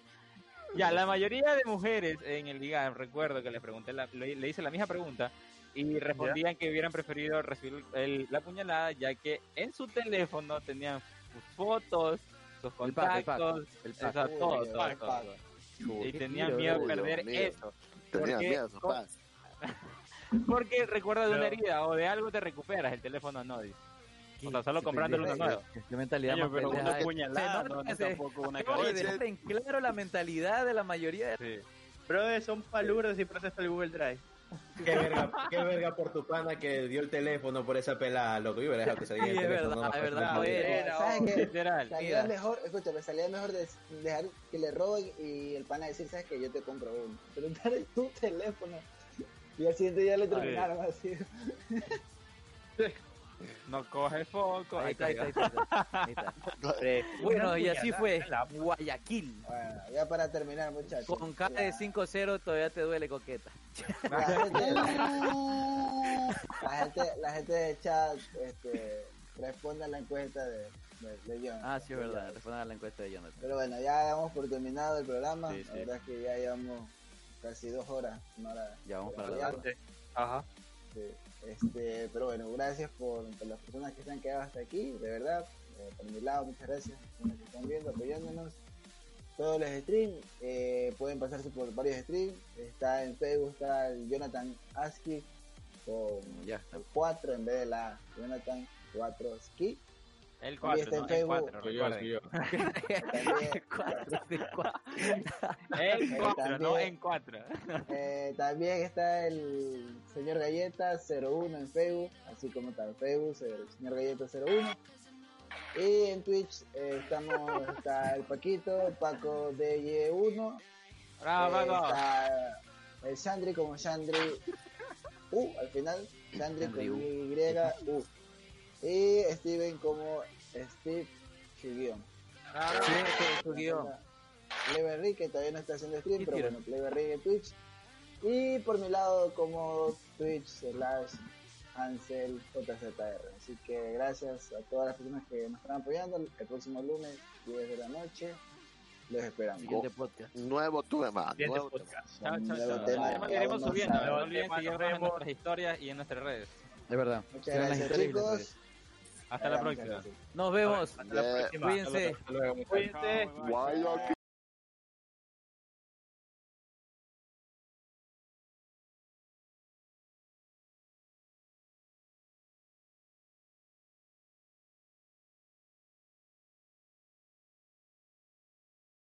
Ya, la mayoría de mujeres en el IGAM, recuerdo que le pregunté, la- le, le hice la misma pregunta y respondían que hubieran preferido recibir el- la puñalada ya que en su teléfono tenían sus fotos, sus El pack, el pack, contactos, el todo. Y tenían miedo Dios perder mío. eso. Tenía Porque- miedo, papá. Porque recuerda de una herida o de algo te recuperas, el teléfono no dice. O sea, solo Qué comprándole uno pendejo. nuevo. Qué mentalidad más pero una puñalada, no, no tampoco una dejar en claro la mentalidad de la mayoría de... Sí. Brother, son palurdos y procesa el Google Drive. Qué verga, qué verga por tu pana que dio el teléfono por esa pelada, loco. Yo hubiera dejado que saliera Sí, el es verdad, no, es verdad, no, oye. ¿Sabes qué? Literal. Salía Mira. mejor, escúchame, salía mejor de dejar que le roben y el pana decir, ¿sabes que Yo te compro uno. Pero dar tu teléfono. Y al siguiente día le terminaron así. No coge foco. Ahí está, ahí está, ahí está. Ahí está. Eh, Bueno, y así fue en la- Guayaquil. Bueno, ya para terminar, muchachos. Con cara de 5-0 todavía te duele coqueta. La gente, la gente, la gente de chat este, responde a la encuesta de, de, de John. Ah, sí, es verdad. Respondan a la encuesta de Jonathan. Pero bueno, ya damos por terminado el programa. Sí, La verdad es que ya llevamos casi dos horas. Una hora Ya vamos para la Ya, tarde. Ajá. Sí, Este, pero bueno, gracias por, por las personas que se han quedado hasta aquí, de verdad. Eh, por mi lado, muchas gracias a los que están viendo, apoyándonos. Todos los streams, eh, pueden pasarse por varios streams. Está en Facebook, está el Jonathan Aski con Ya está. 4 en vez de la Jonathan 4 Ski. El También 4, está ¿no? en El Facebook. 4, Soy yo, sí, cuatro. En 4, no en 4. eh, también está el señor Galleta 01 en Facebook, así como está en Facebook, el señor Galleta 01. Y en Twitch eh, estamos, está el Paquito, Paco DJ1. Bravo, eh, Paco. está el Sandri como Sandri U al final, Sandri con U. Y U. Y Steven como Steve Chigion. Sí, sí, su guion. Cleverry que todavía no está haciendo stream, ¿Qué pero bueno, Cleverry en Twitch. Y por mi lado como Twitch slash Ansel JZR. Así que gracias a todas las personas que nos están apoyando. El próximo lunes, 10 de la noche, los esperamos. Siguiente podcast. Nuevo tema, Siguiente nuevo tema. podcast. Chao, chao, Nuevo chao. tema, iremos subiendo. No olviden Tema, seguirnos nos en nuestras historias y en nuestras redes. Es verdad. Muchas gracias chicos. Hasta la próxima. Nos vemos. Hasta la próxima. Cuídense. Cuídense.